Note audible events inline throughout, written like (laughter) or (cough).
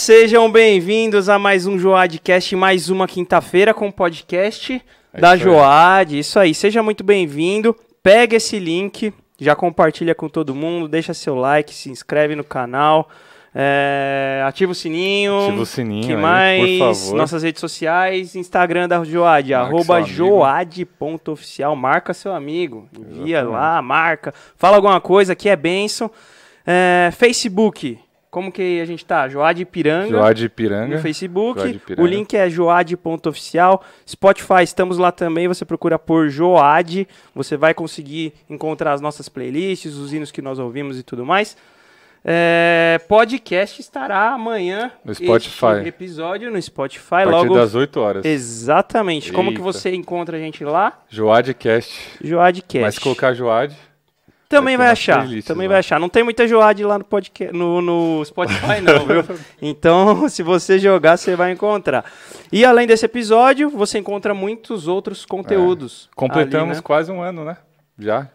sejam bem-vindos a mais um Joadcast, mais uma quinta-feira com o podcast É da isso. Joad. Isso aí, seja muito bem-vindo. Pega esse link, já compartilha com todo mundo, deixa seu like, se inscreve no canal, é, ativa o sininho. Ativa o sininho que aí, mais? Nossas redes sociais, Instagram da Joad, Marca arroba joad.oficial. Marca seu amigo. Envia Exatamente. lá, marca. Fala alguma coisa que é benção. É, Facebook. Como que a gente tá? Joad Ipiranga. Joade Ipiranga. No Facebook. Joad O link é joad.oficial. Spotify, estamos lá também. Você procura por Joad. Você vai conseguir encontrar as nossas playlists, os hinos que nós ouvimos e tudo mais. É, podcast estará amanhã. No Spotify. episódio no Spotify. A partir logo. das 8 horas. Exatamente. Como que Eita. você encontra a gente lá? Joadcast. Joadcast. Mas colocar Joade, Também Vai achar. Também lá. vai achar. Não tem muita Joad lá no podcast, no, no Spotify (laughs) não, viu? Então, (laughs) se você jogar, você vai encontrar. E além desse episódio, você encontra muitos outros conteúdos. completamos ali, né? quase um ano, né? Já.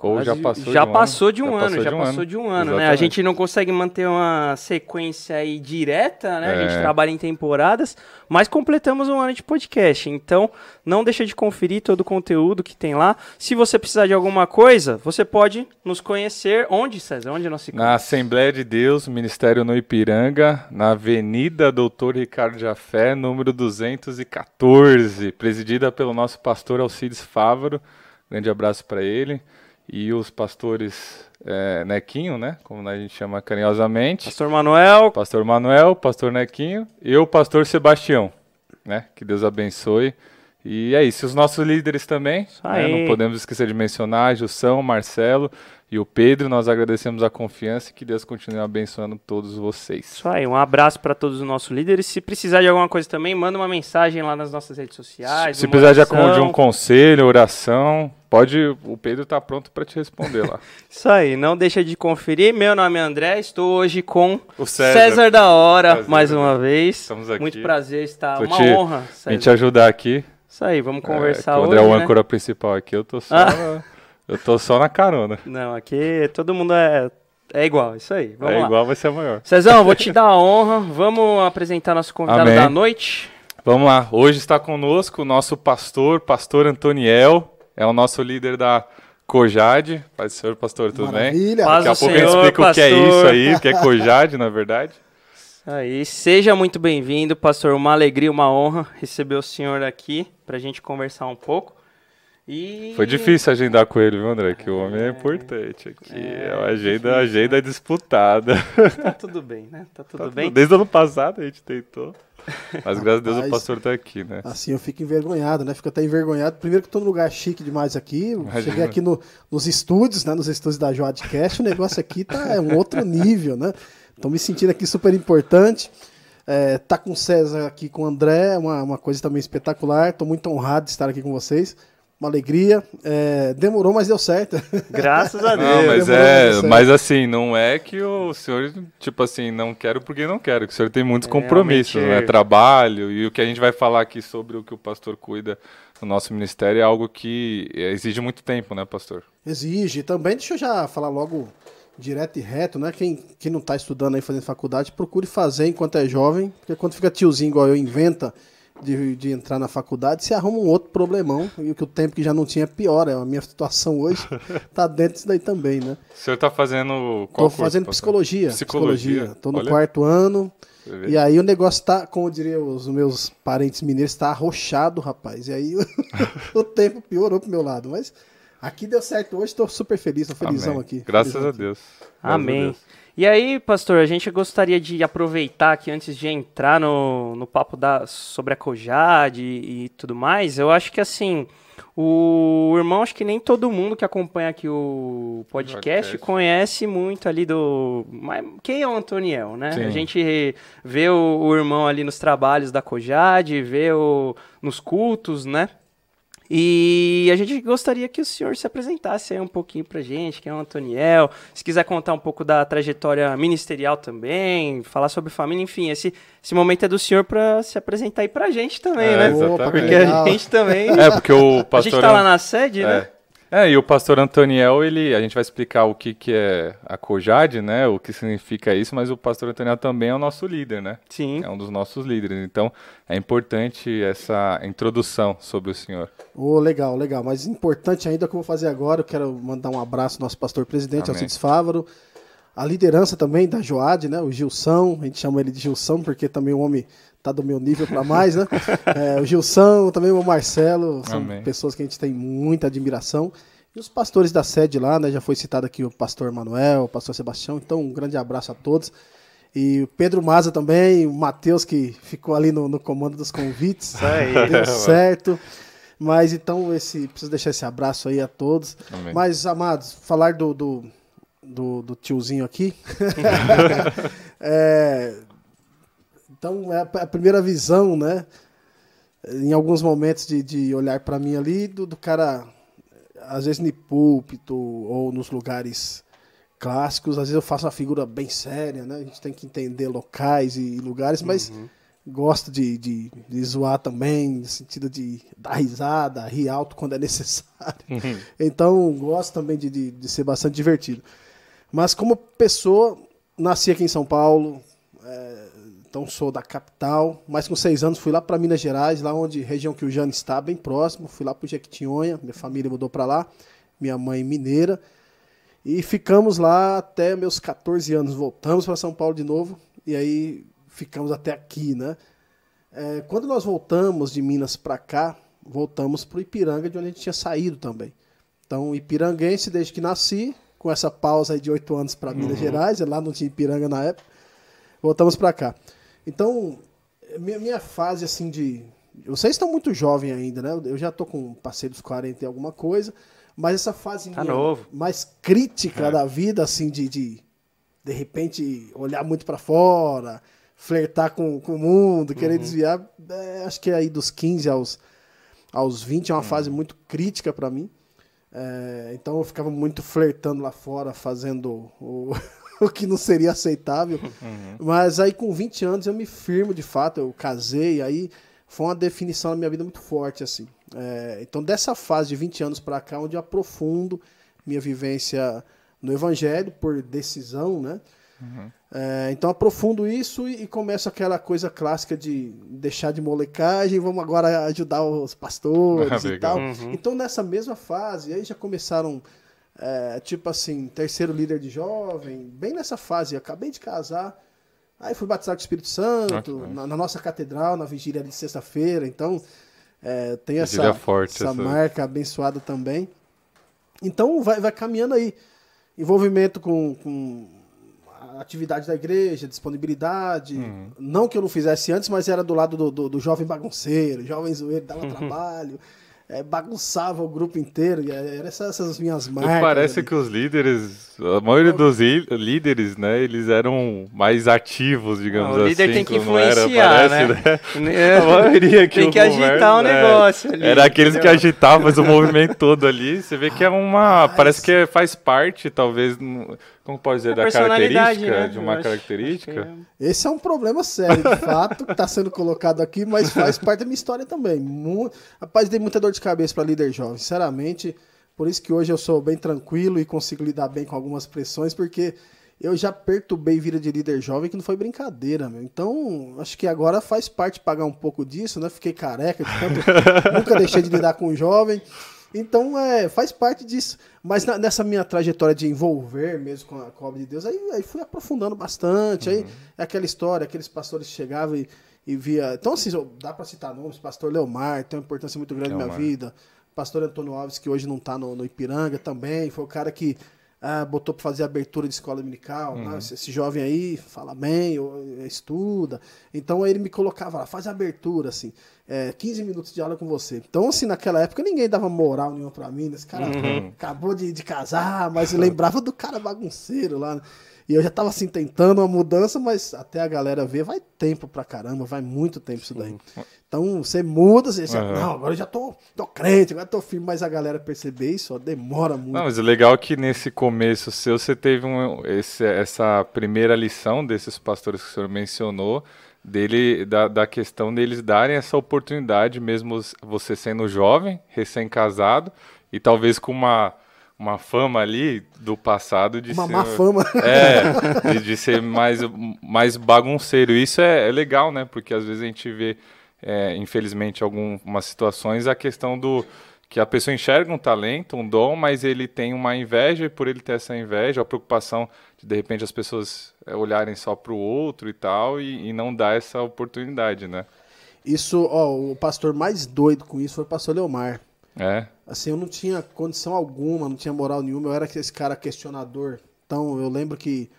Ou já passou já de um passou ano. de um ano, já passou de um ano, né? A Exatamente. gente não consegue manter uma sequência aí direta, né? A gente É. trabalha em temporadas, mas completamos um ano de podcast. Então, não deixa de conferir todo o conteúdo que tem lá. Se você precisar de alguma coisa, você pode nos conhecer. Onde, César? Onde nós ficamos? Na Assembleia de Deus, Ministério no Ipiranga, na Avenida Doutor Ricardo Jafé, número 214, presidida pelo nosso pastor Alcides Fávaro. Grande abraço para ele. E os pastores é, Nequinho, né? Como a gente chama carinhosamente. Pastor Manuel, Pastor Manuel, Pastor Nequinho e o Pastor Sebastião, né? Que Deus abençoe. E é isso. Os nossos líderes também, né? não podemos esquecer de mencionar, Jussão, Marcelo e o Pedro. Nós agradecemos a confiança e que Deus continue abençoando todos vocês. Isso aí, um abraço para todos os nossos líderes. Se precisar de alguma coisa também, manda uma mensagem lá nas nossas redes sociais. Se precisar de, oração. de um conselho, oração, pode. O Pedro está pronto para te responder lá. (laughs) Isso aí, não deixa de conferir. Meu nome é André, estou hoje com O César, da Hora, Prazer, mais uma vez. Estamos aqui. Muito prazer estar, Tô uma te- honra. A gente César. ajudar aqui. Isso aí, vamos É, conversar o hoje, André é o né? âncora principal aqui, eu tô só. Ah. (laughs) Eu tô só na carona. Não, aqui todo mundo é, é igual, isso aí. Vamos é lá. igual, vai ser maior. Cezão, vou te (laughs) dar a honra. Vamos apresentar nosso convidado Amém. da noite. Vamos lá, hoje está conosco o nosso pastor, pastor Antoniel, é o nosso líder da Cojade. Paz do Senhor, pastor, tudo bem? Maravilha. Paz Daqui a pouco a Senhor, gente explica o que é pastor. isso aí, o que é Cojade, na verdade. (laughs) Aí, seja muito bem-vindo, pastor. Uma alegria, uma honra receber o senhor aqui para a gente conversar um pouco. E Foi difícil agendar com ele, viu, André? Que o homem é importante aqui. É, É, uma agenda, difícil, agenda disputada. Tá tudo bem, né? Tá (laughs) tudo Tá bem. Desde o ano passado a gente tentou. Mas graças a Deus o pastor tá aqui, né? Assim eu fico envergonhado, né? Fico até envergonhado. Primeiro que tô num lugar chique demais aqui. Imagina. Cheguei aqui no- nos estúdios, né? Nos estúdios da Joadcast. O negócio aqui tá é um outro nível, né? Tô me sentindo aqui super importante. É, tá com o César aqui, com o André, é uma, uma coisa também espetacular. Tô muito honrado de estar aqui com vocês. Uma alegria. É, demorou, mas deu certo. (laughs) Graças a Deus. Não, mas demorou, é, mas assim, não é que o senhor, tipo assim, não quero porque não quero, que o senhor tem muitos É, compromissos, né? Trabalho, e o que a gente vai falar aqui sobre o que o pastor cuida no nosso ministério é algo que exige muito tempo, né, pastor? Exige. Também, deixa eu já falar logo direto e reto, né? Quem, quem não está estudando aí, fazendo faculdade, procure fazer enquanto é jovem, porque quando fica tiozinho igual eu, inventa de, de entrar na faculdade, você arruma um outro problemão, e o que o tempo que já não tinha piora. A minha situação hoje (laughs) tá dentro disso daí também, né? O senhor tá fazendo Tô qual curso, fazendo psicologia, Psicologia. psicologia. Tô no Olha. quarto ano, e aí o negócio tá, como diriam os meus parentes mineiros, tá arrochado, rapaz. E aí (laughs) o, tempo piorou pro meu lado, mas... Aqui deu certo hoje, tô super feliz, tô felizão Amém. aqui. Graças felizão a aqui. Deus. Graças a Amém. Deus. E aí, pastor, a gente gostaria de aproveitar aqui antes de entrar no, no papo da, sobre a Cojade e, e tudo mais. Eu acho que assim, o irmão, acho que nem todo mundo que acompanha aqui o podcast Podcast. conhece muito ali do. Mas quem é o Antoniel, né? Sim. A gente vê o, o irmão ali nos trabalhos da Cojade, vê o, nos cultos, né? E a gente gostaria que o senhor se apresentasse aí um pouquinho pra gente, quem é o Antoniel, se quiser contar um pouco da trajetória ministerial também, falar sobre família, enfim, esse, esse momento é do senhor pra se apresentar aí pra gente também, É, né? exatamente. Porque a gente também. É, porque o (laughs) a pastor... gente tá lá na sede, é, né? É, e o pastor Antoniel, ele, a gente vai explicar o que, que é a COJAD, né? O que significa isso, mas o pastor Antoniel também é o nosso líder, né? Sim. É um dos nossos líderes. Então, é importante essa introdução sobre o senhor. Oh, legal, legal. Mas importante ainda que eu vou fazer agora, eu quero mandar um abraço ao nosso pastor presidente, Amém. Alcides Fávaro. A liderança também da Joad, né? O Gilson, a gente chama ele de Gilson, porque também o homem tá do meu nível para mais, né? (laughs) É, o Gilson, também o Marcelo, são Amém. pessoas que a gente tem muita admiração. E os pastores da sede lá, né? Já foi citado aqui o pastor Manuel, o pastor Sebastião, então um grande abraço a todos. E o Pedro Maza também, o Matheus que ficou ali no, no comando dos convites. Isso aí. Deu certo. Mas então, esse preciso deixar esse abraço aí a todos. Amém. Mas, amados, falar do, do, do, do tiozinho aqui. (laughs) (laughs) É, então, é a- primeira visão, né? Em alguns momentos de, de olhar para mim ali, do, do cara, às vezes no púlpito ou nos lugares clássicos, às vezes eu faço uma figura bem séria, né? A gente tem que entender locais e lugares, mas gosto de, de, de zoar também, no sentido de dar risada, rir alto quando é necessário. (laughs) então, gosto também de, de, de ser bastante divertido. Mas como pessoa, nasci aqui em São Paulo, então sou da capital, mas com seis anos fui lá para Minas Gerais, lá onde região que o Jane está, bem próximo, fui lá para Jequitinhonha, minha família mudou para lá, minha mãe mineira, e ficamos lá até meus 14 anos, voltamos para São Paulo de novo, e aí ficamos até aqui, né? É, quando nós voltamos de Minas para cá, voltamos para o Ipiranga, de onde a gente tinha saído também. Então, ipiranguense desde que nasci, com essa pausa de oito anos para Minas Gerais, lá não tinha Ipiranga na época, voltamos para cá. Então, minha, minha fase assim de. Vocês estão muito jovem ainda, né? Eu já tô com passei dos 40 e alguma coisa, mas essa fase Tá mais crítica da vida, assim, de, de de repente olhar muito para fora, flertar com, com o mundo, querer desviar, é, acho que aí dos 15 aos, aos 20 é uma fase muito crítica para mim. É, então eu ficava muito flertando lá fora, fazendo o, (laughs) (laughs) o que não seria aceitável. Mas aí com 20 anos eu me firmo de fato, eu casei, aí foi uma definição na minha vida muito forte, assim. É, então dessa fase de 20 anos para cá, onde eu aprofundo minha vivência no evangelho por decisão, né? É, então aprofundo isso e, e começo aquela coisa clássica de deixar de molecagem, vamos agora ajudar os pastores e Legal. tal. Uhum. Então nessa mesma fase, aí já começaram, é, tipo assim, terceiro líder de jovem, bem nessa fase, eu acabei de casar, aí fui batizado com o Espírito Santo, Ah, na, na nossa catedral, na vigília de sexta-feira, então é, tem essa, forte, essa essa. marca abençoada também. Então vai, vai caminhando aí. Envolvimento com, com a atividade da igreja, disponibilidade. Uhum. Não que eu não fizesse antes, mas era do lado do, do, do jovem bagunceiro, jovem zoeiro, dava Uhum. (laughs) trabalho, é, bagunçava o grupo inteiro. e Eram essas, essas minhas E marcas. parece ali. que os líderes, a maioria dos líderes, né, eles eram mais ativos, digamos o assim. líder tem que quando era, influenciar, parece, (laughs) né? A maioria que Tem o que agitar o governo, é, negócio ali. Era aqueles que agitavam mas o movimento todo ali. Você vê que é uma. Parece que faz parte, talvez. Como pode dizer? A Da característica? né? De uma acho- característica. acho que Esse é um problema sério, de fato, que está sendo colocado aqui, mas faz parte da minha história também. Mu- Rapaz, dei muita dor de cabeça para líder jovem, sinceramente. Por isso que hoje eu sou bem tranquilo e consigo lidar bem com algumas pressões, porque eu já perturbei vida de líder jovem que não foi brincadeira, meu. Então, acho que agora faz parte pagar um pouco disso, né? Fiquei careca de tanto. (laughs) nunca deixei de lidar com o jovem. Então, é, faz parte disso. Mas na- nessa minha trajetória de envolver mesmo com a, com a obra de Deus, aí, aí fui aprofundando bastante. Aí é aquela história, aqueles pastores chegavam e, e via. Então, assim, dá para citar nomes, pastor Leomar, tem uma importância muito grande na minha Leomar. vida. Pastor Antônio Alves, que hoje não está no, no Ipiranga também, foi o cara que ah, botou para fazer abertura de escola dominical. né? Esse, esse jovem aí fala bem, ou- estuda. Então ele me colocava lá, faz a abertura, assim, é, 15 minutos de aula com você. Então, assim, naquela época ninguém dava moral nenhuma para mim. né? Esse cara acabou de, de casar, mas lembrava do cara bagunceiro lá. né? E eu já tava assim tentando uma mudança, mas até a galera ver, vai tempo pra caramba, vai muito tempo isso daí. Então você muda, você, Aham. não, agora eu já tô, tô crente, agora tô firme, mas a galera perceber isso, ó, demora muito. Não, mas o legal é que nesse começo seu você teve um, esse- essa primeira lição desses pastores que o senhor mencionou, dele, da, da questão deles darem essa oportunidade, mesmo você sendo jovem, recém-casado, E talvez com uma, uma fama ali do passado de Uma ser. má fama. É, de, de ser mais, mais bagunceiro. Isso é, é legal, né? Porque às vezes a gente vê, é, infelizmente, algumas situações, a questão do que a pessoa enxerga um talento, um dom, mas ele tem uma inveja e por ele ter essa inveja, a preocupação de de repente as pessoas é, olharem só para o outro e tal e, e não dar essa oportunidade, né? Isso, ó, o pastor mais doido com isso foi o pastor Leomar. É. Assim, eu não tinha condição alguma, não tinha moral nenhuma, eu era esse cara questionador. Então, eu lembro que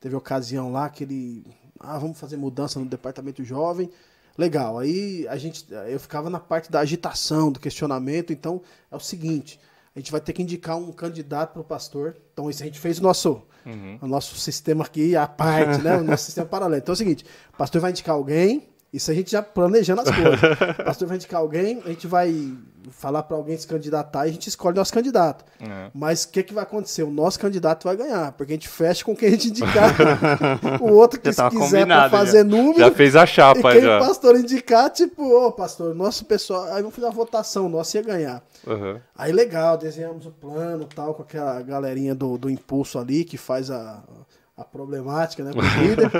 teve ocasião lá que ele, ah, vamos fazer mudança no departamento jovem. Legal. Aí a gente, eu ficava na parte da agitação, do questionamento. Então, é o seguinte, a gente vai ter que indicar um candidato para o pastor. Então, isso a gente fez o nosso, o nosso sistema aqui à parte, né? O nosso sistema paralelo. Então é o seguinte, o pastor vai indicar alguém, isso a gente já planejando as coisas. O (laughs) pastor vai indicar alguém, a gente vai falar para alguém se candidatar e a gente escolhe nosso candidato. É. Mas o que, que vai acontecer? O nosso candidato vai ganhar, porque a gente fecha com quem a gente indicar. (laughs) o outro que Já se quiser pra fazer número. Já fez a E chapa quem já. o pastor indicar, tipo, ô pastor, nosso pessoal. Aí vamos fazer uma votação, nosso ia ganhar. Aham. Aí legal, desenhamos o plano tal, com aquela galerinha do, do impulso ali que faz a, a problemática, né? Com o (laughs) líder.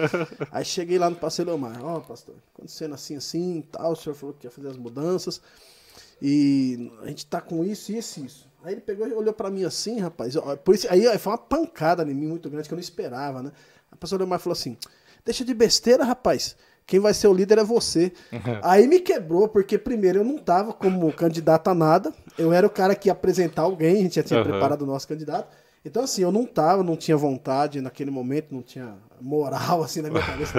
Aí cheguei lá no pastor Leomar, ó, pastor, acontecendo assim, assim, tal, o senhor falou que ia fazer as mudanças. E a gente tá com isso, isso e isso. Aí ele pegou e olhou pra mim assim, rapaz. Por isso, aí, foi uma pancada em mim muito grande que eu não esperava, né? A pastor Leomar falou assim: deixa de besteira, rapaz. Quem vai ser o líder é você. (laughs) Aí me quebrou, porque primeiro eu não tava como candidato a nada. Eu era o cara que ia apresentar alguém, a gente já tinha Aham. preparado o nosso candidato. Então, assim, eu não tava, não tinha vontade naquele momento, não tinha moral, (laughs) assim, na minha cabeça.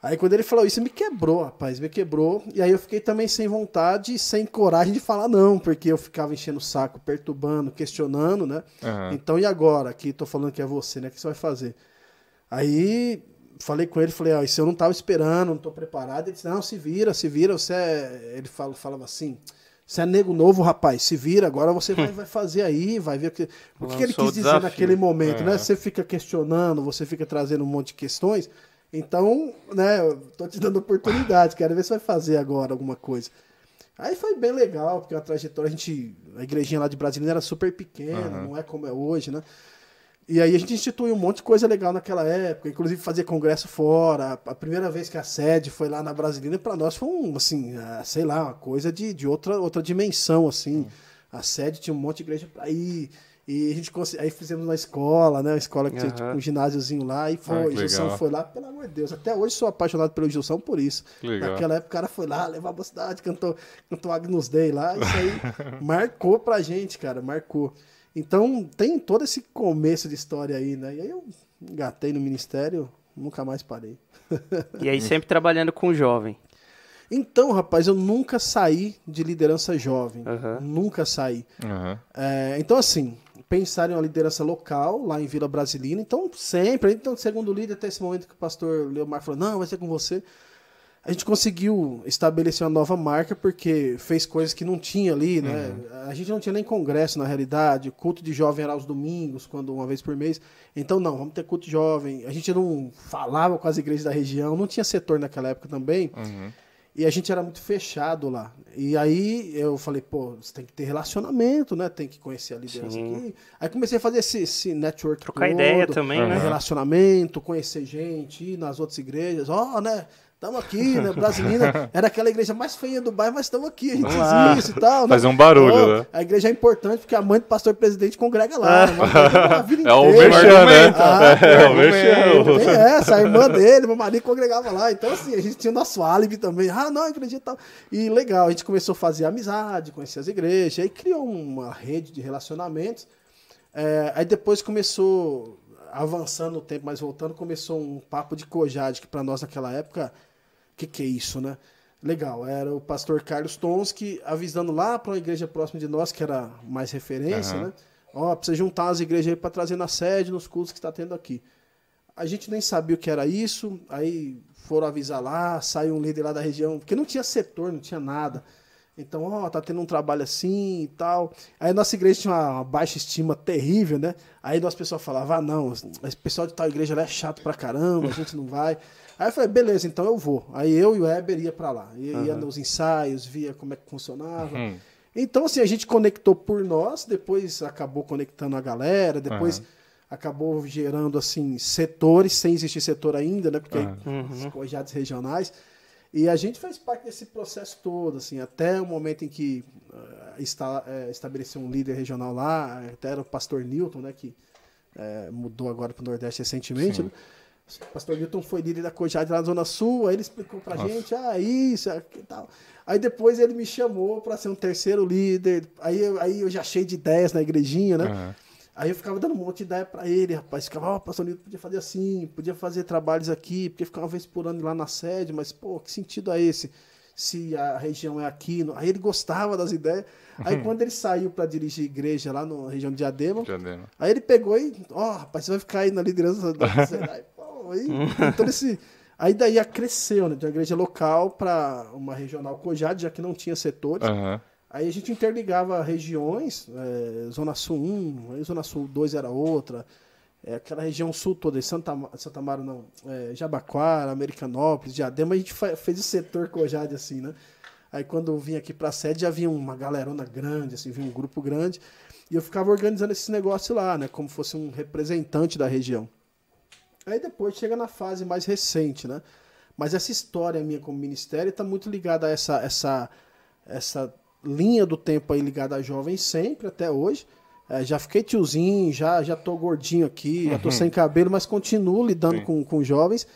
Aí quando ele falou isso, me quebrou, rapaz, me quebrou. E aí eu fiquei também sem vontade e sem coragem de falar não, porque eu ficava enchendo o saco, perturbando, questionando, né? Aham. Então e agora? Que tô falando que é você, né? O que você vai fazer? Aí falei com ele, falei, ó, isso eu não tava esperando, não tô preparado. Ele disse, não, se vira, se vira, você é... Ele fala, falava assim, você é nego novo, rapaz, se vira, agora você vai, (laughs) vai fazer aí, vai ver o que... O que, que ele quis dizer desafio. naquele momento, né? É. Você fica questionando, você fica trazendo um monte de questões, então, né, eu tô te dando oportunidade, quero ver se vai fazer agora alguma coisa. Aí foi bem legal, porque a trajetória, a gente, a igrejinha lá de Brasília era super pequena, Aham. não é como é hoje, né? E aí a gente instituiu um monte de coisa legal naquela época, inclusive fazer congresso fora. A primeira vez que a sede foi lá na Brasilina, para nós foi um, assim, ah, sei lá, uma coisa de, de outra, outra dimensão, assim. A sede tinha um monte de igreja para ir. E a gente consegui- aí fizemos na escola, né? Uma escola que tinha tipo, um ginásiozinho lá, e foi, Ah, Gilson foi lá, pelo amor de Deus. Até hoje sou apaixonado pelo Gilson por isso. Naquela época o cara foi lá, levar a mocidade, cantou, cantou Agnus Dei lá, isso aí (laughs) marcou pra gente, cara, marcou. Então tem todo esse começo de história aí, né? E aí eu engatei no ministério, nunca mais parei. E aí sempre trabalhando com jovem. Então, rapaz, eu nunca saí de liderança jovem. Aham. Nunca saí. Aham. É, então, assim, pensar em uma liderança local, lá em Vila Brasilina. Então, sempre. Então, segundo líder, até esse momento que o pastor Leomar falou: não, vai ser com você. A gente conseguiu estabelecer uma nova marca porque fez coisas que não tinha ali, né? A gente não tinha nem congresso, na realidade. O culto de jovem era aos domingos, quando uma vez por mês. Então, não, vamos ter culto de jovem. A gente não falava com as igrejas da região, não tinha setor naquela época também. Uhum. E a gente era muito fechado lá. E aí eu falei, pô, você tem que ter relacionamento, né? Tem que conhecer a liderança Sim. aqui. Aí comecei a fazer esse, esse network Trocar todo, ideia também, né? né? Relacionamento, conhecer gente, ir nas outras igrejas. Ó, né? Estamos aqui, né? Brasilina. (laughs) Era aquela igreja mais feia do bairro, mas estamos aqui. A gente lá. existe e tal. né? Fazer um barulho, Ó, né? A igreja é importante porque a mãe do pastor presidente congrega lá. né? A vida É o merchan, né? Ah, É o argumento. merchan. tem essa, a irmã dele, meu marido congregava lá. Então, assim, a gente tinha o nosso álibi também. Ah, não, a igreja e tal. E legal, a gente começou a fazer amizade, conhecer as igrejas, aí criou uma rede de relacionamentos. É, aí depois começou, avançando o tempo, mas voltando, começou um papo de cojade, que para nós naquela época, o que, que é isso, né? Legal, era o pastor Carlos Tonski avisando lá para uma igreja próxima de nós, que era mais referência, Aham. né? Ó, precisa juntar as igrejas aí para trazer na sede, nos cultos que está tendo aqui. A gente nem sabia o que era isso, aí foram avisar lá, saiu um líder lá da região, porque não tinha setor, não tinha nada. Então, ó, tá tendo um trabalho assim e tal. Aí nossa igreja tinha uma, uma baixa estima terrível, né? Aí nosso pessoal falava, ah, não, esse pessoal de tal igreja lá é chato pra caramba, a gente não vai. (laughs) Aí eu falei, beleza, então eu vou. Aí eu e o Weber ia pra lá. Ia, ia nos ensaios, via como é que funcionava. Hum. Então, assim, a gente conectou por nós, depois acabou conectando a galera, depois Aham. acabou gerando, assim, setores, sem existir setor ainda, né? Porque Aham. os cojados regionais. E a gente faz parte desse processo todo, assim, até o momento em que eh, está, eh, estabeleceu um líder regional lá, até era o pastor Newton, né? Que eh, mudou agora para o Nordeste recentemente, Sim. né? O pastor Newton foi líder da Cojade lá na Zona Sul, aí ele explicou pra gente, ah, isso, aqui e tal. Aí depois ele me chamou para ser um terceiro líder, aí, eu- aí eu já cheio de ideias na igrejinha, né? Aham. Aí eu ficava dando um monte de ideia pra ele, rapaz. Ficava, ó, pastor Nilton podia fazer assim, podia fazer trabalhos aqui, podia ficar uma vez por ano lá na sede, mas, pô, que sentido é esse? Se a região é aqui. no- Aí ele gostava das ideias. Aí quando ele saiu pra dirigir igreja lá na região de Diadema, Diadema. aí ele pegou e, ó, rapaz, você vai ficar aí na liderança (laughs) da. Aí, então esse. Aí daí cresceu, né? De uma igreja local para uma regional Cojade, já que não tinha setores. Aham. Aí a gente interligava regiões, eh, Zona Sul 1, aí Zona Sul 2 era outra, eh, aquela região sul toda, Santa, Santa Amaro não, eh, Jabaquara, Americanópolis, Diadema, a gente fez o setor Cojade assim, né? Aí quando eu vim aqui pra sede já vinha uma galerona grande, assim, vinha um grupo grande, e eu ficava organizando esse negócio lá, né? Como fosse um representante da região. Aí depois chega na fase mais recente, né? Mas essa história minha como ministério está muito ligada a essa, essa, essa linha do tempo aí ligada a jovens sempre, até hoje. É, já fiquei tiozinho, já, já tô gordinho aqui, já tô sem cabelo, mas continuo lidando Sim. com, com jovens.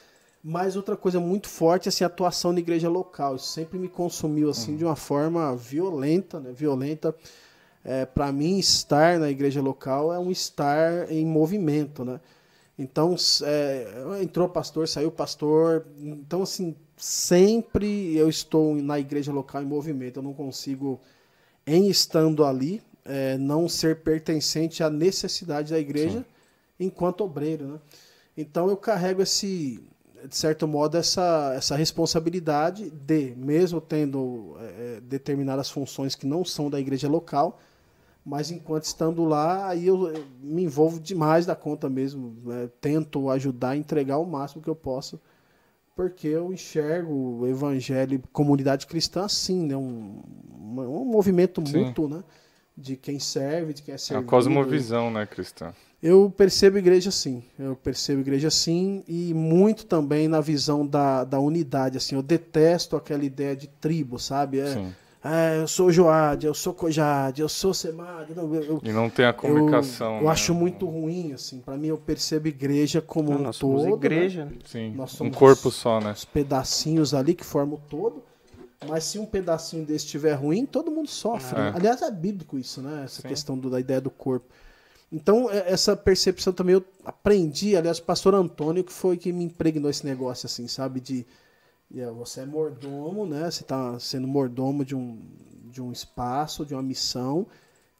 Mas outra coisa muito forte, assim, a atuação na igreja local. Isso sempre me consumiu, assim, de uma forma violenta, né? Violenta. É, para mim, estar na igreja local é um estar em movimento, né? Então, é, entrou pastor, saiu pastor. Então, assim, sempre eu estou na igreja local em movimento. Eu não consigo, em estando ali, é, não ser pertencente à necessidade da igreja enquanto obreiro, né? Então, eu carrego esse, de certo modo, essa, essa responsabilidade de, mesmo tendo é, é, determinadas funções que não são da igreja local, mas enquanto estando lá, aí eu, eu me envolvo demais da conta mesmo. né? Tento ajudar a entregar o máximo que eu posso, porque eu enxergo o evangelho e comunidade cristã assim, né? Um, um movimento Sim. mútuo, né? De quem serve, de quem é É uma servido. cosmovisão, né, cristã? Eu percebo a igreja assim. Eu percebo a igreja assim e muito também na visão da, da unidade. Assim, eu detesto aquela ideia de tribo, sabe? É, É, eu sou Joade, eu sou Cojade, eu sou Semade. Não, eu, eu- E não tem a comunicação. eu, eu né? acho muito ruim, assim. Para mim, eu percebo igreja como Ah, um nós somos todo. igreja. Né? Sim. Nós Um somos- corpo só, né? Os pedacinhos ali que formam o todo. Mas se um pedacinho desse estiver ruim, todo mundo sofre. É. né? Aliás, é bíblico isso, né? Essa Sim. questão do- da ideia do corpo. Então, é- essa percepção também eu aprendi. Aliás, o pastor Antônio que foi que me impregnou esse negócio, assim, sabe? De é, você é mordomo, né? Você está sendo mordomo de um, de um espaço, de uma missão,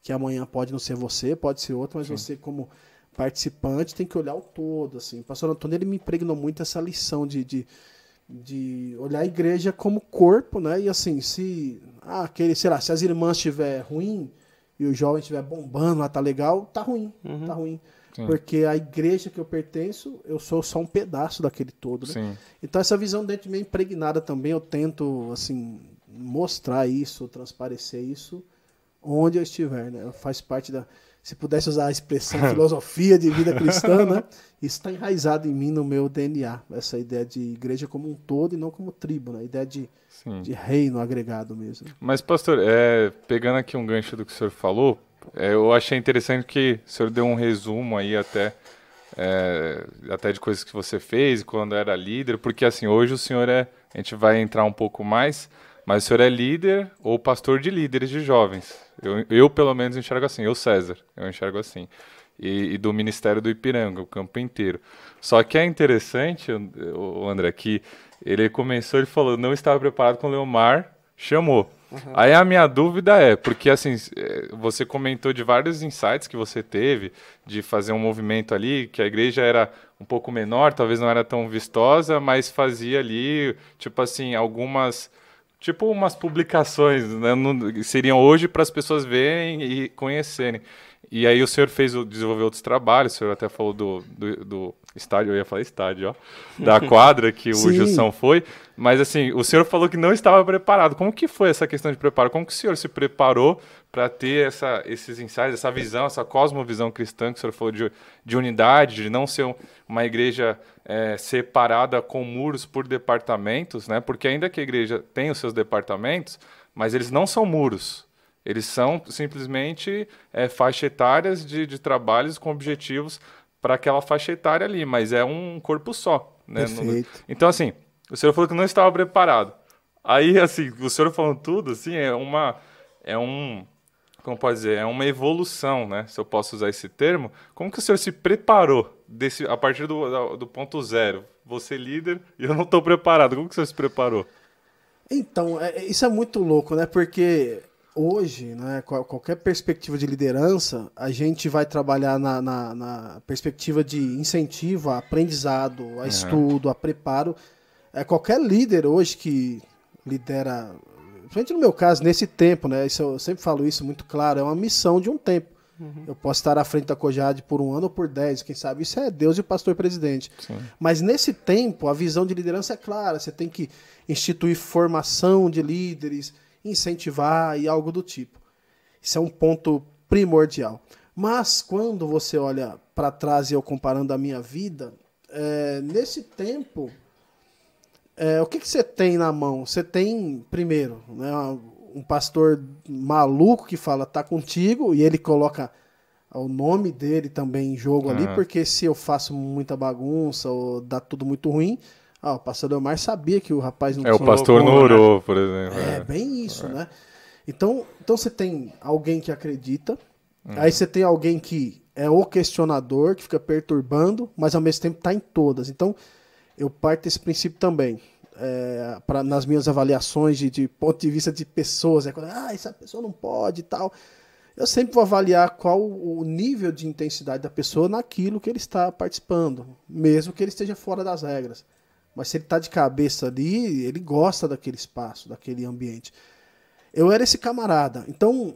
que amanhã pode não ser você, pode ser outro, mas você, como participante, tem que olhar o todo. Assim. O pastor Antônio ele me impregnou muito essa lição de, de, de olhar a igreja como corpo, né? E assim, se ah, aquele, sei lá, se as irmãs estiver ruim e o jovem estiver bombando lá, tá legal, tá ruim, tá ruim. Sim. Porque a igreja que eu pertenço, eu sou só um pedaço daquele todo, né? Então essa visão dentro de mim é impregnada também, eu tento assim mostrar isso, transparecer isso onde eu estiver, né? Faz parte da se pudesse usar a expressão (laughs) filosofia de vida cristã, né? (laughs) Isso está enraizado em mim no meu DNA, essa ideia de igreja como um todo e não como tribo, né? A ideia de, Sim. de reino agregado mesmo. Mas, pastor, é, pegando aqui um gancho do que o senhor falou, eu achei interessante que o senhor deu um resumo aí até, é, até de coisas que você fez quando era líder, porque assim, hoje o senhor é, a gente vai entrar um pouco mais, mas o senhor é líder ou pastor de líderes de jovens. Eu, eu pelo menos enxergo assim, eu César, eu enxergo assim. E, e do Ministério do Ipiranga, o campo inteiro. Só que é interessante, o André, que ele começou, ele falou, não estava preparado com o Leomar, chamou. Aí a minha dúvida é, porque assim, eh, você comentou de vários insights que você teve, de fazer um movimento ali, que a igreja era um pouco menor, talvez não era tão vistosa, mas fazia ali, tipo assim, algumas, tipo umas publicações, né, seriam hoje para as pessoas verem e conhecerem. E aí o senhor fez desenvolveu outros trabalhos, o senhor até falou do, do, do estádio, eu ia falar estádio, ó, da (laughs) quadra que o Jussão foi, mas assim, o senhor falou que não estava preparado. Como que foi essa questão de preparo? Como que o senhor se preparou para ter essa, esses ensaios, essa visão, essa cosmovisão cristã que o senhor falou de, de unidade, de não ser uma igreja é, separada com muros por departamentos, né? Porque ainda que a igreja tenha os seus departamentos, mas eles não são muros. Eles são simplesmente é, faixa etárias de, de trabalhos com objetivos para aquela faixa etária ali, mas é um corpo só. Né? Perfeito. Então, assim, o senhor falou que não estava preparado. Aí, assim, o senhor falando tudo, assim, é uma. É um. Como pode dizer? É uma evolução, né? Se eu posso usar esse termo. Como que o senhor se preparou desse, a partir do, do ponto zero? Você líder e eu não estou preparado. Como que o senhor se preparou? Então, é, isso é muito louco, né? Porque hoje, né, qualquer perspectiva de liderança, a gente vai trabalhar na, na, na perspectiva de incentivo a aprendizado, a uhum. estudo, a preparo. É, qualquer líder hoje que lidera, principalmente no meu caso, nesse tempo, né, isso eu sempre falo isso muito claro, é uma missão de um tempo. Uhum. Eu posso estar à frente da Cojade por um ano ou por dez, quem sabe isso é Deus e o pastor presidente. Sim. Mas nesse tempo, a visão de liderança é clara, você tem que instituir formação de líderes, incentivar e algo do tipo. Isso é um ponto primordial. Mas quando você olha para trás e eu comparando a minha vida, é, nesse tempo, é, o que, que você tem na mão? Você tem, primeiro, né, um pastor maluco que fala tá contigo e ele coloca o nome dele também em jogo uhum. ali, porque se eu faço muita bagunça ou dá tudo muito ruim, ah, o pastor Delmar sabia que o rapaz não É, o pastor não orou, por exemplo. É, é. bem isso, é. né? Então, então você tem alguém que acredita, uhum. aí você tem alguém que é o questionador, que fica perturbando, mas ao mesmo tempo está em todas. Então, eu parto desse princípio também. É, pra, nas minhas avaliações de, de, ponto de vista de pessoas, é quando, ah, essa pessoa não pode e tal. Eu sempre vou avaliar qual o nível de intensidade da pessoa naquilo que ele está participando, mesmo que ele esteja fora das regras. Mas se ele está de cabeça ali, ele gosta daquele espaço, daquele ambiente. Eu era esse camarada. Então,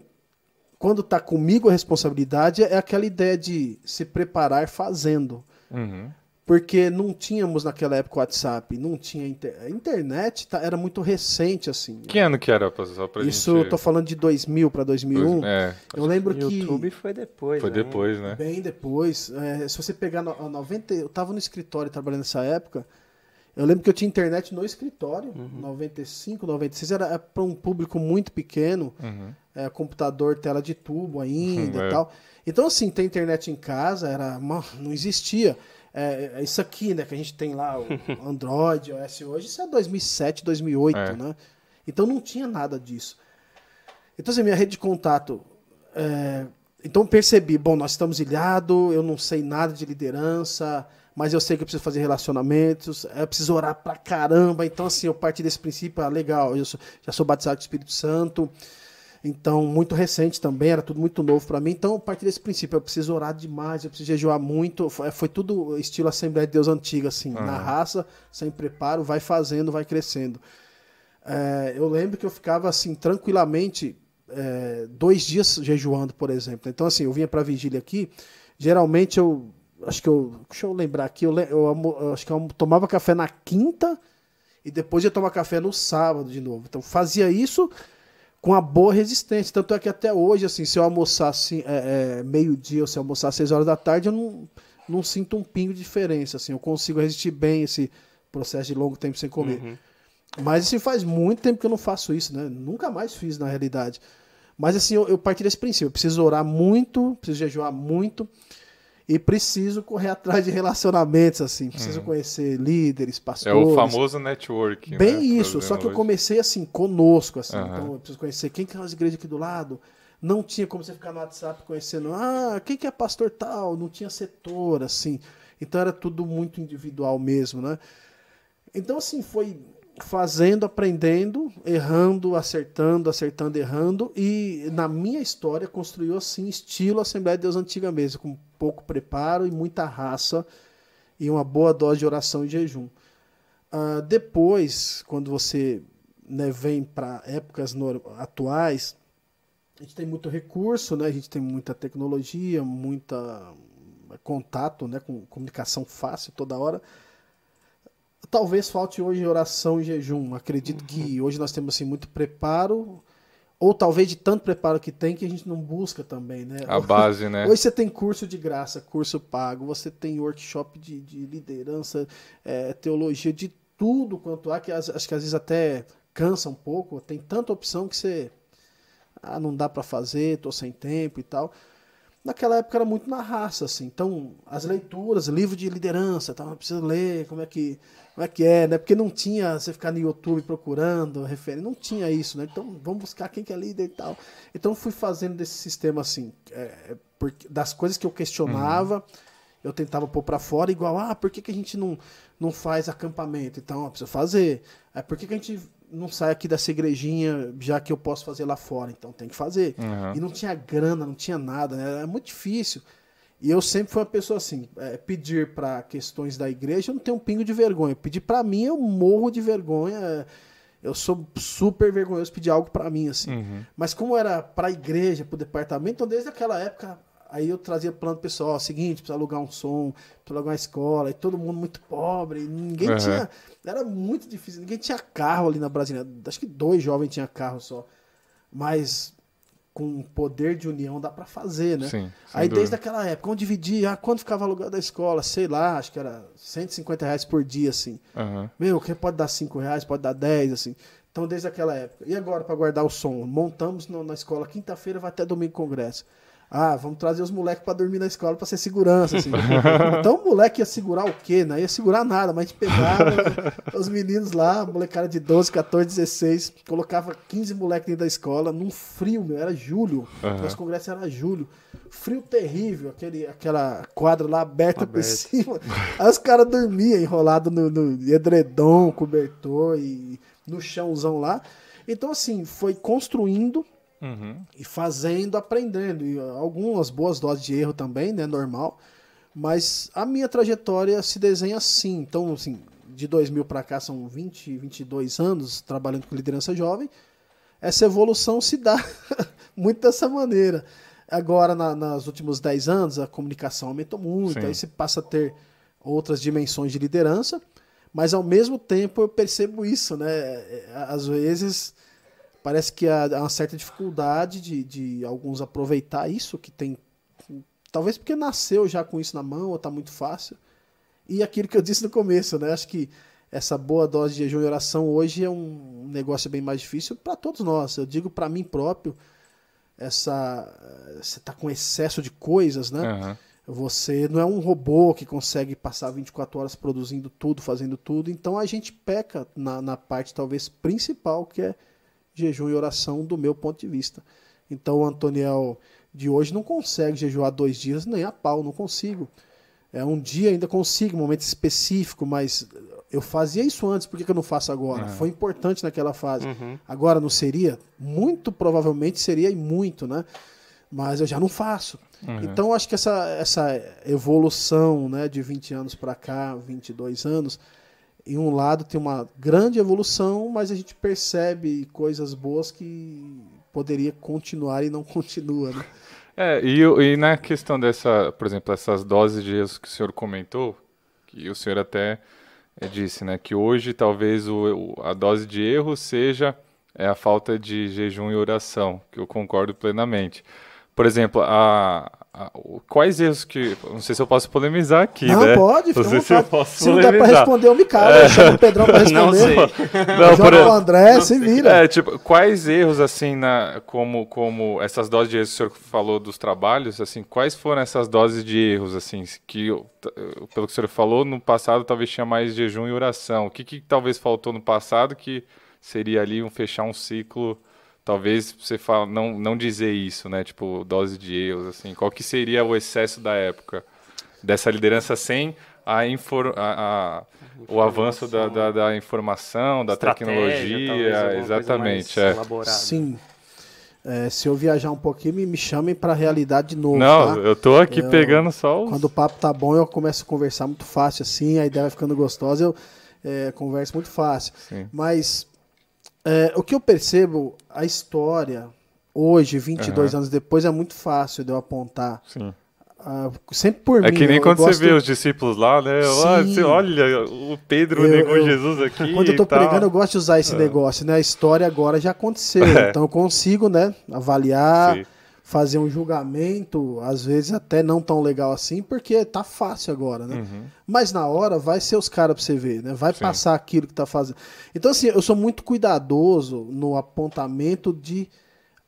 quando está comigo a responsabilidade, é aquela ideia de se preparar fazendo. Uhum. Porque não tínhamos naquela época o WhatsApp, não tinha inter... a internet, tá, era muito recente assim. Que ano que era só pra Isso gente... eu tô falando de 2000 para 2001. É. Eu lembro o que YouTube foi depois. Foi né? depois, né? Bem depois. É, se você pegar no, 90, eu tava no escritório trabalhando nessa época. Eu lembro que eu tinha internet no escritório, uhum. 95, 96, era é para um público muito pequeno, uhum. é, computador, tela de tubo ainda (laughs) é. e tal. Então, assim, ter internet em casa era não existia. É, é, isso aqui, né, que a gente tem lá, o (laughs) Android, OS hoje, isso é 2007, 2008, é. né? Então não tinha nada disso. Então, assim, minha rede de contato. É, então percebi, bom, nós estamos ilhados, eu não sei nada de liderança, mas eu sei que eu preciso fazer relacionamentos, eu preciso orar pra caramba. Então, assim, eu parti desse princípio, ah, legal, eu sou, já sou batizado com o Espírito Santo, então, muito recente também, era tudo muito novo para mim. Então, eu parti desse princípio, eu preciso orar demais, eu preciso jejuar muito. Foi, foi tudo estilo Assembleia de Deus antiga, assim, uhum. na raça, sem preparo, vai fazendo, vai crescendo. É, eu lembro que eu ficava, assim, tranquilamente, é, dois dias jejuando, por exemplo. Então, assim, eu vinha para vigília aqui, geralmente eu acho que eu. Deixa eu lembrar aqui. Eu, eu, eu, acho que eu tomava café na quinta e depois ia tomar café no sábado de novo. Então fazia isso com a boa resistência. Tanto é que até hoje, assim, se eu almoçar assim, é, é, meio-dia ou se eu almoçar às seis horas da tarde, eu não, não sinto um pingo de diferença. Assim, eu consigo resistir bem esse processo de longo tempo sem comer. Uhum. Mas assim, faz muito tempo que eu não faço isso, né? Nunca mais fiz, na realidade. Mas assim, eu, eu parti desse princípio. Eu preciso orar muito, preciso jejuar muito e preciso correr atrás de relacionamentos, assim. Preciso uhum. conhecer líderes, pastores. É o famoso network. Bem né, isso, só que eu comecei assim, conosco, assim. Uhum. Então eu preciso conhecer quem que é as igrejas aqui do lado. Não tinha como você ficar no WhatsApp conhecendo, ah, quem que é pastor tal? Não tinha setor, assim. Então era tudo muito individual mesmo, né? Então, assim, foi fazendo, aprendendo, errando, acertando, acertando, errando, e na minha história construiu assim, estilo Assembleia de Deus antiga mesmo, com pouco preparo e muita raça e uma boa dose de oração e jejum. Uh, depois, quando você né, vem para épocas atuais, a gente tem muito recurso, né? A gente tem muita tecnologia, muita contato, né? Com comunicação fácil toda hora. Talvez falte hoje oração e jejum. Acredito uhum. que hoje nós temos assim muito preparo, ou talvez de tanto preparo que tem que a gente não busca também, né? A base, né? (laughs) Hoje você tem curso de graça, curso pago, você tem workshop de, de liderança, é, teologia, de tudo quanto há, que acho que às vezes até cansa um pouco, tem tanta opção que você. Ah, não dá para fazer, tô sem tempo e tal naquela época era muito na raça, assim. Então, as leituras, livro de liderança, tava tá, precisando ler, como é que como é que é, né? Porque não tinha você ficar no YouTube procurando referência, não tinha isso, né? Então, vamos buscar quem que é líder e tal. Então, fui fazendo desse sistema assim, é, porque, das coisas que eu questionava, uhum. eu tentava pôr para fora, igual, ah, por que, que a gente não, não faz acampamento? Então, precisa fazer. É, por que, que a gente não sai aqui dessa igrejinha, já que eu posso fazer lá fora, então tem que fazer. Uhum. E não tinha grana, não tinha nada, né? Era muito difícil. E eu sempre fui uma pessoa assim, é, pedir para questões da igreja, eu não tenho um pingo de vergonha. Pedir para mim, eu morro de vergonha. Eu sou super vergonhoso pedir algo para mim assim. Uhum. Mas como era para a igreja, para o departamento, então desde aquela época Aí eu trazia plano pessoal, ó, seguinte, precisa alugar um som, precisa alugar uma escola, e todo mundo muito pobre, ninguém uhum. tinha, era muito difícil, ninguém tinha carro ali na Brasília, acho que dois jovens tinham carro só, mas com poder de união dá para fazer, né? Sim, Aí dúvida. desde aquela época, onde dividia, ah, quanto ficava alugado da escola, sei lá, acho que era 150 reais por dia, assim. Uhum. Meu, que pode dar 5 reais, pode dar 10, assim. Então, desde aquela época. E agora, para guardar o som? Montamos no, na escola quinta-feira, vai até domingo congresso. Ah, vamos trazer os moleques para dormir na escola para ser segurança. Assim. (laughs) então o moleque ia segurar o quê? Não ia segurar nada, mas pegava (laughs) os meninos lá, molecada de 12, 14, 16, colocava 15 moleques dentro da escola, num frio, meu, era julho. Uhum. Nosso congresso era julho. Frio terrível, aquele, aquela quadra lá aberta Aberto. por cima. (laughs) Aí os caras dormiam enrolado no, no edredom, cobertor e no chãozão lá. Então, assim, foi construindo Uhum. E fazendo, aprendendo. E algumas boas doses de erro também, né? Normal. Mas a minha trajetória se desenha assim. Então, assim, de 2000 para cá são 20, 22 anos trabalhando com liderança jovem. Essa evolução se dá (laughs) muito dessa maneira. Agora, na, nos últimos 10 anos, a comunicação aumentou muito, Sim. aí você passa a ter outras dimensões de liderança, mas ao mesmo tempo eu percebo isso, né? Às vezes parece que há uma certa dificuldade de, de alguns aproveitar isso que tem. Talvez porque nasceu já com isso na mão, ou está muito fácil. E aquilo que eu disse no começo, né? Acho que essa boa dose de jejum e oração hoje é um negócio bem mais difícil para todos nós. Eu digo para mim próprio, essa você está com excesso de coisas, né? Uhum. Você não é um robô que consegue passar 24 horas produzindo tudo, fazendo tudo. Então a gente peca na, na parte talvez principal, que é jejum e oração do meu ponto de vista. Então o Antoniel de hoje não consegue jejuar dois dias nem a pau, não consigo. É, um dia ainda consigo, um momento específico, mas eu fazia isso antes, por que, que eu não faço agora? Uhum. Foi importante naquela fase. Uhum. Agora não seria? Muito provavelmente seria e muito, né? Mas eu já não faço. Uhum. Então acho que essa, essa evolução né, de 20 anos para cá, 22 anos, em um lado tem uma grande evolução, mas a gente percebe coisas boas que poderia continuar e não continua, né? É, e, e na questão dessa, por exemplo, essas doses de erros que o senhor comentou, que o senhor até eh, disse, né, que hoje talvez o, a dose de erro seja é, a falta de jejum e oração, que eu concordo plenamente. Por exemplo, a, quais erros que. Não sei se eu posso polemizar aqui, não, né? pode, Não sei se eu posso se não der pra responder, eu me calo. É... Eu chamo o Pedrão pra (laughs) responder. Não sei. Não, por... o André, não se vira. É, tipo, quais erros, assim, na, como, como essas doses de erros que o senhor falou dos trabalhos, assim, quais foram essas doses de erros, assim, que, pelo que o senhor falou, no passado talvez tinha mais jejum e oração. O que, que talvez faltou no passado que seria ali um fechar um ciclo talvez você fala, não, não dizer isso, né? Tipo, dose de erros, assim. Qual que seria o excesso da época? Dessa liderança sem a, infor, a, a o avanço da, da, da informação, da tecnologia, exatamente. É. Sim. É, se eu viajar um pouquinho, me, me chamem para a realidade de novo. Não, tá? eu tô aqui eu, pegando só os... Quando o papo tá bom, eu começo a conversar muito fácil, assim, a ideia vai ficando gostosa, eu é, converso muito fácil. Sim. Mas é, o que eu percebo, a história, hoje, 22 anos depois, é muito fácil de eu apontar. Sim. ah, sempre por É mim. que nem eu quando você vê os discípulos lá, né? Sim. olha, o Pedro Eu- negou eu- Jesus aqui. Quando eu tô e tal. pregando, eu gosto de usar esse negócio, né? A história agora já aconteceu. (laughs) É. Então eu consigo, né, avaliar, Sim. Fazer um julgamento, às vezes até não tão legal assim, porque tá fácil agora, né? Uhum. Mas na hora vai ser os caras pra você ver, né? Vai Sim. passar aquilo que tá fazendo. Então, assim, eu sou muito cuidadoso no apontamento de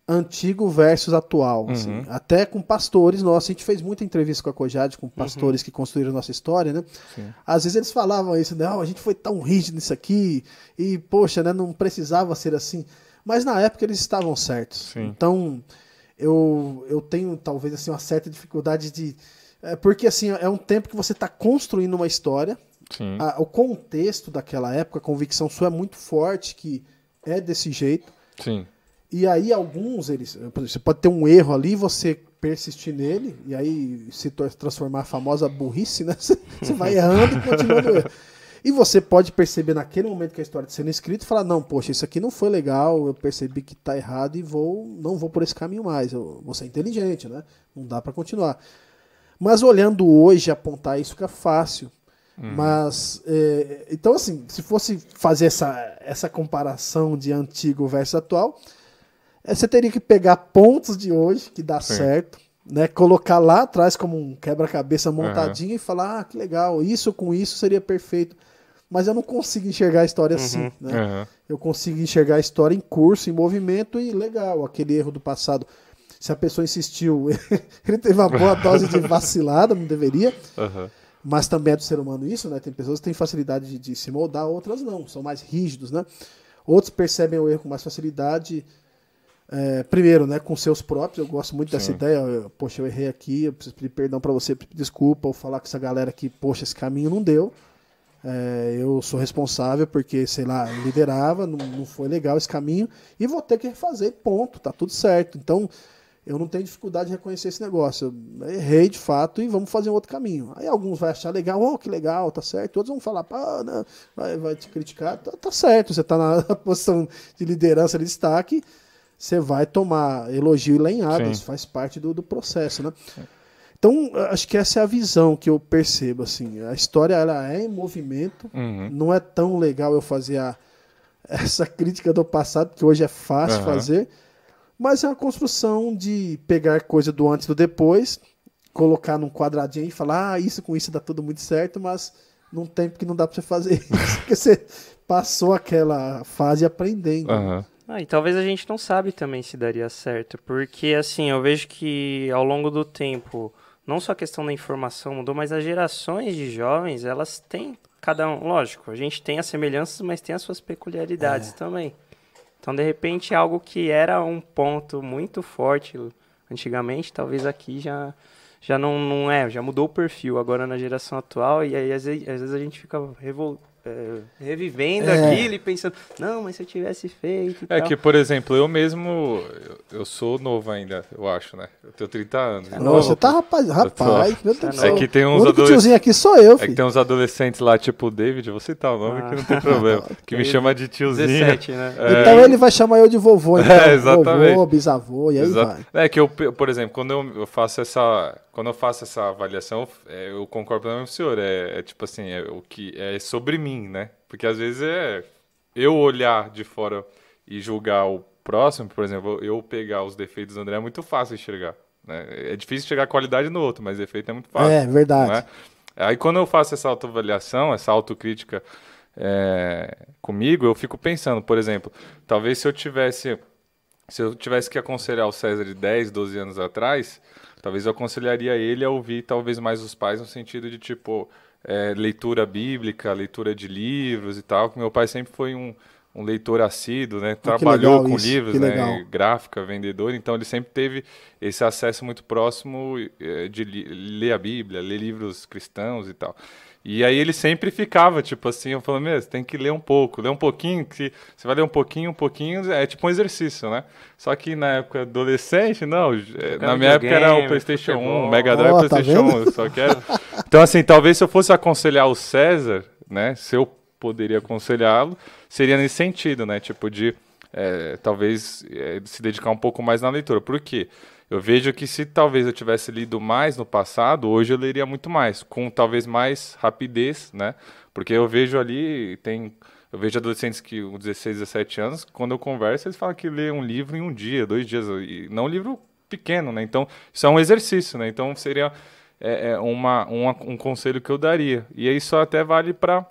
antigo versus atual. assim. Uhum. Até com pastores nossos. A gente fez muita entrevista com a Cojade, com pastores que construíram nossa história, né? Sim. Às vezes eles falavam isso, né? "Ah, a gente foi tão rígido nisso aqui, e, poxa, né? Não precisava ser assim. Mas na época eles estavam certos. Sim. Então, eu, eu tenho talvez assim, uma certa dificuldade de. É porque assim, é um tempo que você está construindo uma história. A- o contexto daquela época, a convicção sua é muito forte que é desse jeito. Sim. E aí alguns, eles, você pode ter um erro ali, você persistir nele, e aí se transformar a famosa burrice, né? (laughs) Você, vai errando e continua no erro. E você pode perceber naquele momento que a história está sendo escrita e falar, não, poxa, isso aqui não foi legal, eu percebi que está errado e vou, não vou por esse caminho mais. Eu vou ser inteligente, né? Não dá para continuar. Mas olhando hoje, apontar isso fica fácil. Mas, é, então assim, se fosse fazer essa, essa comparação de antigo versus atual, é, você teria que pegar pontos de hoje, que dá Sim. certo, né? Colocar lá atrás como um quebra-cabeça montadinho e falar, ah, que legal, isso com isso seria perfeito. Mas eu não consigo enxergar a história assim, né? Aham. Eu consigo enxergar a história em curso, em movimento e legal, aquele erro do passado. Se a pessoa insistiu, (laughs) ele teve uma boa dose de vacilada, não deveria. Aham. Mas também é do ser humano isso, né? Tem pessoas que têm facilidade de, de se moldar, outras não, são mais rígidos, né? Outros percebem o erro com mais facilidade. é, primeiro, né, com seus próprios, eu gosto muito dessa Sim. ideia. eu- poxa, eu errei aqui, eu preciso pedir perdão pra você, pedir desculpa, ou falar com essa galera que, poxa, esse caminho não deu. É, eu sou responsável porque, sei lá, liderava, não, não foi legal esse caminho, e vou ter que refazer, ponto, tá tudo certo. Então, eu não tenho dificuldade de reconhecer esse negócio. Eu errei de fato e vamos fazer um outro caminho. Aí alguns vão achar legal, oh, que legal, tá certo. Outros vão falar, pá, não, vai, vai te criticar. Tá, tá certo, você tá na (laughs) posição de liderança, de destaque, você vai tomar elogio e lenhada, Sim. isso faz parte do, do processo, né? Então, acho que essa é a visão que eu percebo, assim. A história, ela é em movimento, Uhum. não é tão legal eu fazer a- (laughs) essa crítica do passado, que hoje é fácil Aham. fazer, mas é uma construção de pegar coisa do antes e do depois, colocar num quadradinho e falar, ah, isso com isso dá tudo muito certo, mas num tempo que não dá pra você fazer isso, (laughs) porque você passou aquela fase aprendendo. Aham. Ah, e talvez a gente não sabe também se daria certo, porque assim, eu vejo que ao longo do tempo, não só a questão da informação mudou, mas as gerações de jovens, elas têm cada um, lógico, a gente tem as semelhanças, mas tem as suas peculiaridades também. Então, de repente, algo que era um ponto muito forte antigamente, talvez aqui já já não, não é, já mudou o perfil agora na geração atual, e aí às vezes, às vezes a gente fica revol- é, revivendo É. aquilo e pensando, não, mas se eu tivesse feito e É tal. que, por exemplo, eu mesmo, eu, eu sou novo ainda, eu acho, né? Eu tenho 30 anos. Nossa, você tá rapaz, rapaz, meu Deus do É céu. que tem o uns único adolesc- tiozinho aqui sou eu, É que filho. tem uns adolescentes lá, tipo o David, eu vou citar o nome Ah. que não tem problema, (laughs) que me chama de tiozinho. 17, né? É. Então ele vai chamar eu de vovô, (laughs) então. É, exatamente. Vovô, bisavô, e aí Exato. vai. É que eu, por exemplo, quando eu, eu faço essa, quando eu faço essa avaliação, é, eu concordo com o senhor. É, é tipo assim, é o que é sobre mim, né? Porque às vezes é eu olhar de fora e julgar o próximo, por exemplo, eu pegar os defeitos do André é muito fácil enxergar. Né? É difícil chegar a qualidade no outro, mas defeito é muito fácil. É, verdade. não é? Aí quando eu faço essa autoavaliação, essa autocrítica é, comigo, eu fico pensando, por exemplo, talvez se eu tivesse se eu tivesse que aconselhar o César de 10, 12 anos atrás, talvez eu aconselharia ele a ouvir talvez mais os pais no sentido de tipo é, leitura bíblica, leitura de livros e tal. Meu pai sempre foi um, um leitor assíduo, né? Trabalhou com isso, livros, né? Gráfica, vendedor, então ele sempre teve esse acesso muito próximo eh, de ler a Bíblia, ler livros cristãos e tal. E aí ele sempre ficava, tipo assim, eu falando, meu, você tem que ler um pouco, ler um pouquinho, que você vai ler um pouquinho, um pouquinho, é tipo um exercício, né? Só que na época adolescente, não, eh, na minha época era o Playstation 1, futebol. Mega Drive, tá Playstation 1, eu só quero... Então assim, talvez se eu fosse aconselhar o César, né, se eu poderia aconselhá-lo, seria nesse sentido, né, tipo de é, talvez é, se dedicar um pouco mais na leitura. Por quê? Eu vejo que se talvez eu tivesse lido mais no passado, hoje eu leria muito mais, com talvez mais rapidez, né? Porque eu vejo ali, tem eu vejo adolescentes que com 16, 17 anos, quando eu converso, eles falam que lê um livro em um dia, dois dias, e não um livro pequeno, né? Então, isso é um exercício, né? Então, seria é, é uma, uma, um conselho que eu daria. E isso até vale para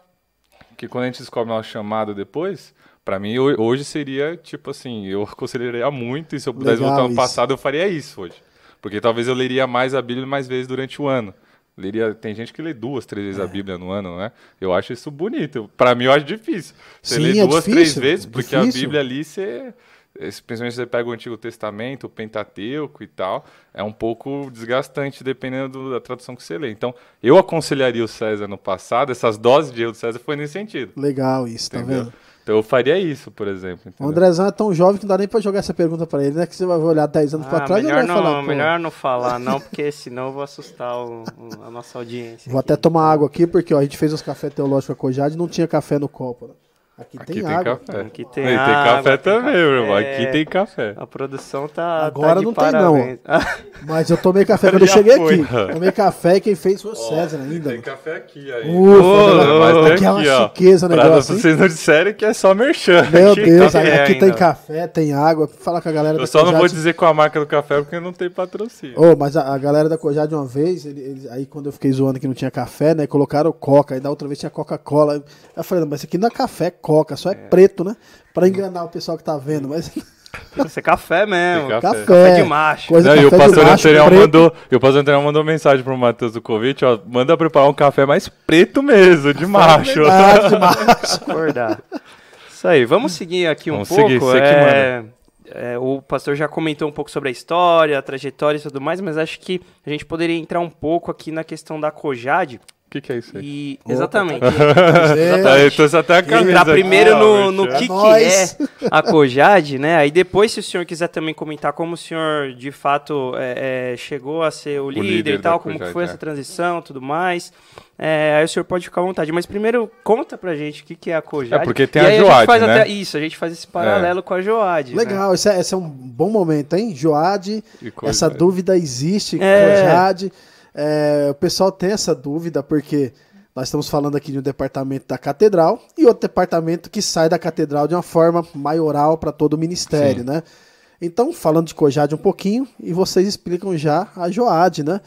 que quando a gente descobre uma chamada depois, para mim hoje seria tipo assim, eu aconselharia muito e se eu pudesse Legal, voltar no passado eu faria isso hoje. Porque talvez eu leria mais a Bíblia mais vezes durante o ano. Leria, tem gente que lê duas, três vezes é. a Bíblia no ano, né? Eu acho isso bonito. Para mim eu acho difícil. Você Sim, lê é duas, difícil, três vezes, porque difícil. a Bíblia ali você principalmente se você pega o Antigo Testamento, o Pentateuco e tal, é um pouco desgastante dependendo da tradução que você lê. Então, eu aconselharia o César no passado, essas doses de erro do César foi nesse sentido. Legal isso, tá entendeu? tá vendo? Então eu faria isso, por exemplo. Entendeu? O Andrezão é tão jovem que não dá nem pra jogar essa pergunta pra ele, né? Que você vai olhar 10 anos ah, pra trás e vai não, falar. Melhor não falar, não, porque senão eu vou assustar o, a nossa audiência. Vou aqui. até tomar água aqui, porque ó, a gente fez os cafés teológicos com a Cojade e não tinha café no copo. Né? Aqui, aqui tem, tem água. café. Aqui tem, tem, água, café também, café. meu irmão. Aqui tem café. A produção tá. Agora tá não parabéns. tem, (laughs) não. Mas eu tomei café quando eu cheguei foi. aqui. Tomei café e quem fez foi o César ainda. Tem café aqui aí. Ufa, oh, mas aqui, aqui é uma chiqueza o negócio. Pra vocês não disserem que é só merchan. Meu aqui Deus, aqui ainda. tem café, tem água. Fala com a galera eu da Eu só não vou dizer com a marca do café porque não tem patrocínio. Oh, mas a, a galera da Cojade uma vez, ele, ele, aí quando eu fiquei zoando que não tinha café, né? Colocaram Coca. Aí da outra vez tinha Coca-Cola. Eu falei, mas isso aqui não é café, é Coca, só é, é. preto, né? Pra enganar o pessoal que tá vendo, mas. Isso é café mesmo. Café. café. café de macho. Coisa Não, e o pastor Anterior mandou, e o pastor Anterior mandou mensagem pro Matheus Dukovic, ó, manda preparar um café mais preto mesmo, de macho. Verdade, de macho. Acordar. Isso aí, vamos seguir aqui um vamos pouco. Seguir, você é... que manda. É, o pastor já comentou um pouco sobre a história, a trajetória e tudo mais, mas acho que a gente poderia entrar um pouco aqui na questão da Cojade, o que, que, é isso aí? E, exatamente. exatamente. Então você (laughs) até a camisa Entrar primeiro aqui, no, no que, que é a Cojade, né? Aí depois, se o senhor quiser também comentar como o senhor, de fato, é, é, chegou a ser o, o líder, líder, e tal, como Cojade, foi essa é. transição tudo mais. É, aí o senhor pode ficar à vontade. Mas primeiro, conta pra gente o que, que é a Cojade. É porque tem a Joad, a né? Até, isso, a gente faz esse paralelo é. com a Joad. Né? Legal, né? esse, é, esse, é, um bom momento, hein? Joad, essa dúvida existe, é. Cojade... É, o pessoal tem essa dúvida porque nós estamos falando aqui de um departamento da catedral e outro departamento que sai da catedral de uma forma maioral para todo o ministério, Sim. né? Então, falando de Cojade um pouquinho, e vocês explicam já a Joad, né?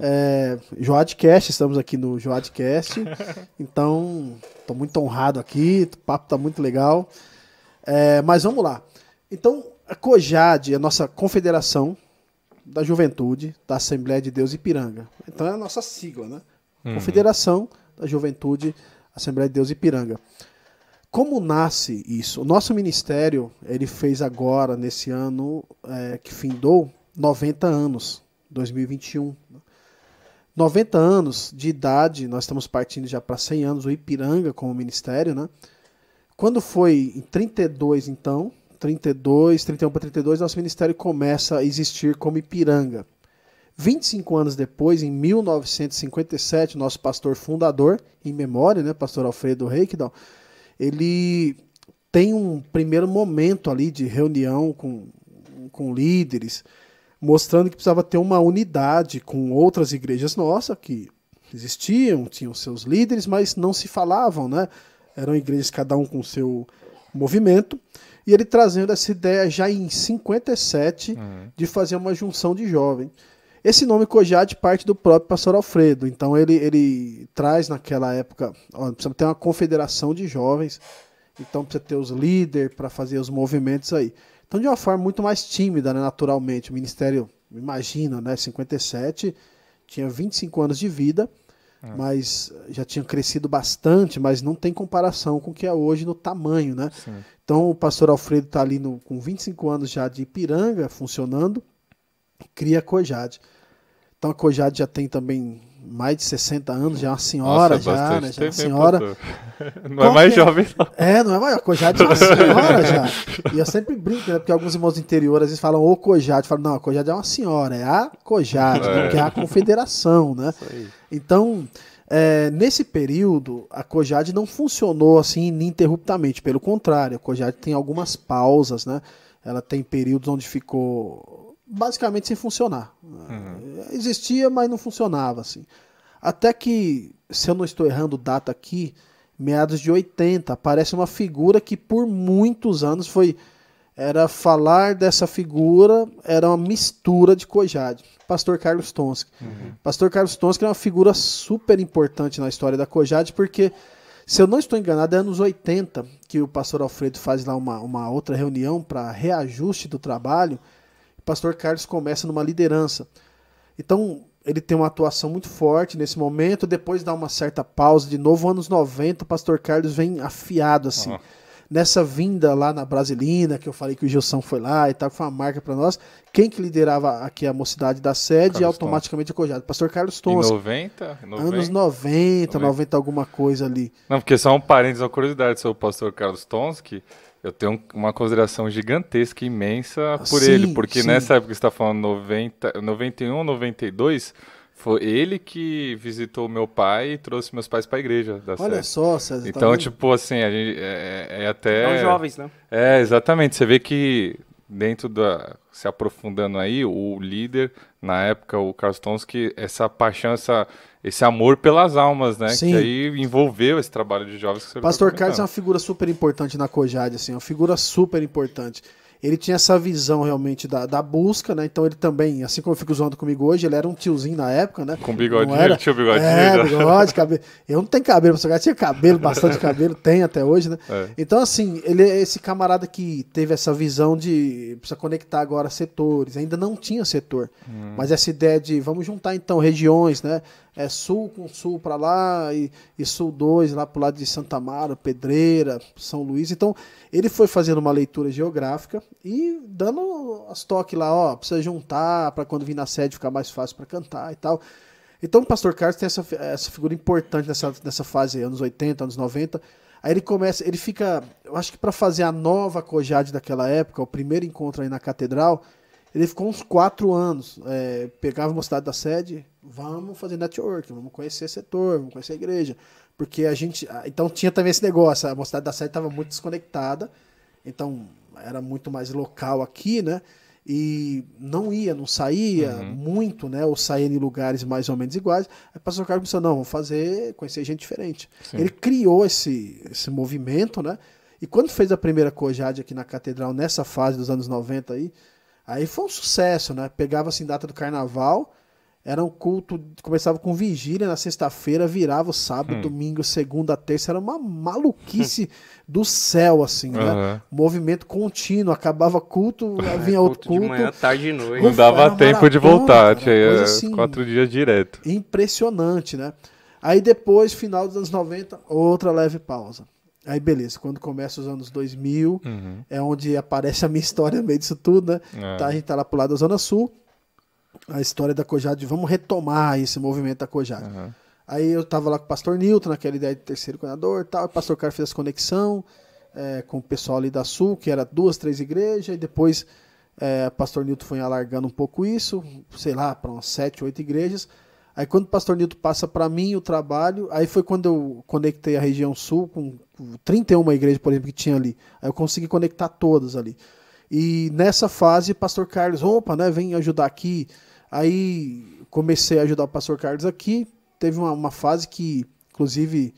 É, Joadcast, estamos aqui no Joadcast. (laughs) então, estou muito honrado aqui, o papo está muito legal. É, mas vamos lá. Então, a Cojade a nossa confederação da Juventude da Assembleia de Deus Ipiranga. Então é a nossa sigla, né? Uhum. Confederação da Juventude Assembleia de Deus Ipiranga. Como nasce isso? O nosso ministério ele fez agora, nesse ano é, que findou, 90 anos, 2021. 90 anos de idade, nós estamos partindo já para 100 anos, o Ipiranga como ministério, né? Quando foi em 32, então, 32, 31 para 32, nosso ministério começa a existir como Ipiranga. 25 anos depois, em 1957, nosso pastor fundador, em memória, né, pastor Alfredo Reikdal, ele tem um primeiro momento ali de reunião com, com líderes, mostrando que precisava ter uma unidade com outras igrejas nossas que existiam, tinham seus líderes, mas não se falavam, né? Eram igrejas cada um com seu movimento. E ele trazendo essa ideia já em 57 uhum. de fazer uma junção de jovem. Esse nome Cojade parte do próprio pastor Alfredo. Então ele, ele traz naquela época, ó, precisa ter uma confederação de jovens, então precisa ter os líderes para fazer os movimentos aí. Então de uma forma muito mais tímida, né, naturalmente. O ministério, imagina, né, 57, tinha 25 anos de vida, uhum. mas já tinha crescido bastante, mas não tem comparação com o que é hoje no tamanho, né? Sim. Então o pastor Alfredo está ali no, com 25 anos já de Ipiranga funcionando, cria a Cojade. Então a Cojade já tem também mais de 60 anos, já é uma senhora, Nossa, já, né? Já é uma senhora. (laughs) Não é mais é? jovem, não. É, não é mais. A Cojade é uma senhora já. E eu sempre brinco, né? Porque alguns irmãos do interior às vezes falam o Cojade. Falam, não, a Cojade é uma senhora, é a Cojade, é. Né? que é a confederação, né? Então, É, nesse período, a Cojade não funcionou assim ininterruptamente, pelo contrário, a Cojade tem algumas pausas, né? Ela tem períodos onde ficou basicamente sem funcionar. Uhum. Existia, mas não funcionava assim. Até que, se eu não estou errando data aqui, meados de 80, aparece uma figura que por muitos anos foi era falar dessa figura, era uma mistura de Cojade. Pastor Carlos Tonski. Uhum. Pastor Carlos Tonski é uma figura super importante na história da Cojade, porque, se eu não estou enganado, é anos 80 que o pastor Alfredo faz lá uma, uma outra reunião para reajuste do trabalho. O pastor Carlos começa numa liderança. Então, ele tem uma atuação muito forte nesse momento, depois dá uma certa pausa de novo, anos 90, o pastor Carlos vem afiado assim. Uhum. Nessa vinda lá na Brasilina, que eu falei que o Gilson foi lá e tal, que foi uma marca para nós. Quem que liderava aqui a mocidade da sede Carlos automaticamente acojado? Pastor Carlos Tons. Em 90, 90? Anos 90, 90, 90 alguma coisa ali. Não, porque só um parênteses, uma curiosidade sobre o pastor Carlos Tons, que eu tenho uma consideração gigantesca, imensa por sim, ele, porque sim. nessa época que você está falando 90, 91, 92, foi ele que visitou meu pai e trouxe meus pais para a igreja da Olha série. só, César. Tá então, tá tipo assim, a gente é, é, é até. São jovens, né? É, exatamente. Você vê que dentro da. Se aprofundando aí, o líder, na época, o Carlos Tonsky, essa paixão, essa esse amor pelas almas, né? Sim. Que aí envolveu esse trabalho de jovens que você Pastor Carlos é uma figura super importante na Cojade, assim, uma figura super importante ele tinha essa visão realmente da, da busca, né? Então ele também, assim como eu fico usando comigo hoje, ele era um tiozinho na época, né? Com bigodinho, era... ele tinha bigodinho. É, bigode, cabelo. Eu não tenho cabelo, mas tinha cabelo, bastante cabelo, tem até hoje, né? É. Então, assim, ele é esse camarada que teve essa visão de precisa conectar agora setores. Ainda não tinha setor, hum. mas essa ideia de vamos juntar então regiões, né? É, sul com sul para lá e, e, sul 2 lá para o lado de Santa Mara, Pedreira, São Luís. Então ele foi fazendo uma leitura geográfica e dando as toques lá, ó, precisa juntar para quando vir na sede ficar mais fácil para cantar e tal. Então o Pastor Carlos tem essa, essa figura importante nessa, nessa fase, anos 80, anos 90. Aí ele começa, ele fica, eu acho que para fazer a nova Cojade daquela época, o primeiro encontro aí na catedral, ele ficou uns quatro anos. É, pegava uma cidade da sede, vamos fazer network, vamos conhecer setor, vamos conhecer a igreja. Porque a gente. Então tinha também esse negócio, a mocidade da sede estava muito desconectada, então era muito mais local aqui, né? E não ia, não saía uhum. muito, né? Ou saía em lugares mais ou menos iguais. Aí o pastor Carlos pensou, não, vamos fazer, conhecer gente diferente. Sim. Ele criou esse, esse movimento, né? E quando fez a primeira Cojade aqui na catedral, nessa fase dos anos 90 aí, Aí foi um sucesso, né? Pegava assim data do carnaval, era um culto, começava com vigília na sexta-feira, virava o sábado, hum. domingo, segunda, terça, era uma maluquice do céu, assim, né? Movimento contínuo, acabava culto, (laughs) vinha outro culto. De manhã, tarde e noite. Não dava tempo maratona, de voltar, tinha assim, quatro dias direto. Impressionante, né? Aí depois, final dos anos 90, outra leve pausa. Aí beleza, quando começa os anos 2000, uhum. é onde aparece a minha história no meio disso tudo, né? É. Tá, a gente tá lá pro lado da Zona Sul, a história da Cojade, vamos retomar esse movimento da Cojade. Uhum. Aí eu tava lá com o pastor Newton, naquela ideia de terceiro coordenador e tal, o pastor Carlos fez conexão é, com o pessoal ali da Sul, que era duas, três igrejas, e depois é, o pastor Newton foi alargando um pouco isso, sei lá, para umas sete, oito igrejas, Aí quando o pastor Nilton passa para mim o trabalho, aí foi quando eu conectei a região sul com 31 igrejas, por exemplo, que tinha ali. Aí eu consegui conectar todas ali. E nessa fase, pastor Carlos, opa, né, vem ajudar aqui. Aí comecei a ajudar o pastor Carlos aqui. Teve uma, uma fase que, inclusive,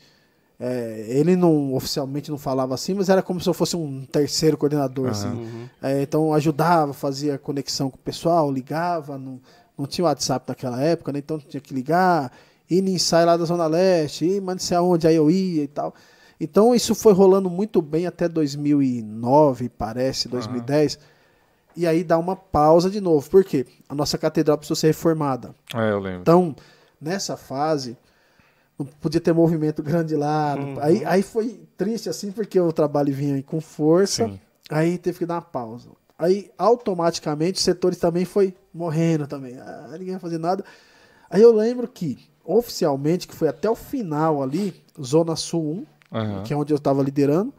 é, ele não oficialmente não falava assim, mas era como se eu fosse um terceiro coordenador. Uhum. Assim. É, então ajudava, fazia conexão com o pessoal, ligava. Não, não tinha WhatsApp naquela época, né? Então tinha que ligar, ir no ensaio lá da Zona Leste, ir, mas não sei aonde, aí eu ia e tal. Então isso foi rolando muito bem até 2009, parece, 2010. Uhum. E aí dá uma pausa de novo. Por quê? A nossa catedral precisou ser reformada. É, eu lembro. Então, nessa fase, não podia ter movimento grande lá. Uhum. Aí, aí foi triste assim, porque o trabalho vinha com força. Sim. Aí teve que dar uma pausa. Aí automaticamente os setores também foi morrendo também. Ah, ninguém ia fazer nada. Aí eu lembro que oficialmente, que foi até o final ali, Zona Sul 1, uhum. que é onde eu estava liderando,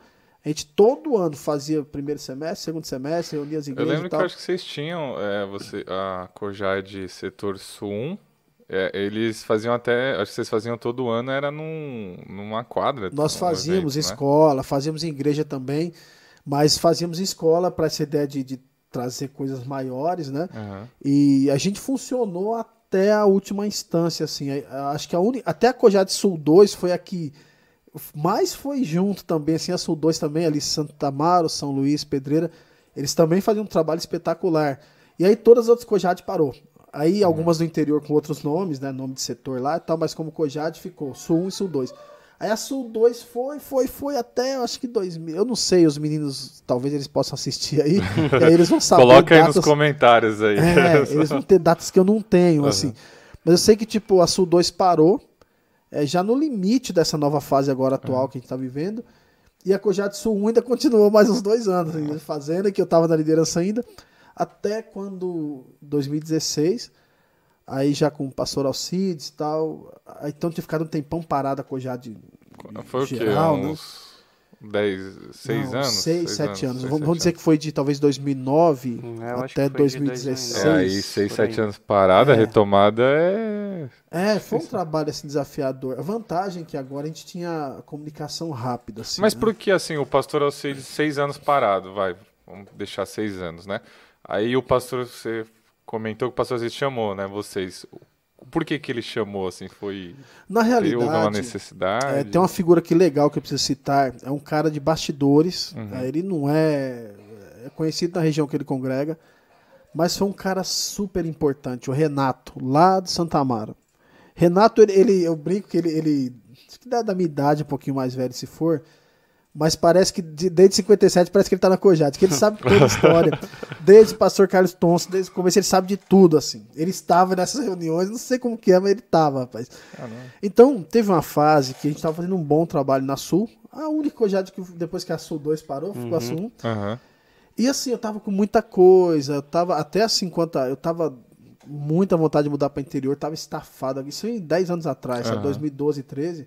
a gente todo ano fazia primeiro semestre, segundo semestre, reunia as igrejas. Eu lembro que acho que vocês tinham é, você, a Cojai de setor Sul 1 É, eles faziam até, acho que vocês faziam todo ano, era num, numa quadra. Nós fazíamos evento, né? escola, fazíamos em igreja também, mas fazíamos escola para essa ideia de, de trazer coisas maiores, né? Aham. E a gente funcionou até a última instância, assim. A- Acho que a única. Até a Cojade Sul 2 foi a que mais foi junto também, assim, a Sul 2 também, ali Santa Amaro, São Luís, Pedreira. Eles também faziam um trabalho espetacular. E aí todas as outras Cojade parou. Aí algumas do interior com outros nomes, né? Nome de setor lá e tal, mas como Cojade ficou Sul 1 e Sul 2. Aí a Sul 2 foi, foi, foi até, acho que 2000. Eu não sei, os meninos, talvez eles possam assistir aí. e aí eles vão (laughs) saber. Coloca aí nos datas- comentários aí. é, eles vão ter datas que eu não tenho, Aham. assim. Mas eu sei que, tipo, a Sul 2 parou, é, já no limite dessa nova fase agora atual que a gente tá vivendo. E a Cojade Sul 1 ainda continuou mais uns dois anos ainda fazendo, que eu tava na liderança ainda. Até quando, 2016, aí já com o pastor Alcides e tal. Aí, então tinha ficado um tempão parado a Cojade Foi o quê? geral, né? Uns 10, 6 Não, anos? Seis, sete anos. seis, Vamos, dizer que foi de talvez 2009 Hum, eu até que foi de 2016. É, aí 6, 7 anos parada, a É. retomada é. É, foi um trabalho assim desafiador. A vantagem é que agora a gente tinha comunicação rápida. Assim, Mas né? por que assim, o pastor Alcides, seis anos parado, vai, vamos deixar seis anos, né? Aí o pastor, você comentou que o pastor Alcides chamou, né, vocês. Por que que ele chamou, assim, foi... Na Houve uma realidade, necessidade? é, tem uma figura aqui legal que eu preciso citar. É um cara de bastidores. Uhum. É, ele não é, é conhecido na região que ele congrega, mas foi um cara super importante, o Renato, lá de Santa Amaro. Renato, ele, ele- eu brinco que ele, ele acho que dá da minha idade, um pouquinho mais velho se for, mas parece que de- desde 57 parece que ele tá na Cojade, que ele (laughs) sabe toda a história. Desde o pastor Carlos Tonso, desde o começo ele sabe de tudo, assim. Ele estava nessas reuniões, não sei como que é, mas ele estava, rapaz. Ah. Então, teve uma fase que a gente estava fazendo um bom trabalho na Sul, a única Cojade que depois que a Sul 2 parou, ficou a Sul 1. Aham. E assim, eu tava com muita coisa, eu tava até assim, quanto eu tava muita vontade de mudar para interior, tava estafado. Isso em 10 anos atrás, sabe? Aham. 2012, 13.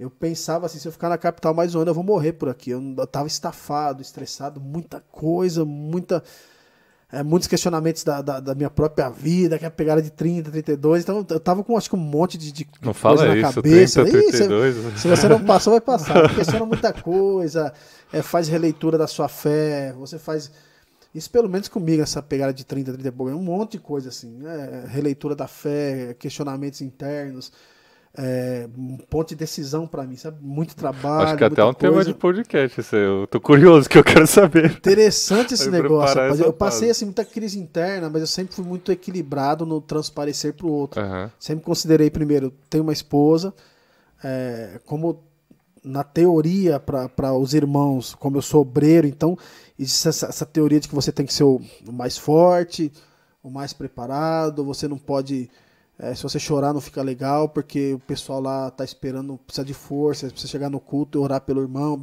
Eu pensava assim, se eu ficar na capital mais um ano, eu vou morrer por aqui. Eu, eu tava estafado, estressado, muita coisa, muita é, muitos questionamentos da, da, da minha própria vida, que é a pegada de 30, 32. Então eu tava com acho que um monte de, de Não coisa fala na isso, cabeça. 30, Ih, você- 32. se você não passou, vai passar. (laughs) Questiona muita coisa, é, faz releitura da sua fé, você faz. Isso pelo menos comigo, essa pegada de 30, 30 e pouco, é um monte de coisa assim. né? releitura da fé, questionamentos internos, é, um ponto de decisão pra mim, sabe? Muito trabalho. Acho que até é um muita tema coisa. de podcast aí. Eu tô curioso, que eu quero saber. Interessante esse negócio, rapaz. Eu passei fase. assim muita crise interna, mas eu sempre fui muito equilibrado no transparecer pro outro. Aham. Sempre considerei, primeiro, tenho uma esposa, é, como na teoria para os irmãos, como eu sou obreiro, então existe essa, essa teoria de que você tem que ser o, o mais forte, o mais preparado, você não pode. É, se você chorar não fica legal, porque o pessoal lá tá esperando, precisa de força, precisa chegar no culto e orar pelo irmão.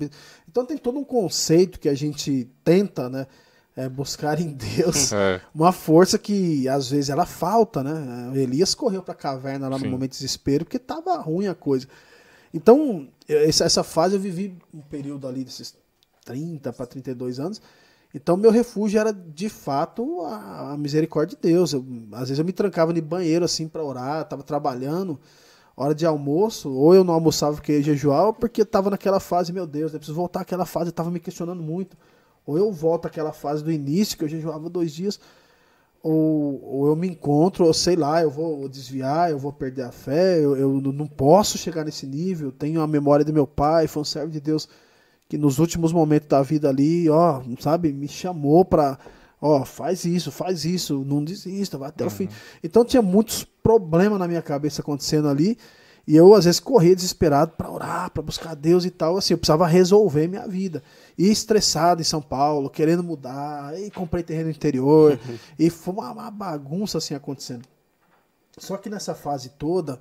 Então tem todo um conceito que a gente tenta, né? é, buscar em Deus (laughs) É. uma força que às vezes ela falta, né? Elias correu para a caverna lá Sim. no momento de desespero porque tava ruim a coisa. Então, essa fase eu vivi um período ali desses 30 para 32 anos. Então, meu refúgio era de fato a, a misericórdia de Deus. Eu- às vezes eu me trancava no banheiro assim para orar, tava trabalhando, hora de almoço, ou eu não almoçava porque ia jejuar, ou porque tava naquela fase, meu Deus, eu preciso voltar àquela fase, eu tava me questionando muito. Ou eu volto àquela fase do início, que eu jejuava dois dias, ou, ou eu me encontro, ou sei lá, eu vou desviar, eu vou perder a fé, eu, eu não posso chegar nesse nível, tenho a memória do meu pai, foi um servo de Deus que nos últimos momentos da vida ali, ó, sabe, me chamou pra, ó, faz isso, faz isso, não desista, vai até o fim. Então tinha muitos problemas na minha cabeça acontecendo ali, e eu às vezes corria desesperado pra orar, pra buscar Deus e tal, assim, eu precisava resolver minha vida. E estressado em São Paulo, querendo mudar, e comprei terreno no interior, e foi uma, uma bagunça assim acontecendo. Só que nessa fase toda,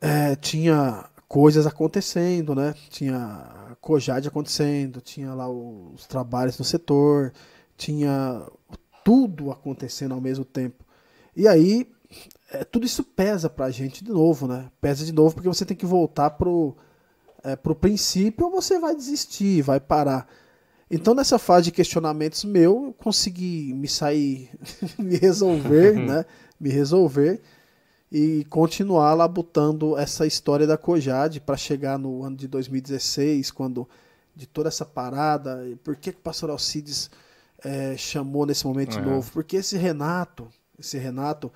é, tinha coisas acontecendo, né? Tinha Cojade acontecendo, tinha lá os trabalhos no setor, tinha tudo acontecendo ao mesmo tempo. E aí, é, tudo isso pesa pra gente de novo, né? Pesa de novo porque você tem que voltar pro, é, pro princípio ou você vai desistir, vai parar. Então, nessa fase de questionamentos meu, eu consegui me sair, (laughs) me resolver, né? Me resolver. E continuar labutando essa história da Cojade para chegar no ano de 2016, quando de toda essa parada, por que, que o pastor Alcides é, chamou nesse momento de novo? Porque esse Renato, esse Renato,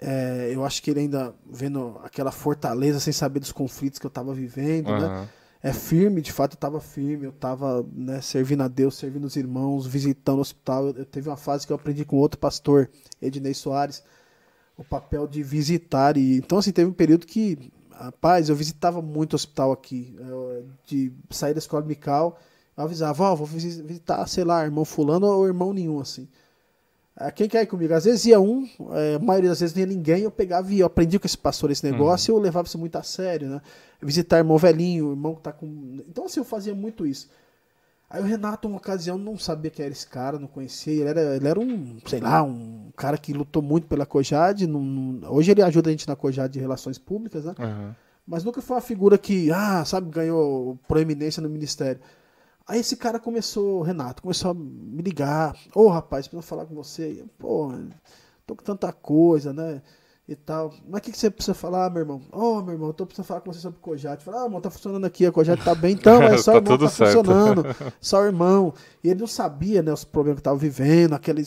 é, eu acho que ele ainda vendo aquela fortaleza sem saber dos conflitos que eu estava vivendo, uhum. né? É firme, de fato eu estava firme, eu estava né, servindo a Deus, servindo os irmãos, visitando o hospital. Eu, eu, teve uma fase que eu aprendi com outro pastor, Ednei Soares, o papel de visitar. E, então, assim, teve um período que, rapaz, eu visitava muito o hospital aqui, eu, de sair da escola mical, eu avisava, ó, oh, vou visitar, sei lá, irmão fulano ou irmão nenhum, assim. Ah, quem quer ir comigo? Às vezes ia um, é, a maioria das vezes não ia ninguém, eu pegava e eu aprendi com esse pastor esse negócio uhum. e eu levava isso muito a sério, né? Visitar irmão velhinho, irmão que tá com. Então, assim, eu fazia muito isso. Aí o Renato, uma ocasião, não sabia quem era esse cara, não conhecia. Ele era, ele era um, sei lá, um cara que lutou muito pela Cojade. hoje ele ajuda a gente na Cojade de Relações Públicas, né? Uhum. Mas nunca foi uma figura que, ah, sabe, ganhou proeminência no ministério. Aí esse cara começou, Renato, começou a me ligar. Ô, oh, rapaz, preciso falar com você. Pô, tô com tanta coisa, né? E tal. Mas o que, que você precisa falar, meu irmão? Ô, oh, meu irmão, tô precisando falar com você sobre o Cojate. Fala, ah, irmão, tá funcionando aqui, a Cojate tá bem. Então, é (laughs) só tá o irmão tá certo. funcionando. (laughs) Só o irmão. E ele não sabia, né, os problemas que tava vivendo, aquela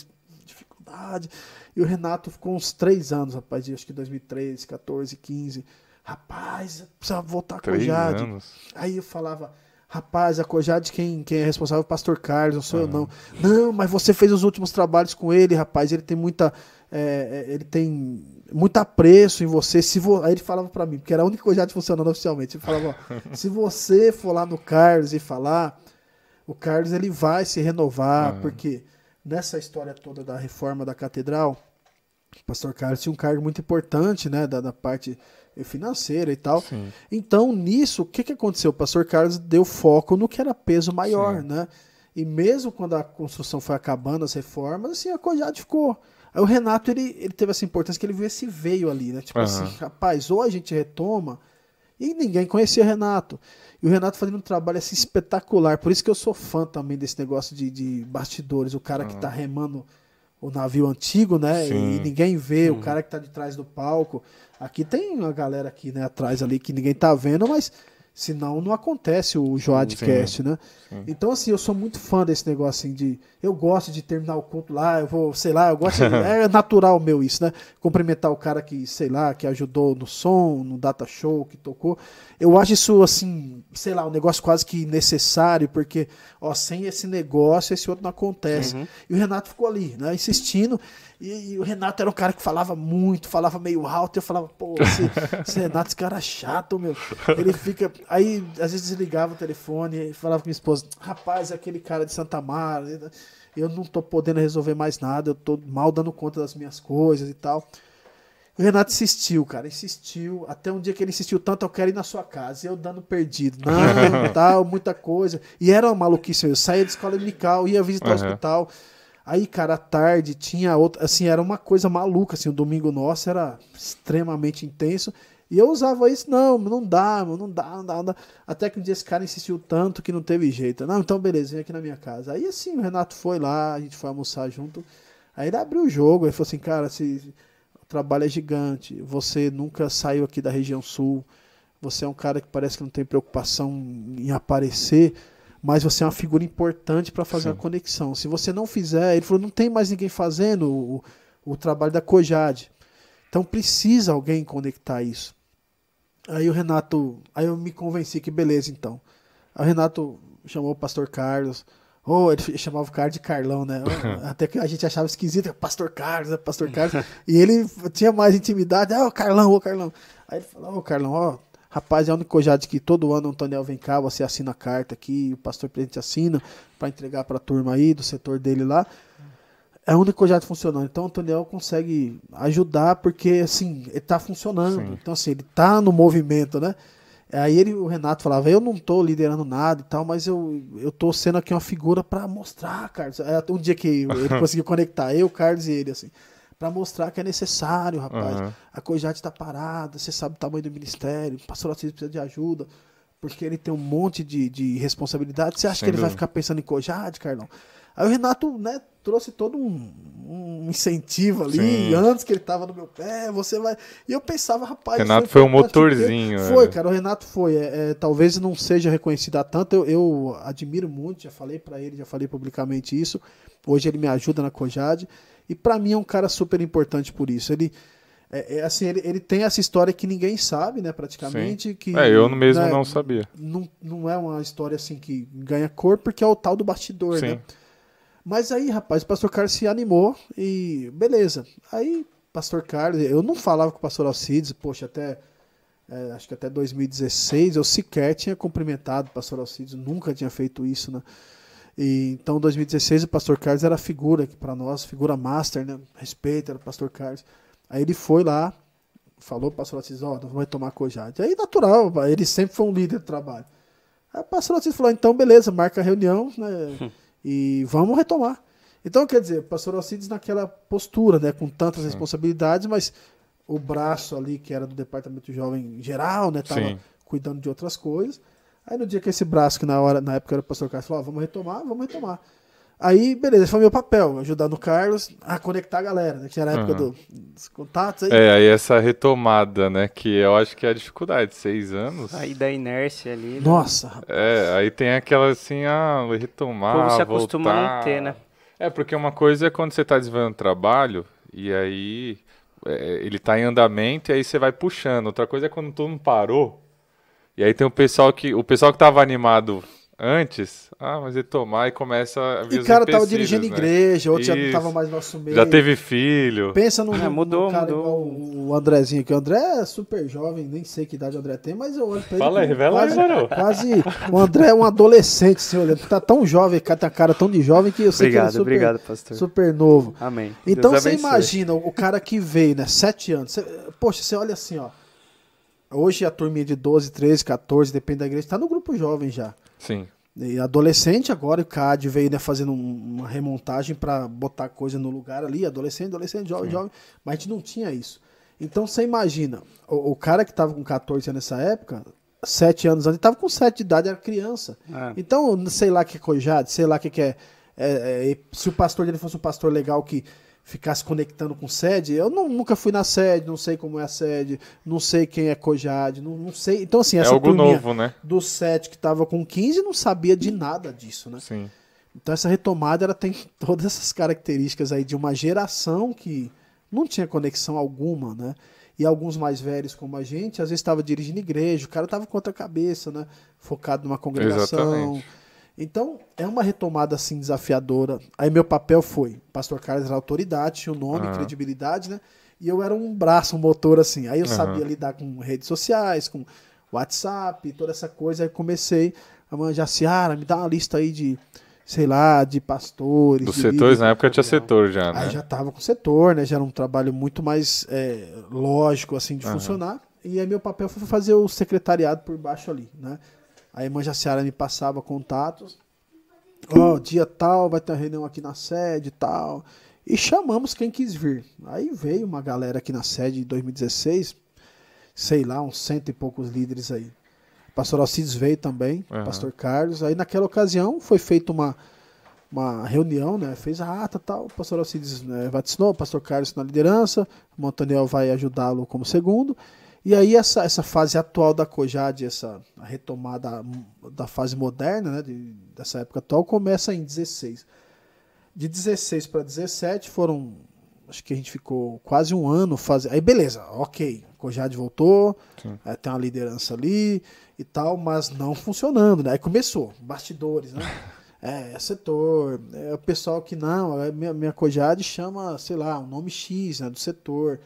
dificuldade. E o Renato ficou uns três anos, rapaz, acho que 2013, 14, 15. Rapaz, precisa voltar com o Cojade. Aí eu falava Rapaz, a Cojade, quem, quem é responsável é o pastor Carlos, não sou uhum. eu não. Não, mas você fez os últimos trabalhos com ele, rapaz. Ele tem muita. É, é ele tem muito apreço em você. Se vo... Aí ele falava para mim, porque era a única Cojade funcionando oficialmente. Ele falava: ó, (laughs) se você for lá no Carlos e falar, o Carlos ele vai se renovar, uhum. porque nessa história toda da reforma da catedral, o pastor Carlos tinha um cargo muito importante, né, da, da parte financeira e tal. Sim. Então, nisso, o que, que aconteceu? O pastor Carlos deu foco no que era peso maior, Sim. né? E mesmo quando a construção foi acabando, as reformas, assim, a Cojade ficou. Aí o Renato, ele, ele teve essa importância que ele viu esse veio ali, né? Tipo uhum. assim, rapaz, ou a gente retoma, e ninguém conhecia o Renato. E o Renato fazendo um trabalho assim espetacular. Por isso que eu sou fã também desse negócio de, de bastidores. O cara uhum. que tá remando o navio antigo, né? Sim. E ninguém vê, uhum. o cara que tá de trás do palco. Aqui tem uma galera aqui, né, atrás ali que ninguém tá vendo, mas senão não acontece o Joadcast, né? Sim. Então, assim, eu sou muito fã desse negócio assim de. Eu gosto de terminar o culto lá, eu vou, sei lá, eu gosto. De, (laughs) é natural meu isso, né? Cumprimentar o cara que, sei lá, que ajudou no som, no data show, que tocou. Eu acho isso, assim, sei lá, um negócio quase que necessário, porque, ó, sem esse negócio, esse outro não acontece. Uhum. E o Renato ficou ali, né, insistindo. E, e, o Renato era um cara que falava muito, falava meio alto. E eu falava, pô, esse, (laughs) esse Renato, esse cara é chato, meu. Ele fica. Aí, às vezes, desligava o telefone e falava com minha esposa: rapaz, aquele cara de Santa Mara, eu não tô podendo resolver mais nada, eu tô mal dando conta das minhas coisas e tal. O Renato insistiu, cara, insistiu. Até um dia que ele insistiu tanto, eu quero ir na sua casa. E eu dando perdido. Não, (laughs) tal, muita coisa. E era uma maluquice. Eu saía da escola dominical, ia visitar uhum. o hospital. Aí, cara, à tarde tinha outra. Assim, era uma coisa maluca. Assim, o domingo nosso era extremamente intenso. E eu usava isso, não, não dá, não dá, não dá, não dá. Até que um dia esse cara insistiu tanto que não teve jeito. Não, então beleza, vem aqui na minha casa. Aí assim, o Renato foi lá, a gente foi almoçar junto. Aí ele abriu o jogo, ele falou assim, cara, se, o trabalho é gigante, você nunca saiu aqui da região sul, você é um cara que parece que não tem preocupação em aparecer mas você é uma figura importante para fazer Sim. a conexão. Se você não fizer, ele falou, não tem mais ninguém fazendo o, o trabalho da Cojade. Então precisa alguém conectar isso. Aí o Renato, aí eu me convenci que beleza então. Aí o Renato chamou o pastor Carlos. Oh, ele chamava o cara de Carlão, né? (laughs) Até que a gente achava esquisito, Pastor Carlos, é Pastor Carlos. e ele tinha mais intimidade, ah, oh, Carlão, ô oh, Carlão. Aí ele falou, ô oh, Carlão, ó, Rapaz, é o único cojade que todo ano o Antoniel vem cá, você assina a carta aqui, o pastor presidente assina para entregar para a turma aí do setor dele lá. É o único cojade funcionando. Então o Antoniel consegue ajudar porque assim, ele tá funcionando. Sim. Então assim, ele tá no movimento, né? Aí ele, o Renato falava, eu não tô liderando nada e tal, mas eu, eu tô sendo aqui uma figura para mostrar, Carlos. É, um dia que ele (laughs) conseguiu conectar eu, Carlos e ele, assim para mostrar que é necessário, rapaz. Uhum. A Cojate está parada, você sabe o tamanho do ministério, o pastor precisa de ajuda. porque ele tem um monte de, de responsabilidade. Você acha Sem que ele vai dúvida. ficar pensando em Cojade, Carlão? Aí o Renato, né, trouxe todo um, um incentivo ali, Sim. antes que ele tava no meu pé, você vai. E eu pensava, rapaz. Renato isso foi um motorzinho, Foi, cara, o Renato foi. É, é, talvez não seja reconhecido há tanto. Eu, eu admiro muito, já falei pra ele, já falei publicamente isso. Hoje ele me ajuda na Cojade. E pra mim é um cara super importante por isso. Ele. É, é assim, ele, ele tem essa história que ninguém sabe, né, praticamente. Que, É, eu mesmo né, não sabia. Não, não é uma história assim que ganha cor, porque é o tal do bastidor, Sim. né? Mas aí, rapaz, o pastor Carlos se animou e beleza. Aí, pastor Carlos, eu não falava com o pastor Alcides, poxa, até é, acho que até 2016 eu sequer tinha cumprimentado o pastor Alcides, nunca tinha feito isso, né? E, então, em 2016, o pastor Carlos era a figura aqui para nós, figura master, né? Respeito, era o pastor Carlos. Aí ele foi lá, falou pro pastor Alcides, ó, nós vamos retomar a Cojade. Aí, natural, ele sempre foi um líder do trabalho. Aí o pastor Alcides falou, então, beleza, marca a reunião, né? (laughs) e vamos retomar. Então, quer dizer, o pastor Alcides naquela postura, né, com tantas responsabilidades, mas o braço ali, que era do departamento jovem geral, né, tava Sim. cuidando de outras coisas. Aí no dia que esse braço, que na, hora, na época era o pastor Carlos, falou, ó, vamos retomar, vamos retomar. Aí, beleza, foi meu papel, ajudar no Carlos a conectar a galera, né, que era a época Uhum. do- dos contatos. Aí, É, aí essa retomada, né? Que eu acho que é a dificuldade, seis anos. Aí da inércia ali. né? Nossa, rapaz. É, aí tem aquela assim, ah, vou retomar. O povo se acostuma a não voltar. ter, né? É, porque uma coisa é quando você tá desenvolvendo trabalho e aí é, ele tá em andamento e aí você vai puxando. Outra coisa é quando todo mundo parou. E aí tem o pessoal que o pessoal que tava animado antes, ah, mas retomar e começa a vir E o os cara tava dirigindo né? igreja, outro já não Isso. tava mais no nosso meio. Já teve filho. Pensa num, É, mudou, cara mudou. igual o Andrezinho aqui. O André é super jovem, nem sei que idade o André tem, mas eu olho pra ele. Fala aí, revela aí, quase, Varão. quase. O André é um adolescente, assim, olhando. Tá tão jovem, cara, tem a cara tão de jovem que eu sei Obrigado, que ele é super, obrigado, pastor. super novo. Amém. Então Deus você abençoe. imagina o cara que veio, né? Sete anos. Você- poxa, você olha assim, ó. Hoje a turminha de 12, 13, 14, depende da igreja, tá no grupo jovem já. Sim. E adolescente agora, o CAD veio né, fazendo um- uma remontagem para botar coisa no lugar ali, adolescente, adolescente, jovem, jovem, mas a gente não tinha isso. Então você imagina, o, o cara que tava com 14 anos nessa época, 7 anos antes, ele tava com 7 de idade, era criança. Ah. Então, sei lá que é cojade, sei lá o que que é, é, é, Se o pastor dele fosse um pastor legal que ficasse conectando com sede, eu não- nunca fui na sede, não sei como é a sede, não sei quem é cojade, não, não sei. Então, assim, É essa algo turminha novo, né? do 7 que tava com 15 não sabia de nada disso, né? Sim. Então essa retomada ela tem (laughs) todas essas características aí de uma geração que não tinha conexão alguma, né? E alguns mais velhos como a gente, às vezes estava dirigindo igreja, o cara estava com outra cabeça, né? Focado numa congregação. Exatamente. Então, é uma retomada assim desafiadora. Aí meu papel foi, pastor Carlos era autoridade, tinha o nome, Aham. credibilidade, né? E eu era um braço, um motor assim. Aí eu Aham. sabia lidar com redes sociais, com WhatsApp, toda essa coisa. Aí comecei a manjar, Ciara, me dá uma lista aí de, sei lá, de pastores. Dos de setores, líderes na época tinha setor já, né? Aí já tava com setor, né? Já era um trabalho muito mais é, lógico, assim, de Aham. funcionar. E aí meu papel foi fazer o secretariado por baixo ali, né? Aí a irmã Jaciara me passava contatos. Ó, dia tal, vai ter uma reunião aqui na sede e tal. E chamamos quem quis vir. Aí veio uma galera aqui na sede em 2016, sei lá, uns cento e poucos líderes aí. Pastor Alcides veio também, Aham. Pastor Carlos. Aí naquela ocasião foi feita uma, uma reunião, né? Fez a ata e tal. O pastor Alcides né, vaticinou, o pastor Carlos na liderança, o Montaniel vai ajudá-lo como segundo. E aí essa, essa fase atual da Cojade, essa a retomada da fase moderna, né, de- dessa época atual, começa em 16. De 16 para 17 foram, acho que a gente ficou quase um ano fazendo. Aí beleza, ok, Cojade voltou, Sim. é, tem uma liderança ali e tal, mas não funcionando, né? Aí começou, bastidores, né? (laughs) É, setor, é o pessoal que não, é, minha, minha Cojade chama, sei lá, um nome X, né, do setor.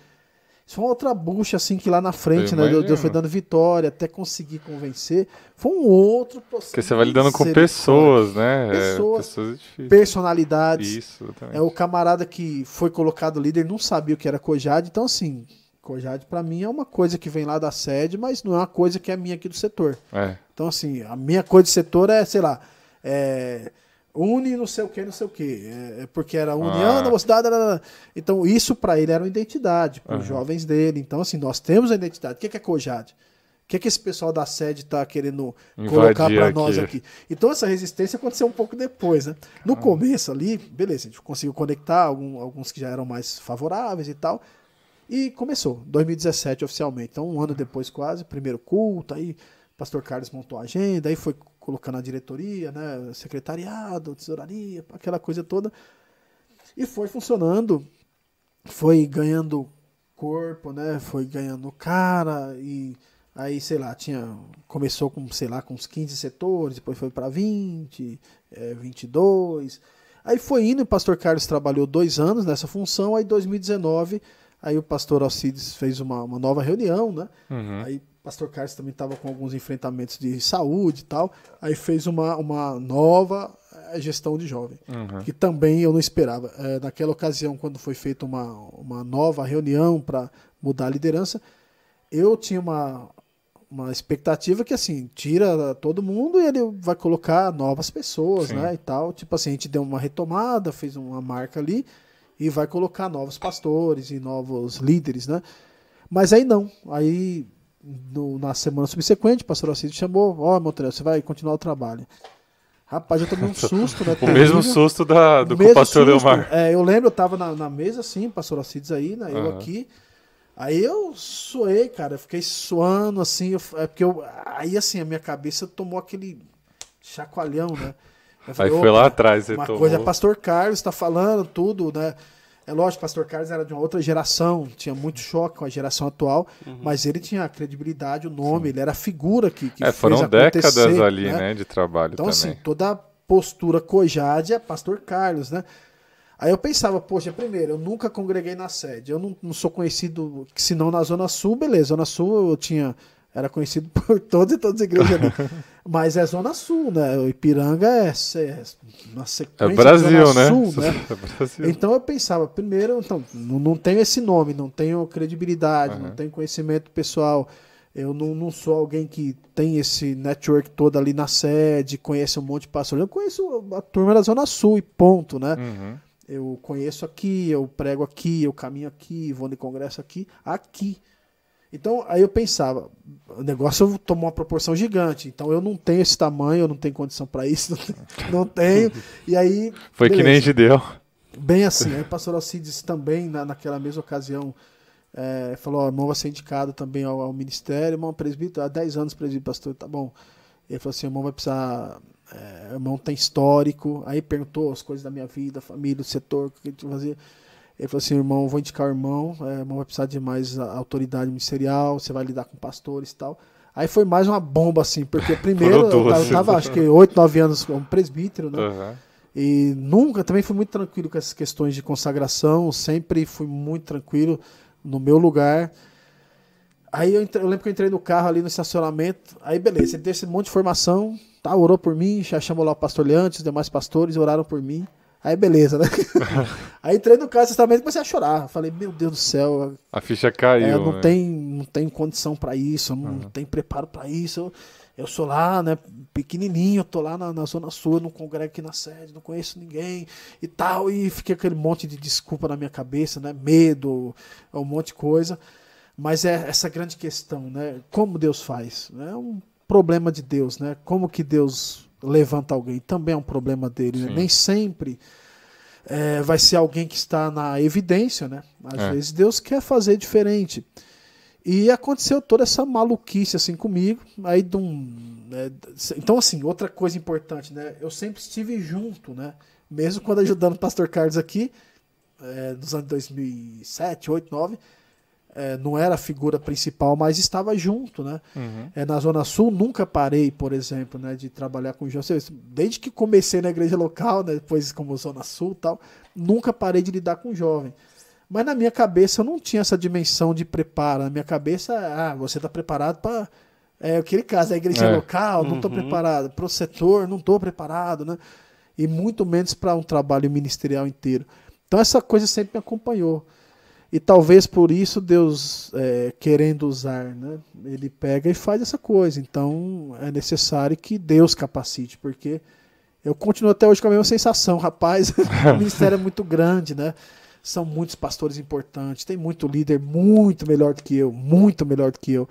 Isso foi uma outra bucha, assim, que lá na frente, né, Deus. Deus foi dando vitória até conseguir convencer. Foi um outro processo. Porque você vai lidando com pessoas, né? É, Pessoas, pessoas difíceis. Personalidades. Isso, exatamente. É o camarada que foi colocado líder, não sabia o que era Cojade, então assim, Cojade pra mim é uma coisa que vem lá da sede, mas não é uma coisa que é minha aqui do setor. É. Então assim, a minha coisa de setor é, sei lá, é une não sei o que, não sei o que, é, é porque era união Ah. da mocidade, então isso pra ele era uma identidade, para os Aham. jovens dele, então assim, nós temos a identidade, o que que é Cojade? que, é que esse pessoal da sede está querendo Invadir colocar para nós aqui. Então essa resistência aconteceu um pouco depois, né? No começo ali, beleza, a gente conseguiu conectar algum- alguns que já eram mais favoráveis e tal. E começou, 2017 oficialmente. Então, um ano depois, quase, primeiro culto, aí o pastor Carlos montou a agenda, aí foi colocando a diretoria, né? Secretariado, tesouraria, aquela coisa toda. E foi funcionando, foi ganhando corpo, né? Foi ganhando cara e aí, sei lá, tinha começou com, sei lá, com uns 15 setores, depois foi para 20, é, 22. Aí foi indo, e o pastor Carlos trabalhou dois anos nessa função, aí 2019, aí o pastor Alcides fez uma, uma nova reunião, né? Uhum. Aí pastor Carlos também estava com alguns enfrentamentos de saúde e tal, aí fez uma, uma nova eh, gestão de jovem Uhum. que também eu não esperava. É, naquela ocasião, quando foi feita uma, uma nova reunião para mudar a liderança, eu tinha uma, uma expectativa que, assim, tira todo mundo e ele vai colocar novas pessoas, Sim. né, e tal. Tipo assim, a gente deu uma retomada, fez uma marca ali e vai colocar novos pastores e novos líderes, né. Mas aí não. Aí, no- na semana subsequente, o pastor Alcides chamou, ó, Montreux, você vai continuar o trabalho. Rapaz, eu tomei um (laughs) susto, né? O mesmo susto da, do O pastor susto. Leomar. É, eu lembro, eu tava na, na mesa assim, pastor Alcides aí, né? Eu Aham. aqui. Aí eu suei, cara. Eu fiquei suando assim. eu- é porque eu. Aí assim, a minha cabeça tomou aquele chacoalhão, né? Eu Aí falei, foi lá "Opa, atrás, você Uma tomou. coisa é pastor Carlos tá falando tudo, né? É lógico, pastor Carlos era de uma outra geração, tinha muito choque com a geração atual, mas ele tinha a credibilidade, o nome, ele era a figura que, que É, fez foram décadas acontecer, ali, né? né, de trabalho Então, também. assim, toda a postura cojade é pastor Carlos, né? Aí eu pensava, poxa, primeiro, eu nunca congreguei na sede. Eu não, não sou conhecido, senão na Zona Sul, beleza. Zona Sul eu tinha. Era conhecido (laughs) por todas e todas as igrejas ali. (laughs) Mas é Zona Sul, né? O Ipiranga é, é uma sequência É Brasil, Zona né? Sul, né? (laughs) É Brasil. Então eu pensava, primeiro, então, não, tenho esse nome, não tenho credibilidade, não tenho conhecimento pessoal. Eu não, não sou alguém que tem esse network todo ali na sede, conhece um monte de pastor. Eu conheço a turma da Zona Sul e ponto, né? Uhum. Eu conheço aqui, eu prego aqui, eu caminho aqui, vou no congresso aqui, aqui. Então, aí eu pensava, o negócio tomou uma proporção gigante. Então, eu não tenho esse tamanho, eu não tenho condição para isso, (laughs) não tenho. E aí. Foi que nem beleza. Gideão. Bem assim. Aí o pastor Alcides também, na, naquela mesma ocasião, é, falou: ó, irmão vai ser indicado também ao, ao ministério, irmão presbítero, há 10 anos presbítero, pastor, tá bom. Ele falou assim: irmão vai precisar. É, irmão tem histórico. Aí perguntou as coisas da minha vida, família, o setor, o que a gente fazia. Ele falou assim: irmão, vou indicar o irmão, é, irmão vai precisar de mais autoridade ministerial, você vai lidar com pastores e tal. Aí foi mais uma bomba, assim, porque (laughs) primeiro eu tava, eu tava, acho que 8, 9 anos como presbítero, né? Uhum. E nunca, também fui muito tranquilo com essas questões de consagração, sempre fui muito tranquilo no meu lugar. Aí eu, entre- eu lembro que eu entrei no carro ali no estacionamento, aí beleza, ele deu esse monte de informação, tá, orou por mim, já chamou lá o pastor Leandro, os demais pastores oraram por mim. Aí beleza, né? (laughs) aí entrei no carro no estacionamento e comecei a chorar. Falei, meu Deus do céu, A ficha caiu. é, não, né? tem, não tem condição para isso, não tem preparo para isso. Eu, eu sou lá, né, pequenininho, eu tô lá na, na Zona Sul, não congrego aqui na sede, não conheço ninguém e tal. E fiquei aquele monte de desculpa na minha cabeça, né, medo, um monte de coisa. Mas é essa grande questão, né, como Deus faz? É um problema de Deus, né? Como que Deus levanta alguém? Também é um problema dele, né? Nem sempre é, vai ser alguém que está na evidência, né? Às É. vezes Deus quer fazer diferente. E aconteceu toda essa maluquice assim comigo. Aí de um, né, então assim, outra coisa importante, né? Eu sempre estive junto, né? Mesmo quando ajudando o pastor Carlos aqui, é, nos anos 2007, 8, 9, é, não era a figura principal, mas estava junto, né? Uhum. É, na Zona Sul, nunca parei, por exemplo, né, de trabalhar com jovens. Desde que comecei na igreja local, né, depois como Zona Sul tal, nunca parei de lidar com jovem. Mas na minha cabeça eu não tinha essa dimensão de preparo. Na minha cabeça, ah, você está preparado para. É aquele caso, a igreja É. local, não estou preparado. Para o setor, não estou preparado, né? E muito menos para um trabalho ministerial inteiro. Então essa coisa sempre me acompanhou. E talvez por isso Deus, é, querendo usar, né, ele pega e faz essa coisa. Então é necessário que Deus capacite, porque eu continuo até hoje com a mesma sensação, (laughs) rapaz. o ministério é muito grande, né? São muitos pastores importantes, tem muito líder muito melhor do que eu, muito melhor do que eu.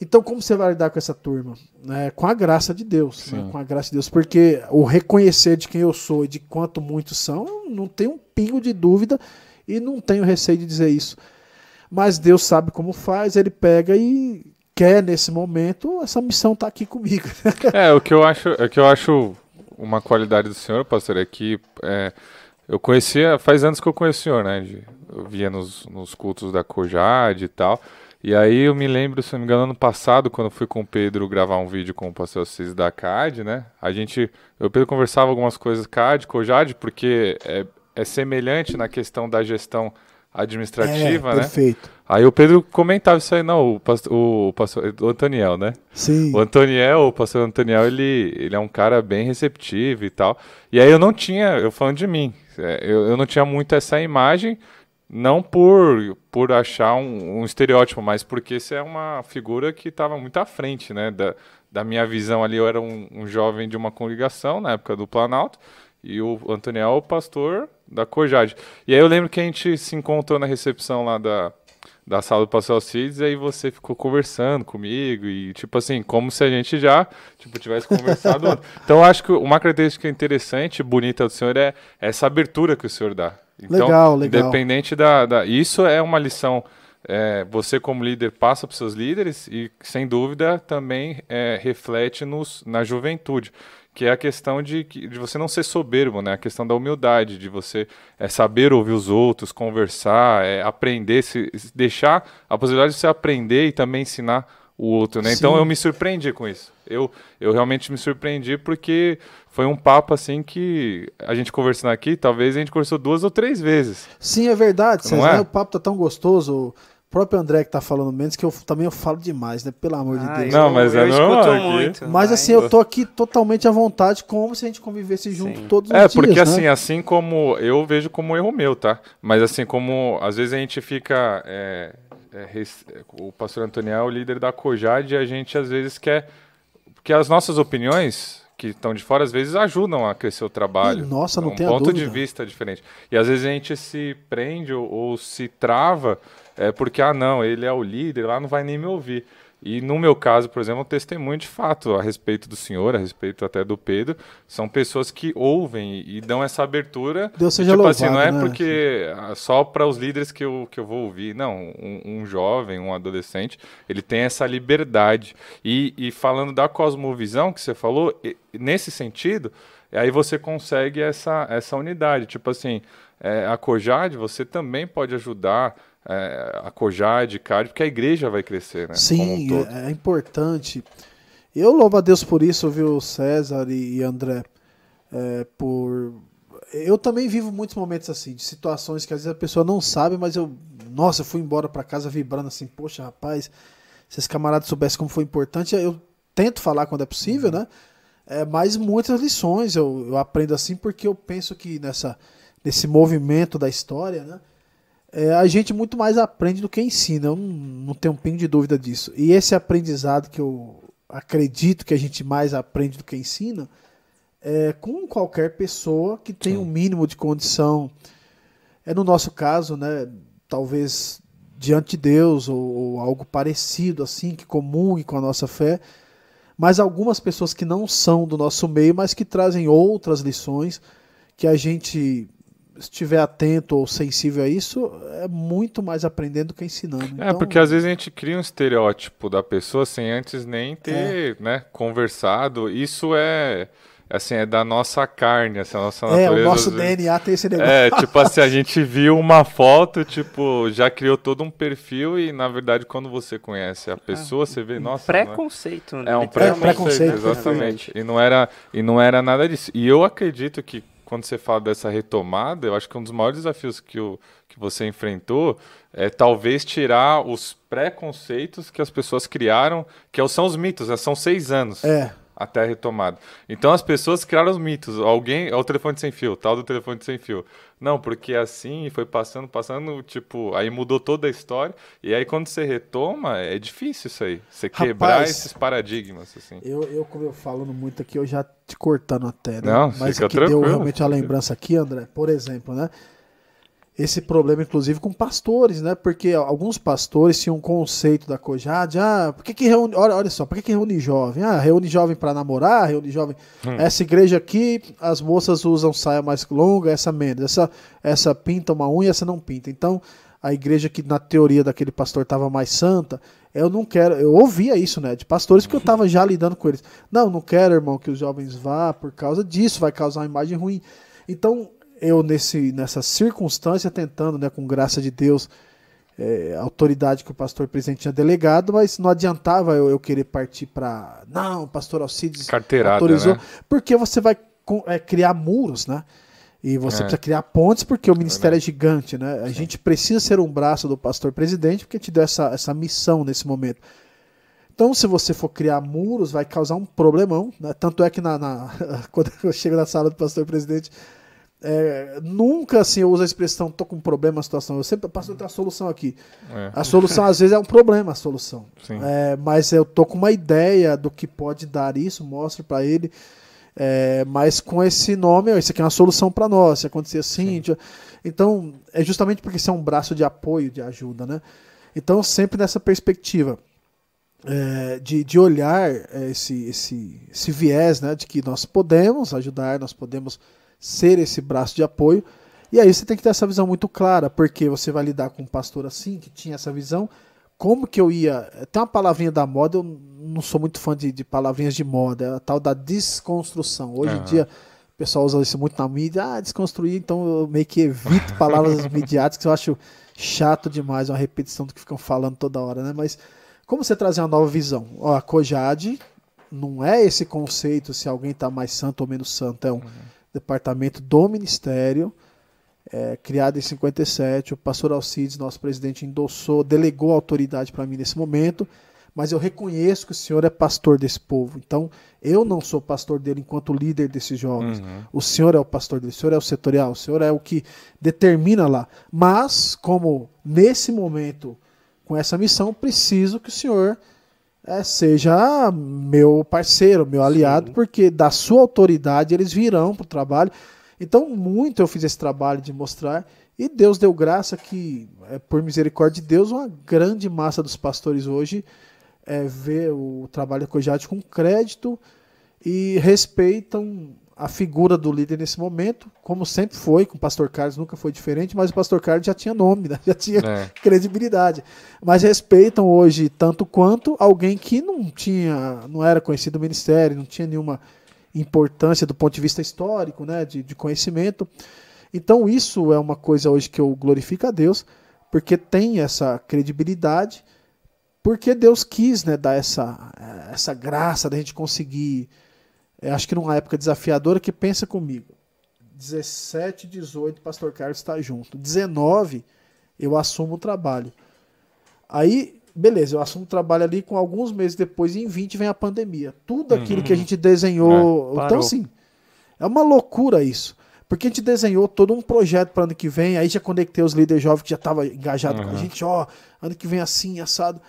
Então, como você vai lidar com essa turma? Né? Com a graça de Deus. Né? Com a graça de Deus. Porque o reconhecer de quem eu sou e de quanto muitos são, não tem um pingo de dúvida e não tenho receio de dizer isso. Mas Deus sabe como faz, ele pega e quer nesse momento, essa missão está aqui comigo. (laughs) é, o que eu acho, é que eu acho uma qualidade do senhor, pastor, é que é, eu conhecia, faz anos que eu conheço o senhor, né? De, eu via nos, nos cultos da Cojade e tal. E aí eu me lembro, se não me engano, ano passado, quando fui com o Pedro gravar um vídeo com o pastor Assis da CAD, né? A gente, eu e o Pedro conversava algumas coisas CAD, Cojade, porque é, é semelhante na questão da gestão administrativa, é, né? Perfeito. Aí o Pedro comentava isso aí, não, o pastor, o, pastor, o Antoniel, né? Sim. O Antoniel, o pastor Antoniel, ele, ele é um cara bem receptivo e tal. E aí eu não tinha, eu falando de mim, é, eu, eu não tinha muito essa imagem, não por, por achar um, um estereótipo, mas porque você é uma figura que estava muito à frente, né? Da, da minha visão ali, eu era um, um, jovem de uma congregação na época do Planalto, e o Antoniel, o pastor da Cojade. E aí eu lembro que a gente se encontrou na recepção lá da, da sala do Pastor Alcides, e aí você ficou conversando comigo, e tipo assim, como se a gente já tipo, tivesse conversado. (laughs) então eu acho que uma característica interessante, bonita do senhor é essa abertura que o senhor dá. Então, legal, legal. Independente da, da. Isso é uma lição. É, você, como líder, passa para os seus líderes e, sem dúvida, também é, reflete nos, na juventude que é a questão de, de você não ser soberbo, né? A questão da humildade, de você é, saber ouvir os outros, conversar, é, aprender, se, deixar a possibilidade de você aprender e também ensinar o outro, né? Então eu me surpreendi com isso. Eu, eu realmente me surpreendi porque foi um papo assim que a gente conversando aqui, talvez a gente conversou duas ou três vezes. Sim, é verdade, César. É? O papo tá tão gostoso próprio André que tá falando menos, que eu também eu falo demais, né? Pelo amor de ah, Deus. Não, mas eu, é eu normal. Muito, mas assim, eu tô aqui totalmente à vontade, como se a gente convivesse junto Sim. todos é, os dias. É, porque né? assim, assim como eu vejo como erro meu, tá? Mas assim, como às vezes a gente fica. É, é, o pastor Antoniel é o líder da Cojade e a gente às vezes quer. Porque as nossas opiniões que estão de fora às vezes ajudam a crescer o trabalho. Nossa, não é um tem ponto dúvida. de vista diferente. E às vezes a gente se prende ou, ou se trava é porque, ah, não, ele é o líder, lá não vai nem me ouvir. E no meu caso, por exemplo, um testemunho de fato a respeito do senhor, a respeito até do Pedro, são pessoas que ouvem e dão essa abertura. Deus seja tipo louvado, assim, não é né? porque ah, só para os líderes que eu, que eu vou ouvir. Não, um, um jovem, um adolescente, ele tem essa liberdade. E, e falando da cosmovisão que você falou, nesse sentido, aí você consegue essa, essa unidade. Tipo assim, é, a Cojade, você também pode ajudar é, a Cojade, porque a igreja vai crescer, né? Sim, um é, é, importante. Eu louvo a Deus por isso, viu, César e, e André, é, por... Eu também vivo muitos momentos assim, de situações que às vezes a pessoa não sabe, mas eu, nossa, eu fui embora para casa vibrando assim, poxa, rapaz, se esse camarada soubesse como foi importante, eu tento falar quando é possível, uhum. né? É, mas muitas lições eu, eu aprendo assim porque eu penso que nessa, nesse movimento da história, né? É, a gente muito mais aprende do que ensina. Eu não, não tenho um pingo de dúvida disso. E esse aprendizado que eu acredito que a gente mais aprende do que ensina é com qualquer pessoa que tem um mínimo de condição. É no nosso caso, né? Talvez diante de Deus ou, ou algo parecido assim que comungue com a nossa fé. Mas algumas pessoas que não são do nosso meio, mas que trazem outras lições que a gente estiver atento ou sensível a isso, é muito mais aprendendo do que ensinando. É, então, porque às vezes a gente cria um estereótipo da pessoa sem antes nem ter é. né, conversado. Isso é assim, é da nossa carne, assim, a nossa natureza. É, o nosso DNA tem esse negócio. É, tipo assim, a gente viu uma foto, tipo, já criou todo um perfil e, na verdade, quando você conhece a pessoa, é. você vê, nossa... Preconceito, né? É um preconceito, é, preconceito exatamente. E não, era, e não era nada disso. E eu acredito que quando você fala dessa retomada, eu acho que um dos maiores desafios que, o, que você enfrentou é talvez tirar os preconceitos que as pessoas criaram, que são os mitos, né? são seis anos. É até a retomada. Então as pessoas criaram os mitos. Alguém, é o telefone sem fio, tal do telefone sem fio. Não, porque assim foi passando, passando, tipo, aí mudou toda a história. E aí quando você retoma, é difícil isso aí. Você Rapaz, quebrar esses paradigmas, assim. Eu, eu, como eu falando muito aqui, eu já te cortando até, né? Não, Mas fica aqui tranquilo. deu realmente a lembrança aqui, André, por exemplo, né? Esse problema, inclusive, com pastores, né? Porque alguns pastores tinham um conceito da Cojade, ah, por que, que reúne, olha, olha só, por que, que reúne jovem? Ah, reúne jovem para namorar, reúne jovem. Hum. Essa igreja aqui, as moças usam saia mais longa, essa menos, essa, essa pinta uma unha, essa não pinta. Então, a igreja que na teoria daquele pastor estava mais santa, eu não quero, eu ouvia isso, né, de pastores que eu estava já lidando com eles. Não, não quero, irmão, que os jovens vá por causa disso, vai causar uma imagem ruim. Então, eu nesse, nessa circunstância tentando, né, com graça de Deus, é, a autoridade que o pastor presidente tinha delegado, mas não adiantava eu, eu querer partir para não, o pastor Alcides Carteirada, autorizou, né? porque você vai é, criar muros, né? E você é. precisa criar pontes porque o ministério é, é gigante, né? A Sim. gente precisa ser um braço do pastor presidente porque te deu essa, essa missão nesse momento. Então, se você for criar muros, vai causar um problemão. Né? Tanto é que na, na (laughs) quando eu chego na sala do pastor presidente, é, nunca assim eu uso a expressão tô com um problema situação. Eu sempre passo outra solução aqui. É. A solução às vezes é um problema a solução. É, mas eu tô com uma ideia do que pode dar isso, mostro para ele. É, mas com esse nome, isso aqui é uma solução para nós. Se acontecer assim, então é justamente porque isso é um braço de apoio, de ajuda, né? Então sempre nessa perspectiva. É, de, de olhar esse, esse, esse viés né, de que nós podemos ajudar, nós podemos ser esse braço de apoio. E aí você tem que ter essa visão muito clara, porque você vai lidar com um pastor assim, que tinha essa visão. Como que eu ia. Tem uma palavrinha da moda, eu não sou muito fã de, de palavrinhas de moda, é a tal da desconstrução. Hoje uhum. em dia o pessoal usa isso muito na mídia, ah, desconstruir, então eu meio que evito palavras (laughs) midiáticas eu acho chato demais, uma repetição do que ficam falando toda hora, né? Mas como você trazer uma nova visão? Ó, a Cojade não é esse conceito se alguém está mais santo ou menos santo, é um. Uhum departamento do Ministério, é, criado em 57. O pastor Alcides, nosso presidente, endossou, delegou a autoridade para mim nesse momento, mas eu reconheço que o senhor é pastor desse povo. Então, eu não sou pastor dele enquanto líder desses jovens. Uhum. O senhor é o pastor dele, o senhor é o setorial, o senhor é o que determina lá. Mas, como nesse momento, com essa missão, preciso que o senhor é, seja meu parceiro, meu aliado, Sim. porque da sua autoridade eles virão para o trabalho. Então, muito eu fiz esse trabalho de mostrar, e Deus deu graça que, é, por misericórdia de Deus, uma grande massa dos pastores hoje é, vê o trabalho da Cojade com crédito e respeitam a figura do líder nesse momento, como sempre foi, com o pastor Carlos nunca foi diferente, mas o pastor Carlos já tinha nome, né? (laughs) já tinha é. credibilidade. Mas respeitam hoje tanto quanto alguém que não tinha, não era conhecido do ministério, não tinha nenhuma importância do ponto de vista histórico, né, de, de conhecimento. Então isso é uma coisa hoje que eu glorifico a Deus, porque tem essa credibilidade, porque Deus quis, né, dar essa essa graça da gente conseguir acho que numa época desafiadora, que pensa comigo. 17, 18, Pastor Carlos está junto. 19, eu assumo o trabalho. Aí, beleza, eu assumo o trabalho ali com alguns meses depois, e em 20 vem a pandemia. Tudo aquilo uhum. que a gente desenhou. É, então, assim, é uma loucura isso. Porque a gente desenhou todo um projeto para ano que vem, aí já conectei os líderes jovens que já estavam engajados uhum. com a gente, ó, ano que vem assim, assado.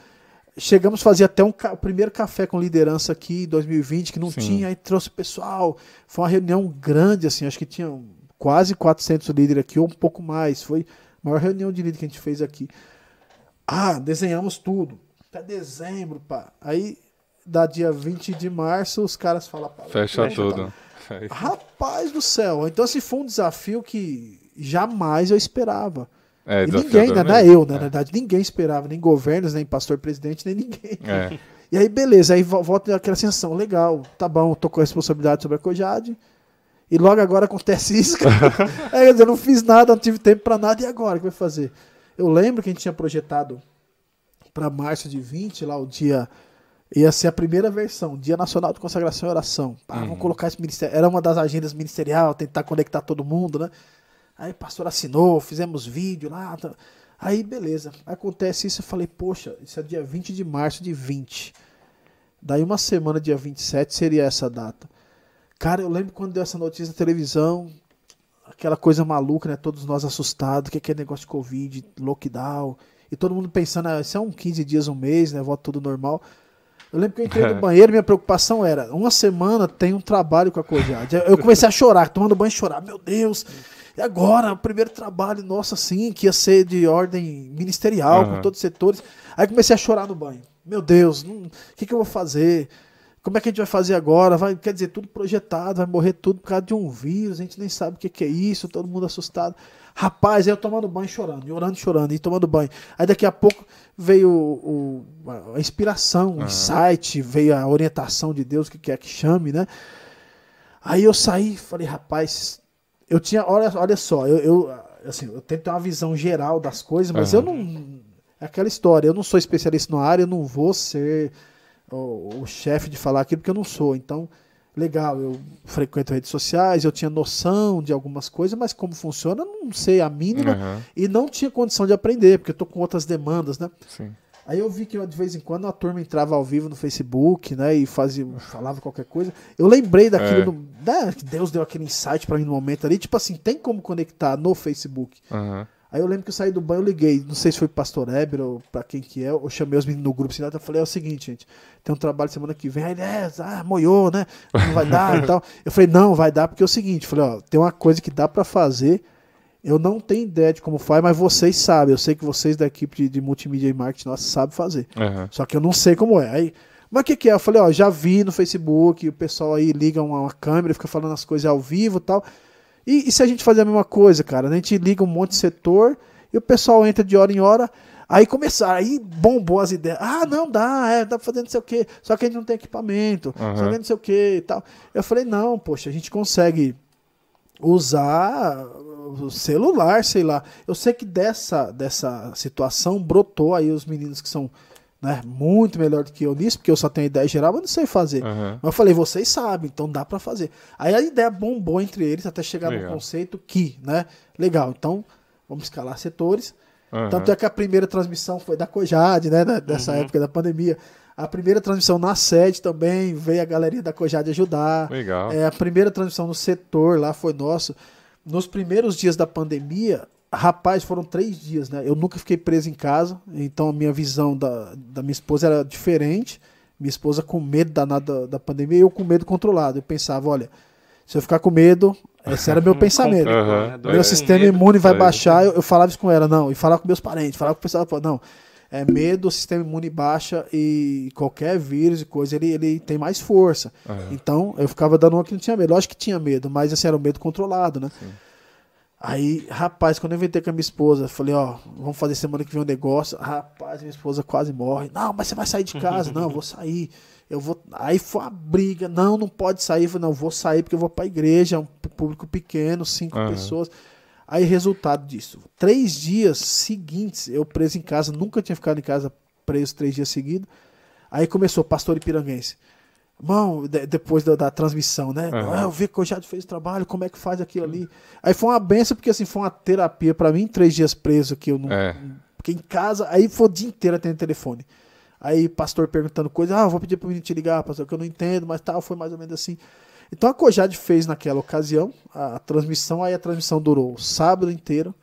Chegamos a fazer até um o primeiro café com liderança aqui em 2020, que não Sim. tinha, aí trouxe o pessoal. Foi uma reunião grande, assim, acho que tinha quase 400 líderes aqui, ou um pouco mais. Foi a maior reunião de líderes que a gente fez aqui. Ah, desenhamos tudo. Até dezembro, pá. Aí, da dia 20 de março, os caras falam... Fecha tudo. Tá. Rapaz do céu. Então, assim, foi um desafio que jamais eu esperava. É, e ninguém, né? Não é eu, na verdade, ninguém esperava, nem governos, nem pastor presidente, nem ninguém. É. (laughs) E aí, beleza, aí volta aquela sensação, legal, tá bom, tô com a responsabilidade sobre a Cojade. E logo agora acontece isso. (laughs) é, eu não fiz nada, não tive tempo para nada, e agora? O que vai fazer? Eu lembro que a gente tinha projetado para março de 20, lá o dia. Ia ser a primeira versão, Dia Nacional de Consagração e Oração. Ah, uhum. Vamos colocar esse ministério. Era uma das agendas ministerial, tentar conectar todo mundo, né? Aí o pastor assinou, fizemos vídeo lá. Tá. Aí, beleza. Acontece isso, eu falei, poxa, isso é dia 20 de março de 20. Daí uma semana, dia 27, seria essa data. Cara, eu lembro quando deu essa notícia na televisão, aquela coisa maluca, né? Todos nós assustados, o que é, que é negócio de Covid, lockdown. E todo mundo pensando, ah, isso é um 15 dias, um mês, né? Volta tudo normal. Eu lembro que eu entrei no (laughs) banheiro, minha preocupação era, uma semana tem um trabalho com a Cojade. Eu comecei a chorar, tomando banho e chorar. Meu Deus, E agora, o primeiro trabalho nosso, assim, que ia ser de ordem ministerial, Aham. com todos os setores. Aí comecei a chorar no banho. Meu Deus, o que, que eu vou fazer? Como é que a gente vai fazer agora? Vai, quer dizer, tudo projetado, vai morrer tudo por causa de um vírus, a gente nem sabe o que, que é isso, todo mundo assustado. Rapaz, aí eu tomando banho chorando, e orando, chorando, e tomando banho. Aí daqui a pouco veio o, o- a inspiração, o insight, veio a orientação de Deus, o que quer que chame, né? Aí eu saí falei, rapaz, eu tinha, olha, olha só, eu, eu, assim, eu tento ter uma visão geral das coisas, mas eu não. É aquela história, eu não sou especialista na área, eu não vou ser o, o chefe de falar aquilo, porque eu não sou. Então, legal, eu frequento redes sociais, eu tinha noção de algumas coisas, mas como funciona, eu não sei a mínima Aham, e não tinha condição de aprender, porque eu tô com outras demandas, né? sim. Aí eu vi que de vez em quando a turma entrava ao vivo no Facebook, né, e fazia, falava qualquer coisa. Eu lembrei daquilo, É. do- né, que Deus deu aquele insight pra mim no momento ali, tipo assim, tem como conectar no Facebook. Aham. Aí eu lembro que eu saí do banho, eu liguei, não sei se foi pro Pastor Eber ou pra quem que é, eu chamei os meninos no grupo, assim, eu falei, é o seguinte, gente, tem um trabalho semana que vem, aí ele, é, ah, moiou, né, não vai dar e (laughs) tal. Eu falei, não, vai dar, porque é o seguinte, eu falei, ó, tem uma coisa que dá pra fazer, eu não tenho ideia de como faz, mas vocês sabem, eu sei que vocês da equipe de, de multimídia e marketing nossa sabem fazer. Aham. Só que eu não sei como é. Aí, mas o que, que é? Eu falei, ó, já vi no Facebook, o pessoal aí liga uma, uma câmera, fica falando as coisas ao vivo e tal. E, e se a gente fazer a mesma coisa, cara? A gente liga um monte de setor e o pessoal entra de hora em hora. Aí começaram, aí bombou as ideias. Ah, não dá, é, dá pra fazer não sei o quê. Só que a gente não tem equipamento, Aham. só que não sei o quê e tal. Eu falei, não, poxa, a gente consegue usar o celular, sei lá. Eu sei que dessa, dessa situação brotou aí os meninos que são né, muito melhor do que eu nisso, porque eu só tenho ideia geral, mas não sei fazer. Aham. Mas eu falei, vocês sabem, então dá pra fazer. Aí a ideia bombou entre eles até chegar Legal. no conceito que, né? Legal, então vamos escalar setores. Aham. Tanto é que a primeira transmissão foi da Cojade, né? Dessa época da pandemia. A primeira transmissão na sede também, veio a galerinha da Cojade ajudar. Legal. É, a primeira transmissão no setor lá foi nosso. Nos primeiros dias da pandemia, rapaz, foram três dias, né? Eu nunca fiquei preso em casa, então a minha visão da, da minha esposa era diferente. Minha esposa com medo danado da, da pandemia e eu com medo controlado. Eu pensava, olha, se eu ficar com medo, esse era meu (laughs) pensamento. É. Meu Dormir sistema imune vai É. baixar. Eu, eu falava isso com ela, não. E falava com meus parentes, falava com o pessoal. falava, Não, é medo, o sistema imune baixa e qualquer vírus e coisa, ele, ele tem mais força. Aham. Então, eu ficava dando uma que não tinha medo. Lógico que tinha medo, mas assim, era um medo controlado, né? Aí, rapaz, quando eu inventei com a minha esposa, falei, ó, vamos fazer semana que vem um negócio. Rapaz, minha esposa quase morre. Não, mas você vai sair de casa. (laughs) não, eu vou sair. Eu vou. Aí foi uma briga. Não, não pode sair. Eu falei, não, eu vou sair porque eu vou pra igreja, um público pequeno, cinco Aham. pessoas. Aí, resultado disso. Três dias seguintes, eu preso em casa, nunca tinha ficado em casa preso três dias seguidos. Aí começou, pastor Ipiranguense. Irmão, de- depois da, da transmissão, né? Aham. Ah, eu vi que eu já fez o trabalho, como é que faz aquilo ali. Aí foi uma benção, porque assim, foi uma terapia pra mim, três dias preso que eu não. É. Porque em casa, aí foi o dia inteiro atendendo telefone. Aí pastor perguntando coisa, ah, vou pedir pro menino te ligar, pastor, que eu não entendo, mas tal, foi mais ou menos assim. Então a Cojade fez naquela ocasião a, a transmissão, aí a transmissão durou o sábado inteiro,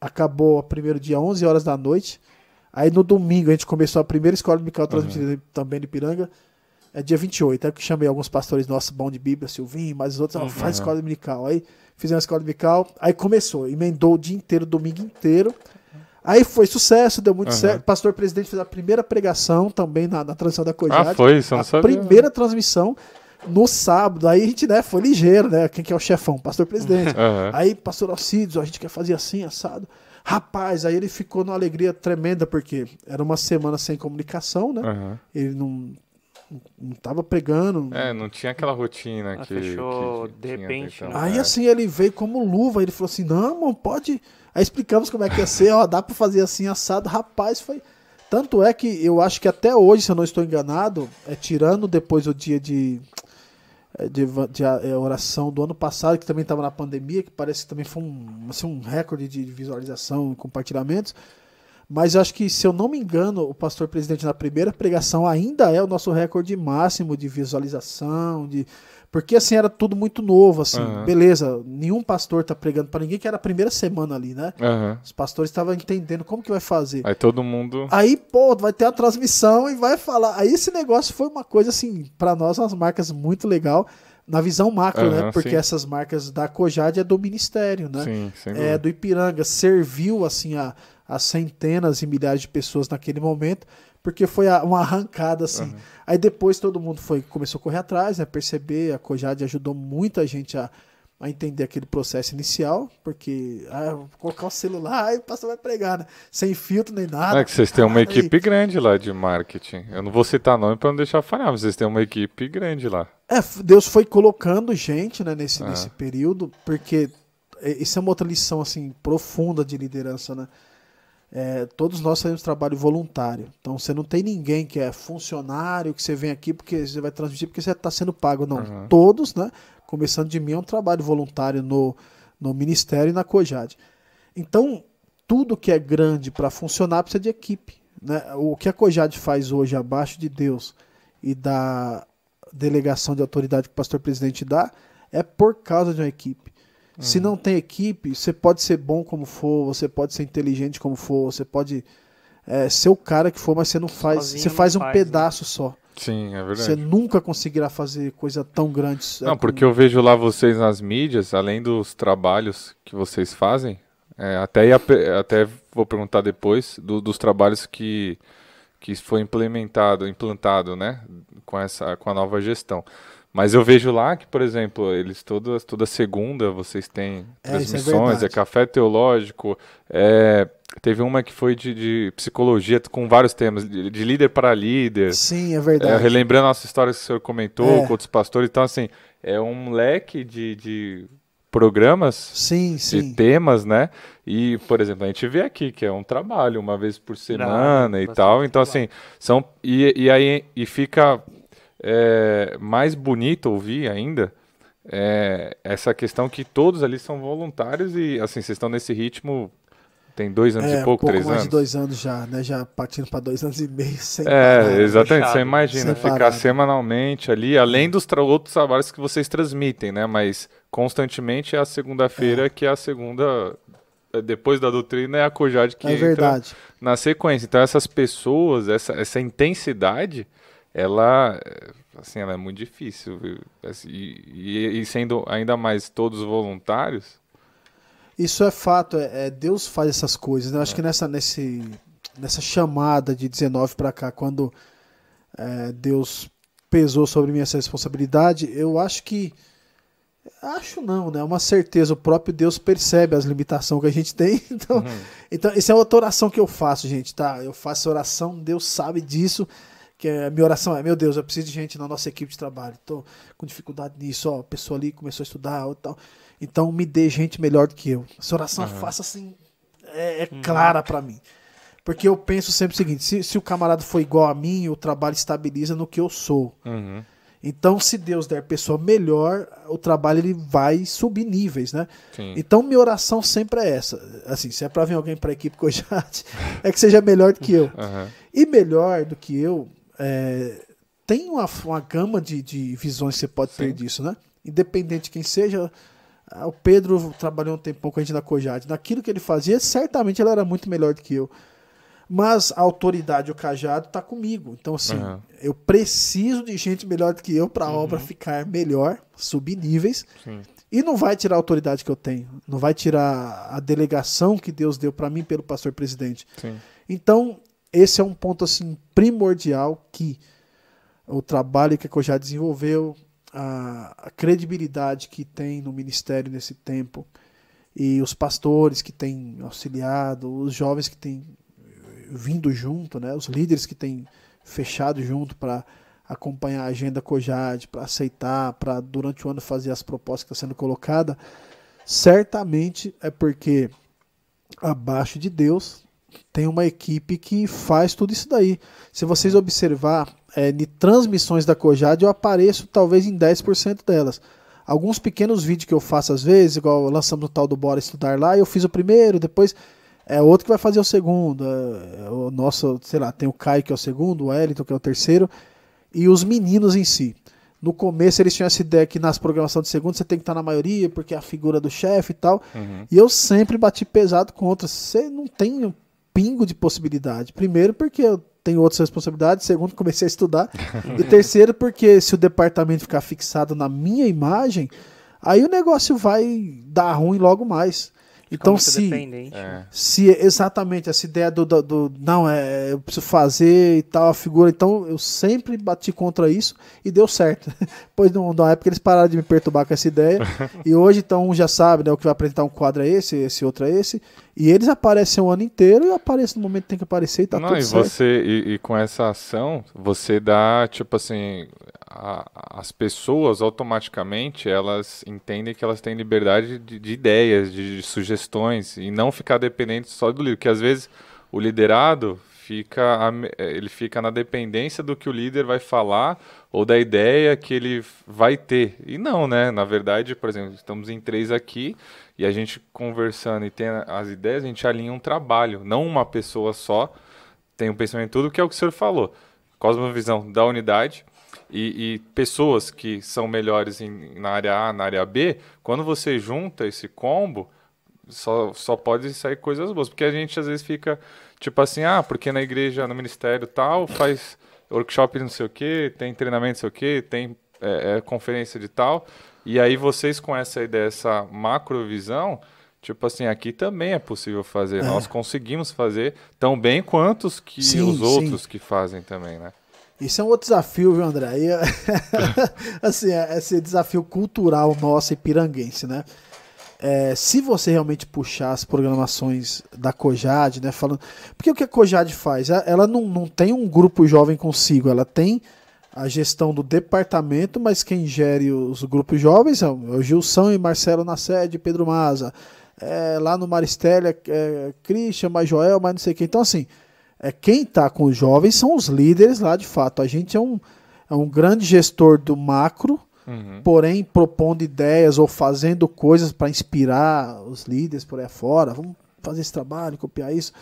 acabou o primeiro dia 11 horas da noite. Aí no domingo a gente começou a primeira escola dominical transmitida também de Piranga. É dia 28. Aí que chamei alguns pastores nossos, bom de Bíblia, Silvinho, mas os outros, ó, faz escola dominical. Aí fizemos a escola dominical, aí começou, emendou o dia inteiro, o domingo inteiro. Aí foi sucesso, deu muito Aham. certo. Pastor presidente fez a primeira pregação também na, na transmissão da Cojade. Ah, foi? Isso não a sabia. primeira transmissão no sábado. Aí a gente né, foi ligeiro, né? Quem que é o chefão? Pastor presidente. (laughs) Aham. Aí, pastor Alcides, ó, a gente quer fazer assim, assado. Rapaz, aí ele ficou numa alegria tremenda, porque era uma semana sem comunicação, né? Aham. Ele não, não tava pregando. É, não tinha aquela rotina Ah, que. fechou que de repente, então, né? Aí é. assim ele veio como luva, ele falou assim: "Não, mano, pode". Aí explicamos como é que ia ser, ó, dá pra fazer assim assado. Rapaz, foi tanto é que eu acho que até hoje, se eu não estou enganado, é tirando depois o dia de de, eva- de a- é, oração do ano passado, que também estava na pandemia, que parece que também foi um, assim, um recorde de visualização e compartilhamentos. Mas acho que, se eu não me engano, o pastor presidente na primeira pregação ainda é o nosso recorde máximo de visualização, de porque assim era tudo muito novo, assim, Aham. beleza. Nenhum pastor tá pregando para ninguém que era a primeira semana ali, né? Aham. Os pastores estavam entendendo como que vai fazer. Aí todo mundo. Aí, pô, vai ter a transmissão e vai falar. Aí esse negócio foi uma coisa assim, pra nós, umas marcas muito legal. na visão macro, né? Aham, Porque sim. essas marcas da Cojade é do Ministério, né? Sim, é, do Ipiranga, serviu assim a, a centenas e milhares de pessoas naquele momento, porque foi uma arrancada assim. Aí depois todo mundo foi começou a correr atrás, né, perceber, a Cojade ajudou muita gente a, a entender aquele processo inicial, porque ah, colocar o celular e o pastor vai pregar, né? Sem filtro nem nada. É que vocês têm uma equipe grande lá de marketing. Eu não vou citar nome pra não deixar falhar, mas vocês têm uma equipe grande lá. É, Deus foi colocando gente né, nesse, Ah. nesse período, porque é, isso é uma outra lição assim profunda de liderança, né? É, todos nós fazemos trabalho voluntário. Então você não tem ninguém que é funcionário, que você vem aqui porque você vai transmitir porque você está sendo pago. Não. Uhum. Todos, né? Começando de mim, é um trabalho voluntário no, no Ministério e na Cojade. Então, tudo que é grande para funcionar precisa de equipe. Né? O que a Cojade faz hoje abaixo de Deus e da delegação de autoridade que o pastor presidente dá é por causa de uma equipe. Se não tem equipe, você pode ser bom como for, você pode ser inteligente como for, você pode é, ser o cara que for, mas você não faz. Sozinho você não faz um faz, né? pedaço só. Sim, é Você verdade. nunca conseguirá fazer coisa tão grande. é, Não, porque eu vejo lá vocês nas mídias, além dos trabalhos que vocês fazem, é, até, ia até vou perguntar depois do- dos trabalhos que, que foi implementado, implantado, né, com essa, com a nova gestão. Mas eu vejo lá que, por exemplo, eles todas, toda segunda vocês têm É, é transmissões, é, verdade. café teológico, é, teve uma que foi de, de psicologia com vários temas, de, de líder para líder, Sim, é é, verdade. relembrando a nossa história que o senhor comentou É. com outros pastores, então assim, é um leque de, de programas, Sim, de sim. temas, né? E, por exemplo, a gente vê aqui que é um trabalho uma vez por semana e bastante tal, então trabalho. assim, são e, e aí e fica é, mais bonito ouvir ainda é, essa questão que todos ali são voluntários e assim, vocês estão nesse ritmo tem dois anos É, e pouco, pouco três mais anos. de dois anos já, né? Já partindo para dois anos e meio sem parar, É, né? exatamente. Você Fechado. imagina Sem ficar parar, semanalmente ali, além dos tra- outros trabalhos que vocês transmitem, né? Mas constantemente é a segunda-feira, que é a segunda. é, Depois da doutrina é a Cojade que É entra verdade. na sequência. Então essas pessoas, essa, essa intensidade, ela, é, assim, ela é muito difícil. Assim, E, e- e sendo ainda mais todos voluntários, Isso é fato, é, é, Deus faz essas coisas. Né? Eu acho que nessa, nesse, nessa chamada de 19 para cá, quando é, Deus pesou sobre mim essa responsabilidade, eu acho que. Acho não, né? É uma certeza. O próprio Deus percebe as limitações que a gente tem. (laughs) Então, então essa é outra oração que eu faço, gente, tá? Eu faço oração, Deus sabe disso. Que é, a minha oração é, meu Deus, eu preciso de gente na nossa equipe de trabalho. Tô com dificuldade nisso, ó. A pessoa ali começou a estudar, ou tal. Então me dê gente melhor do que eu. Essa oração eu faço assim, é, é clara pra mim. Porque eu penso sempre o seguinte: se, se o camarada for igual a mim, o trabalho estabiliza no que eu sou. uhum, Então, se Deus der pessoa melhor, o trabalho ele vai subir níveis, né? sim. Então, minha oração sempre é essa. Assim, se é pra vir alguém pra equipe Cojate, (laughs) é que seja melhor do que eu. aham, E melhor do que eu, é, tem uma, uma gama de, de visões que você pode ter Sim. disso, né? Independente de quem seja. ah, O Pedro trabalhou um tempão com a gente na Cojade. Naquilo que ele fazia, certamente ele era muito melhor do que eu. Mas a autoridade, o cajado, tá comigo. Então, assim, Aham. eu preciso de gente melhor do que eu para a obra ficar melhor, subir níveis. sim. E não vai tirar a autoridade que eu tenho. Não vai tirar a delegação que Deus deu para mim pelo pastor presidente. sim. Então, esse é um ponto assim primordial que o trabalho que a Cojá desenvolveu, a, a credibilidade que tem no ministério nesse tempo e os pastores que têm auxiliado, os jovens que têm vindo junto, né, os líderes que têm fechado junto para acompanhar a agenda Cojade, para aceitar, para durante o ano fazer as propostas que estão sendo colocadas, certamente é porque abaixo de Deus tem uma equipe que faz tudo isso daí. Se vocês observar, é, de transmissões da Cojade, eu apareço talvez em 10% delas. Alguns pequenos vídeos que eu faço às vezes, igual lançamos o tal do Bora Estudar lá, eu fiz o primeiro, depois é outro que vai fazer o segundo. É, o nosso, sei lá, tem o Caio que é o segundo, o Wellington que é o terceiro, e os meninos em si. No começo eles tinham essa ideia que nas programações de segundo você tem que estar na maioria, porque é a figura do chefe e tal. Uhum. E eu sempre bati pesado contra. Você não tem pingo de possibilidade. Primeiro, porque eu tenho outras responsabilidades. Segundo, (laughs) comecei a estudar. e terceiro, porque se o departamento ficar fixado na minha imagem, aí o negócio vai dar ruim logo mais. Então, se, é. se exatamente essa ideia do, do, do, não, é, eu preciso fazer e tal, a figura, então eu sempre bati contra isso e deu certo. (laughs) Depois, numa época, eles pararam de me perturbar com essa ideia. (laughs) e hoje, então, um já sabe, né, o que vai apresentar um quadro é esse, esse outro é esse. E eles aparecem o ano inteiro e aparecem no momento que tem que aparecer e tá não, tudo e certo. Você, e, e com essa ação, você dá, tipo assim, as pessoas automaticamente elas entendem que elas têm liberdade de, de ideias, de, de, sugestões e não ficar dependente só do líder, que às vezes o liderado fica ele fica na dependência do que o líder vai falar ou da ideia que ele vai ter e não, né? Na verdade, por exemplo, estamos em três aqui e a gente conversando e tem as ideias, a gente alinha um trabalho, não uma pessoa só tem um pensamento em tudo, que é o que o senhor falou. Cosmovisão da unidade, e, e, pessoas que são melhores em, na área A, na área B, quando você junta esse combo, só, só pode sair coisas boas. Porque a gente às vezes fica tipo assim, ah, porque na igreja, no ministério tal, faz workshop não sei o que, tem treinamento não sei o que, tem é, é, conferência de tal. E aí vocês com essa ideia, essa macrovisão, tipo assim, aqui também é possível fazer. É. Nós conseguimos fazer tão bem quanto os, que, sim, os outros sim. que fazem também, né? Isso é um outro desafio, viu, André? E, (laughs) assim, é esse desafio cultural nosso e piranguense, né? É, se você realmente puxar as programações da Cojade, né, falando, porque o que a Cojade faz? Ela não, não tem um grupo jovem consigo, ela tem a gestão do departamento, mas quem gere os grupos jovens é o Gilson e Marcelo na sede, Pedro Maza, é, lá no Maristélia, é, Christian, mais Joel, mais não sei quem. Então, assim, é, quem está com os jovens são os líderes lá de fato. A gente é um, é um grande gestor do macro, uhum. porém propondo ideias ou fazendo coisas para inspirar os líderes por aí fora. Vamos fazer esse trabalho, copiar isso.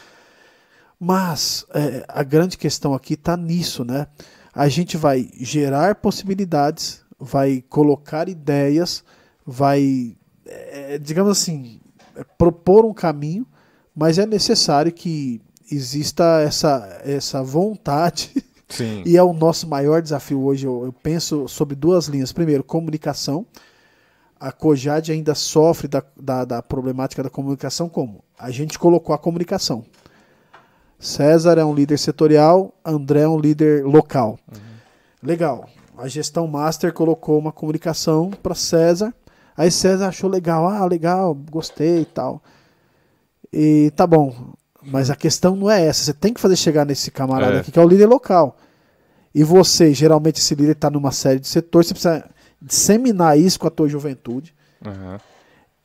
Mas é, a grande questão aqui está nisso, né? A gente vai gerar possibilidades, vai colocar ideias, vai, é, digamos assim, é, propor um caminho, mas é necessário que exista essa, essa vontade. Sim. (laughs) E é o nosso maior desafio hoje. Eu, eu penso sobre duas linhas. Primeiro, comunicação. A COJAD ainda sofre da, da, da, problemática da comunicação como? A gente colocou a comunicação. César é um líder setorial, André é um líder local. Uhum. Legal. A gestão master colocou uma comunicação para César. Aí César achou legal, ah, legal, gostei e tal. E tá bom, mas a questão não é essa. Você tem que fazer chegar nesse camarada é. aqui, que é o líder local. E você, geralmente, esse líder está numa série de setores, você precisa disseminar isso com a tua juventude. Uhum.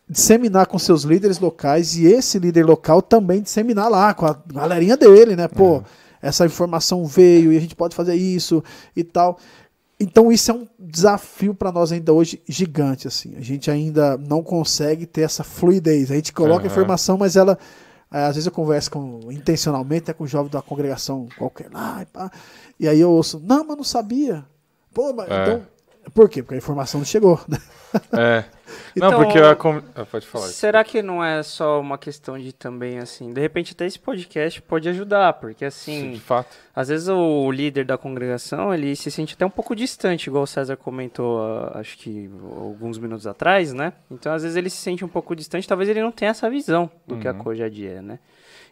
Disseminar com seus líderes locais e esse líder local também disseminar lá com a galerinha dele, né? Pô, uhum. essa informação veio e a gente pode fazer isso e tal. Então isso é um desafio para nós ainda hoje gigante assim. A gente ainda não consegue ter essa fluidez. A gente coloca uhum. informação, mas ela às vezes eu converso com, intencionalmente é com jovem da congregação qualquer lá, e, pá, e aí eu ouço, não, mas não sabia. Pô, mas é. então. Por quê? Porque a informação não chegou. (laughs) É. Então, não, porque a. Ah, pode falar. Será que não é só uma questão de também, assim, de repente até esse podcast pode ajudar, porque assim. Sim, de fato. Às vezes o líder da congregação, ele se sente até um pouco distante, igual o César comentou, ah, acho que alguns minutos atrás, né? Então às vezes ele se sente um pouco distante, talvez ele não tenha essa visão do uhum. que a uhum. Cojad é, né?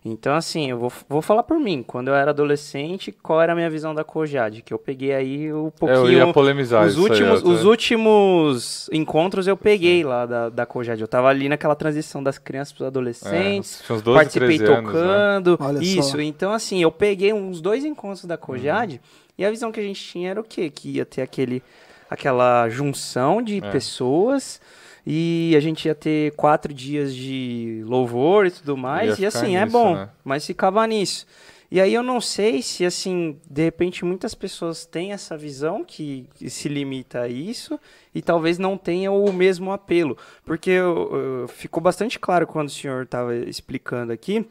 Então, assim, eu vou, vou falar por mim. Quando eu era adolescente, qual era a minha visão da Cojad? Que eu peguei aí um pouquinho... Eu ia polemizar os últimos, aí, Os últimos encontros eu peguei lá da, da Cojad. Eu tava ali naquela transição das crianças para os adolescentes. É, uns 12, participei tocando. Anos, né? Isso. Só. Então, assim, eu peguei uns dois encontros da Cojad uhum. e a visão que a gente tinha era o quê? Que ia ter aquele, aquela junção de é. pessoas e a gente ia ter quatro dias de louvor e tudo mais. e assim, é nisso, é bom, né? mas ficava nisso. E aí eu não sei se, assim, de repente muitas pessoas têm essa visão que, que se limita a isso e talvez não tenha o mesmo apelo. Porque eu, eu, ficou bastante claro quando o senhor estava explicando aqui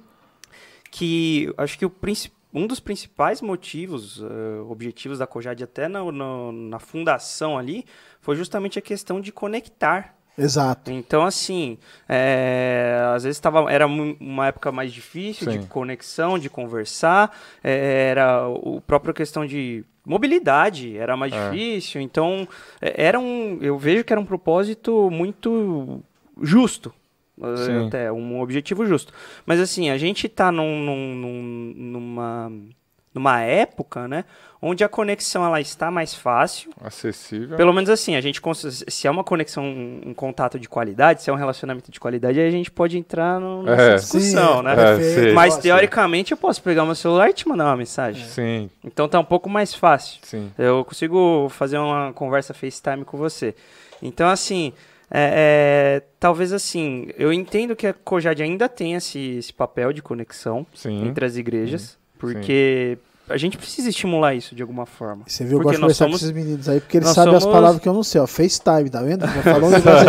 que acho que o um dos principais motivos, uh, objetivos da COJAD até na, na, na fundação ali, foi justamente a questão de conectar Exato. Então, assim, é, às vezes tava, era uma época mais difícil de Sim. conexão, de conversar, é, era o própria questão de mobilidade, era mais É. difícil. Então, é, era um, eu vejo que era um propósito muito justo. eh, Sim. Até, um objetivo justo. Mas assim, a gente tá num, num- num- numa, numa época, né, onde a conexão ela está mais fácil, Acessível. pelo menos assim, a gente se é uma conexão, um, um contato de qualidade, se é um relacionamento de qualidade, aí a gente pode entrar no, nessa É. discussão, Sim, né? É. Mas Nossa. teoricamente eu posso pegar meu celular e te mandar uma mensagem. Sim, Então tá um pouco mais fácil. sim. Eu consigo fazer uma conversa FaceTime com você. Então, assim, é, é, talvez assim, eu entendo que a Cojad ainda tem esse, esse papel de conexão Sim. entre as igrejas, porque a gente precisa estimular isso de alguma forma. Você viu, eu gosto de nós conversar somos- com esses meninos aí, porque eles nós sabem as somos- palavras que eu não sei, ó. FaceTime, tá vendo? Já falou um (laughs) negócio.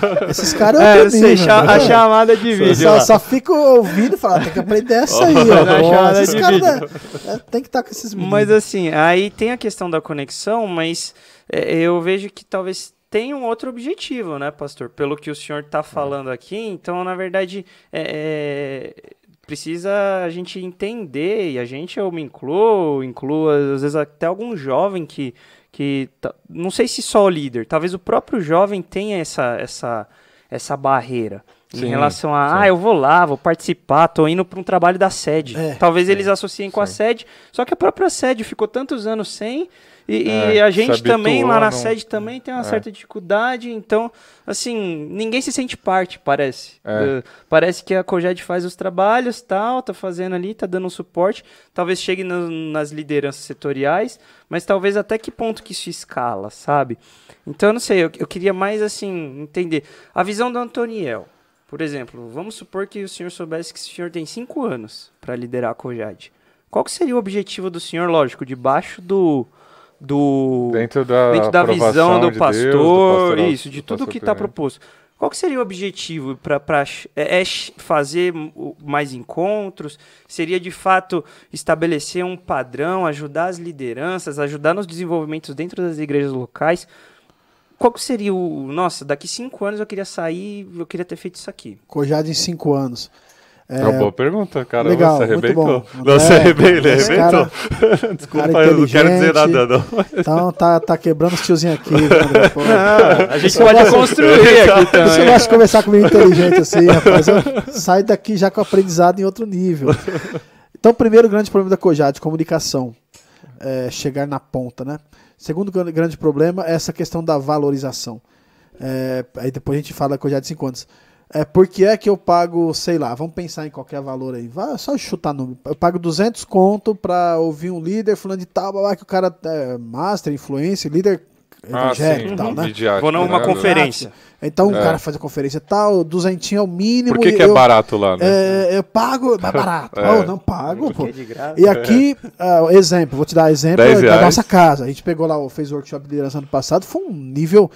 (laughs) Esses caras É, eu sei, né? a chamada de Eu vídeo. só, só fico ouvindo e falar, tem que aprender essa aí, ó. (laughs) Pô, esses caras, né, é, tem que estar com esses meninos. Mas assim, aí tem a questão da conexão, mas é, eu vejo que talvez tenha um outro objetivo, né, pastor? Pelo que o senhor está falando aqui, então, na verdade, é, é, precisa a gente entender, e a gente, eu me incluo, incluo às vezes até algum jovem que, que tá- não sei se só o líder, talvez o próprio jovem tenha essa, essa, essa barreira. Em Sim, relação a, sim. ah, eu vou lá, vou participar, tô indo para um trabalho da sede. É, Talvez eles associem com a sim. sede, só que a própria sede ficou tantos anos sem, e, É, e a gente também lá na não- sede também tem uma É. certa dificuldade, então, assim, ninguém se sente parte, parece. É. Uh, parece que a Coged faz os trabalhos, tal, tá fazendo ali, tá dando um suporte, talvez chegue no- nas lideranças setoriais, mas talvez até que ponto que isso escala, sabe? Então, eu não sei, eu, eu queria mais, assim, entender. A visão do Antoniel, por exemplo, vamos supor que o senhor soubesse que o senhor tem cinco anos para liderar a Cojade. Qual que seria o objetivo do senhor, lógico, debaixo do... do Dentro da, dentro da visão do de pastor, Deus, do pastoral- isso, de do tudo pastor que está proposto. Qual que seria o objetivo para é, é fazer mais encontros? Seria de fato estabelecer um padrão, ajudar as lideranças, ajudar nos desenvolvimentos dentro das igrejas locais? Qual que seria o. Nossa, daqui cinco anos eu queria sair, eu queria ter feito isso aqui. Cojado em cinco anos. É uma boa pergunta, cara. legal, você arrebentou. bom. Não, você É, arrebentou. Arrebentou. cara- (laughs) Desculpa, cara eu não quero dizer nada, não. Então tá, tá quebrando os tiozinhos aqui. (laughs) André, pô. a gente pode construir aqui Você também. gosta de conversar comigo inteligente assim, rapaz. Eu saio daqui já com aprendizado em outro nível. Então, primeiro grande problema da Cojade, comunicação. É, chegar na ponta, né? Segundo gran- grande problema é essa questão da valorização. É, aí depois a gente fala da Cojade de 5 anos. É, por que é que eu pago, sei lá, vamos pensar em qualquer valor aí. Vai, só chutar número. Eu pago 200 conto pra ouvir um líder falando de tal, que o cara é master, influência, líder Ah, evangélico sim. e tal, né? midiático, Vou numa né? conferência. Então o É. cara faz a conferência tal, duzentinho é o mínimo. Por que, e que é eu, barato lá, né? é, eu pago, é barato. (laughs) É. Oh, não pago, pô. É. E aqui, ah, exemplo, vou te dar exemplo 10 da nossa casa. A gente pegou lá, fez o workshop de liderança ano passado, foi um nível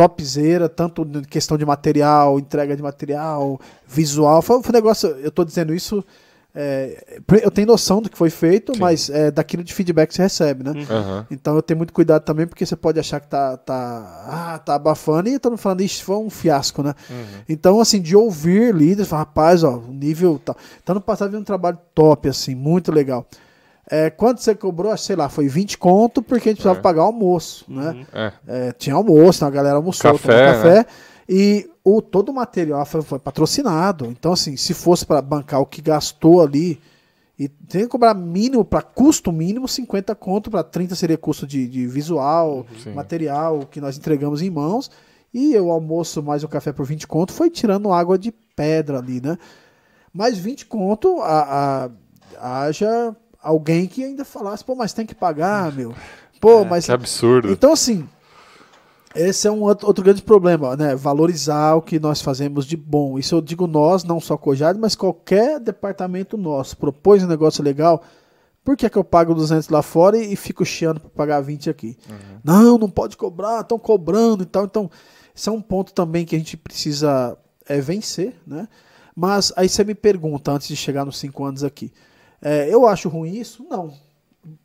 topzera, tanto em questão de material, entrega de material, visual. Foi, foi um negócio, eu tô dizendo isso, é, eu tenho noção do que foi feito, Sim. mas é daquilo de feedback que você recebe, né? Aham. Então eu tenho muito cuidado também, porque você pode achar que tá, tá, ah, tá abafando e estamos falando, isso foi um fiasco, né? Uhum. Então, assim, de ouvir líderes, falar, rapaz, ó, o nível tal. Então, no passado, vi um trabalho top, assim, muito legal. É, quanto você cobrou? Sei lá, foi 20 conto, porque a gente precisava É. pagar o almoço, né? Uhum. É. É, tinha almoço, então a galera almoçou, Café, tomou café. E o, todo o material foi, foi patrocinado. Então, assim, se fosse para bancar o que gastou ali, e tem que cobrar mínimo, para custo mínimo, 50 conto, para 30 seria custo de, de visual, Sim. material que nós entregamos em mãos. E o almoço mais o café por 20 conto foi tirando água de pedra ali, né? Mas 20 conto, a, a- haja alguém que ainda falasse, pô, mas tem que pagar, (laughs) meu. Pô, mas Que absurdo. então, assim, esse é um outro, grande problema, né? Valorizar o que nós fazemos de bom. Isso eu digo nós, não só Cojade, mas qualquer departamento nosso. Propôs um negócio legal, por que, é que eu pago 200 lá fora e, e fico chiando para pagar 20 aqui? Não, não pode cobrar, estão cobrando e tal. Então, esse é um ponto também que a gente precisa é, vencer, né? Mas aí você me pergunta, antes de chegar nos 5 anos aqui, é, eu acho ruim isso? Não.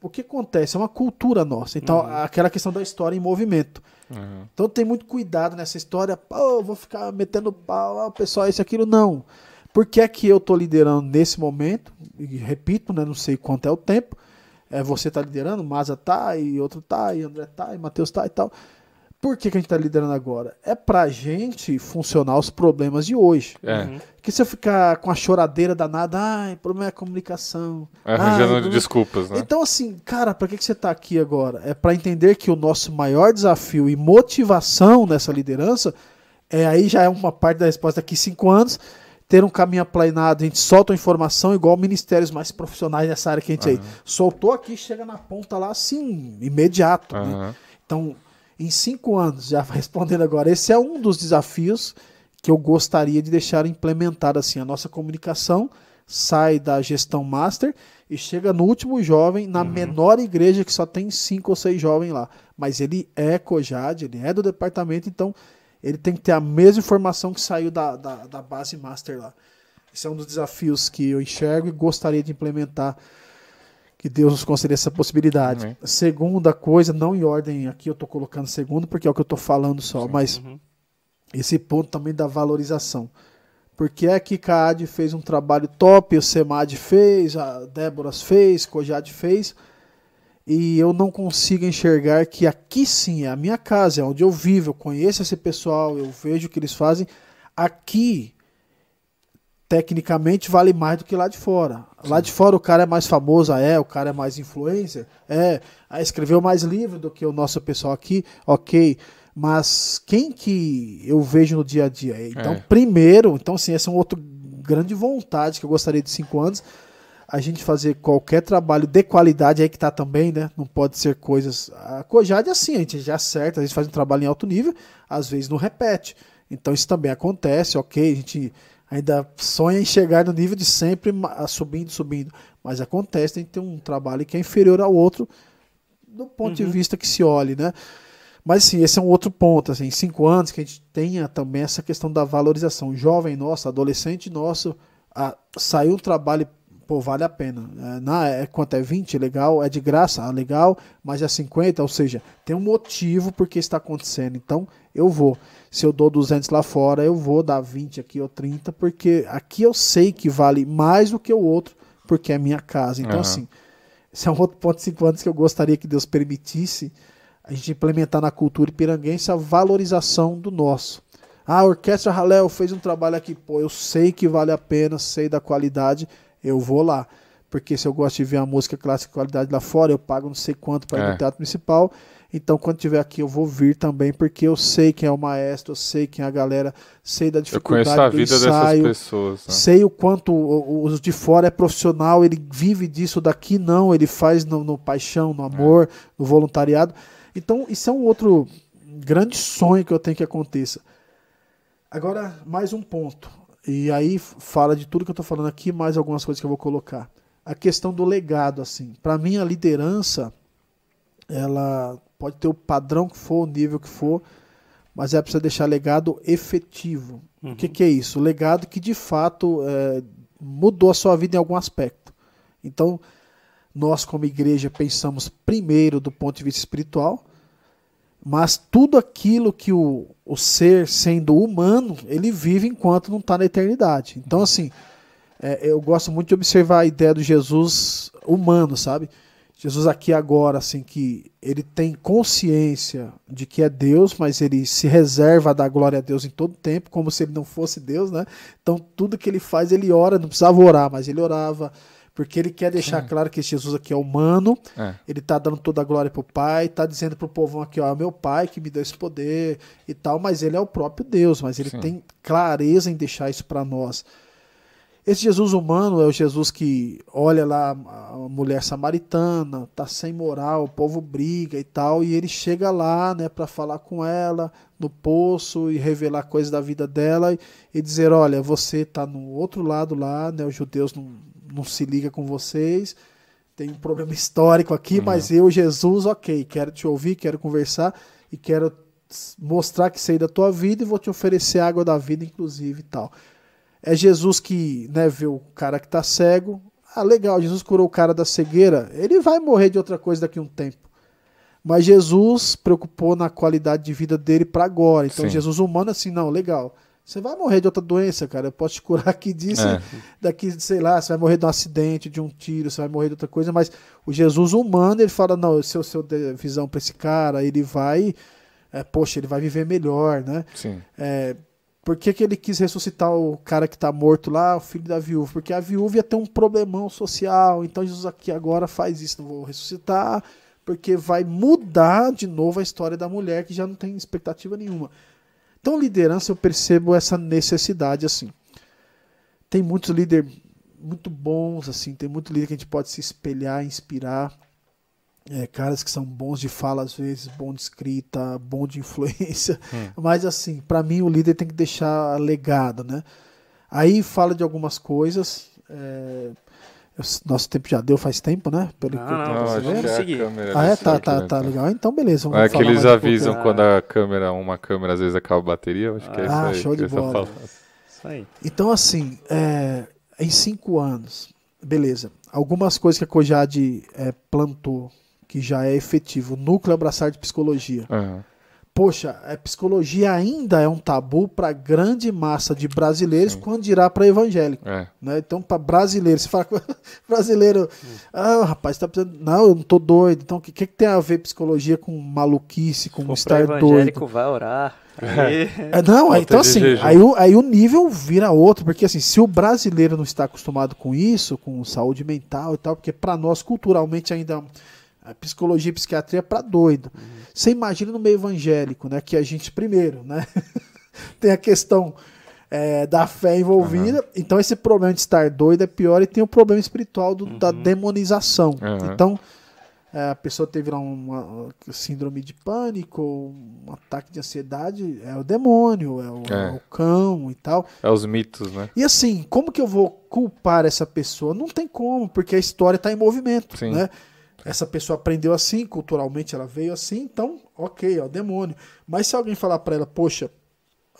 O que acontece? É uma cultura nossa. Então, aquela questão da história em movimento. Uhum. Então tem muito cuidado nessa história. Pô, vou ficar metendo pau, ah, pessoal, isso aquilo. Não. Por que é que eu estou liderando nesse momento? E repito, né, não sei quanto é o tempo. É, você está liderando, Maza tá, e outro tá, e André tá, e Matheus tá e tal. Por que, que a gente está liderando agora? É pra gente funcionar os problemas de hoje. É. Uhum. Que se eu ficar com a choradeira danada, ai, problema é a comunicação. Arranjando ai, desculpas, né? Então, assim, cara, pra que, que você está aqui agora? É para entender que o nosso maior desafio e motivação nessa liderança é aí já é uma parte da resposta daqui cinco anos ter um caminho aplanado, a gente solta a informação igual ministérios mais profissionais nessa área que a gente uhum. aí. Soltou aqui, chega na ponta lá assim, imediato. Uhum. Né? Então, em cinco anos, já (laughs) respondendo agora, esse é um dos desafios que eu gostaria de deixar implementado assim. A nossa comunicação sai da gestão master e chega no último jovem, na uhum. menor igreja que só tem cinco ou seis jovens lá. Mas ele é COJAD, ele é do departamento, então ele tem que ter a mesma informação que saiu da, da, da base master lá. Esse é um dos desafios que eu enxergo e gostaria de implementar. Que Deus nos conceda essa possibilidade. Uhum. Segunda coisa, não em ordem aqui, eu estou colocando segundo, porque é o que eu estou falando só, Sim. mas uhum. Esse ponto também da valorização. Porque é que CAAD fez um trabalho top, o SEMAD fez, a Débora fez, Cojad fez, e eu não consigo enxergar que aqui sim é a minha casa, é onde eu vivo, eu conheço esse pessoal, eu vejo o que eles fazem. Aqui, tecnicamente, vale mais do que lá de fora. Sim. Lá de fora o cara é mais famoso, é, o cara é mais influencer, é, escreveu mais livro do que o nosso pessoal aqui, ok. Mas quem que eu vejo no dia a dia? Então, é. primeiro, então assim, essa é uma outra grande vontade que eu gostaria de cinco anos a gente fazer qualquer trabalho de qualidade aí que tá também, né? Não pode ser coisas. A Cojade é assim, a gente já acerta, a gente faz um trabalho em alto nível, às vezes não repete. Então isso também acontece, ok, a gente ainda sonha em chegar no nível de sempre subindo, subindo. Mas acontece, a gente tem um trabalho que é inferior ao outro do ponto uhum. de vista que se olhe, né? Mas sim, esse é um outro ponto, assim, cinco anos que a gente tenha também essa questão da valorização. Jovem nosso, adolescente nosso, a, saiu um trabalho pô, vale a pena. É, na, é, quanto é 20, legal, é de graça, ah, legal, mas é 50, ou seja, tem um motivo porque está acontecendo. Então, eu vou. Se eu dou 200 lá fora, eu vou dar 20 aqui ou 30, porque aqui eu sei que vale mais do que o outro, porque é minha casa. Então, uhum. assim, esse é um outro ponto de 5 anos que eu gostaria que Deus permitisse a gente implementar na cultura piranguense a valorização do nosso. Ah, a Orquestra Halel fez um trabalho aqui, pô, eu sei que vale a pena, sei da qualidade, eu vou lá. Porque se eu gosto de ver a música clássica de qualidade lá fora, eu pago não sei quanto para ir é. no Teatro Municipal. Então, quando tiver aqui, eu vou vir também, porque eu sei quem é o maestro, eu sei quem é a galera, sei da dificuldade eu conheço a vida ensaio, dessas pessoas. Né? Sei o quanto os de fora é profissional, ele vive disso, daqui não, ele faz no, no paixão, no amor, é. no voluntariado. Então, isso é um outro grande sonho que eu tenho que aconteça. Agora, mais um ponto. E aí fala de tudo que eu estou falando aqui, mais algumas coisas que eu vou colocar. A questão do legado, assim. Para mim, a liderança, ela pode ter o padrão que for, o nível que for, mas é precisa deixar legado efetivo. Uhum. O que, que, é isso? O legado que de fato é, mudou a sua vida em algum aspecto. Então, nós como igreja pensamos primeiro do ponto de vista espiritual, mas tudo aquilo que o, o ser, sendo humano, ele vive enquanto não está na eternidade. Então, assim, é, eu gosto muito de observar a ideia do Jesus humano, sabe? Jesus aqui agora, assim, que ele tem consciência de que é Deus, mas ele se reserva a dar glória a Deus em todo tempo, como se ele não fosse Deus, né? Então, tudo que ele faz, ele ora, não precisava orar, mas ele orava porque ele quer deixar Sim. claro que Jesus aqui é humano, é. ele está dando toda a glória pro Pai, está dizendo pro povão aqui, ó, é meu Pai que me deu esse poder e tal, mas ele é o próprio Deus, mas ele Sim. tem clareza em deixar isso para nós. Esse Jesus humano é o Jesus que olha lá a mulher samaritana, tá sem moral, o povo briga e tal, e ele chega lá, né, para falar com ela no poço e revelar coisas da vida dela e, e dizer, olha, você tá no outro lado lá, né, os judeus não, não se liga com vocês, tem um problema histórico aqui, uhum. mas eu, Jesus, ok, quero te ouvir, quero conversar e quero mostrar que sei da tua vida e vou te oferecer água da vida, inclusive e tal. É Jesus que né, vê o cara que está cego. Ah, legal, Jesus curou o cara da cegueira. Ele vai morrer de outra coisa daqui a um tempo. Mas Jesus preocupou na qualidade de vida dele para agora. Então Sim. Jesus humano assim, não, legal. Você vai morrer de outra doença, cara. Eu posso te curar aqui disso. É. Daqui, sei lá, você vai morrer de um acidente, de um tiro, você vai morrer de outra coisa. Mas o Jesus humano, ele fala, não, se eu, se eu der visão para esse cara, ele vai, é, poxa, ele vai viver melhor, né? Sim. É, por que, que ele quis ressuscitar o cara que tá morto lá, o filho da viúva? Porque a viúva ia ter um problemão social. Então Jesus aqui agora faz isso, não vou ressuscitar, porque vai mudar de novo a história da mulher que já não tem expectativa nenhuma. Então, liderança, eu percebo essa necessidade assim. Tem muitos líderes muito bons, assim, tem muito líder que a gente pode se espelhar, inspirar. É, caras que são bons de fala às vezes, bom de escrita, (laughs) bom de influência. Mas assim, para mim o líder tem que deixar legado, né? Aí fala de algumas coisas. é, nosso tempo já deu faz tempo, né? Pelo Não, que não, Não, acho que é a seguir. câmera. Ah, é? Tá, aqui, tá, tá então. legal. Então, beleza. vamos É que eles um avisam pouco. quando a câmera, uma câmera às vezes acaba a bateria, acho que é Ah, isso aí. show de bola. Isso aí. Então, assim, é, em cinco anos, beleza. Algumas coisas que a Cojade é, plantou, que já é efetivo. Núcleo Abraçar de Psicologia. Aham. Poxa, a psicologia ainda é um tabu para grande massa de brasileiros, Sim. quando dirá para evangélico. É. Né? Então, para brasileiro, você fala (laughs) brasileiro, ah, rapaz, tá precisando. Não, eu não tô doido. Então, o que, que, que tem a ver psicologia com maluquice, com estar doido? evangélico, vai orar. Aí, É, não, aí, então assim, aí o, aí o nível vira outro, porque assim, se o brasileiro não está acostumado com isso, com saúde mental e tal, porque para nós culturalmente ainda a psicologia e psiquiatria é para doido. Você imagina no meio evangélico, né, que a gente primeiro, né, (laughs) tem a questão é, da fé envolvida, então esse problema de estar doido é pior e tem o problema espiritual do- da demonização. Uhum. Então é, a pessoa teve lá uma síndrome de pânico, um ataque de ansiedade, é o demônio, é o, É. é o cão e tal. É os mitos, né? E assim, como que eu vou culpar essa pessoa? Não tem como, porque a história está em movimento, Sim. né? Essa pessoa aprendeu assim, culturalmente ela veio assim, então, ok, é o demônio. Mas se alguém falar para ela, poxa,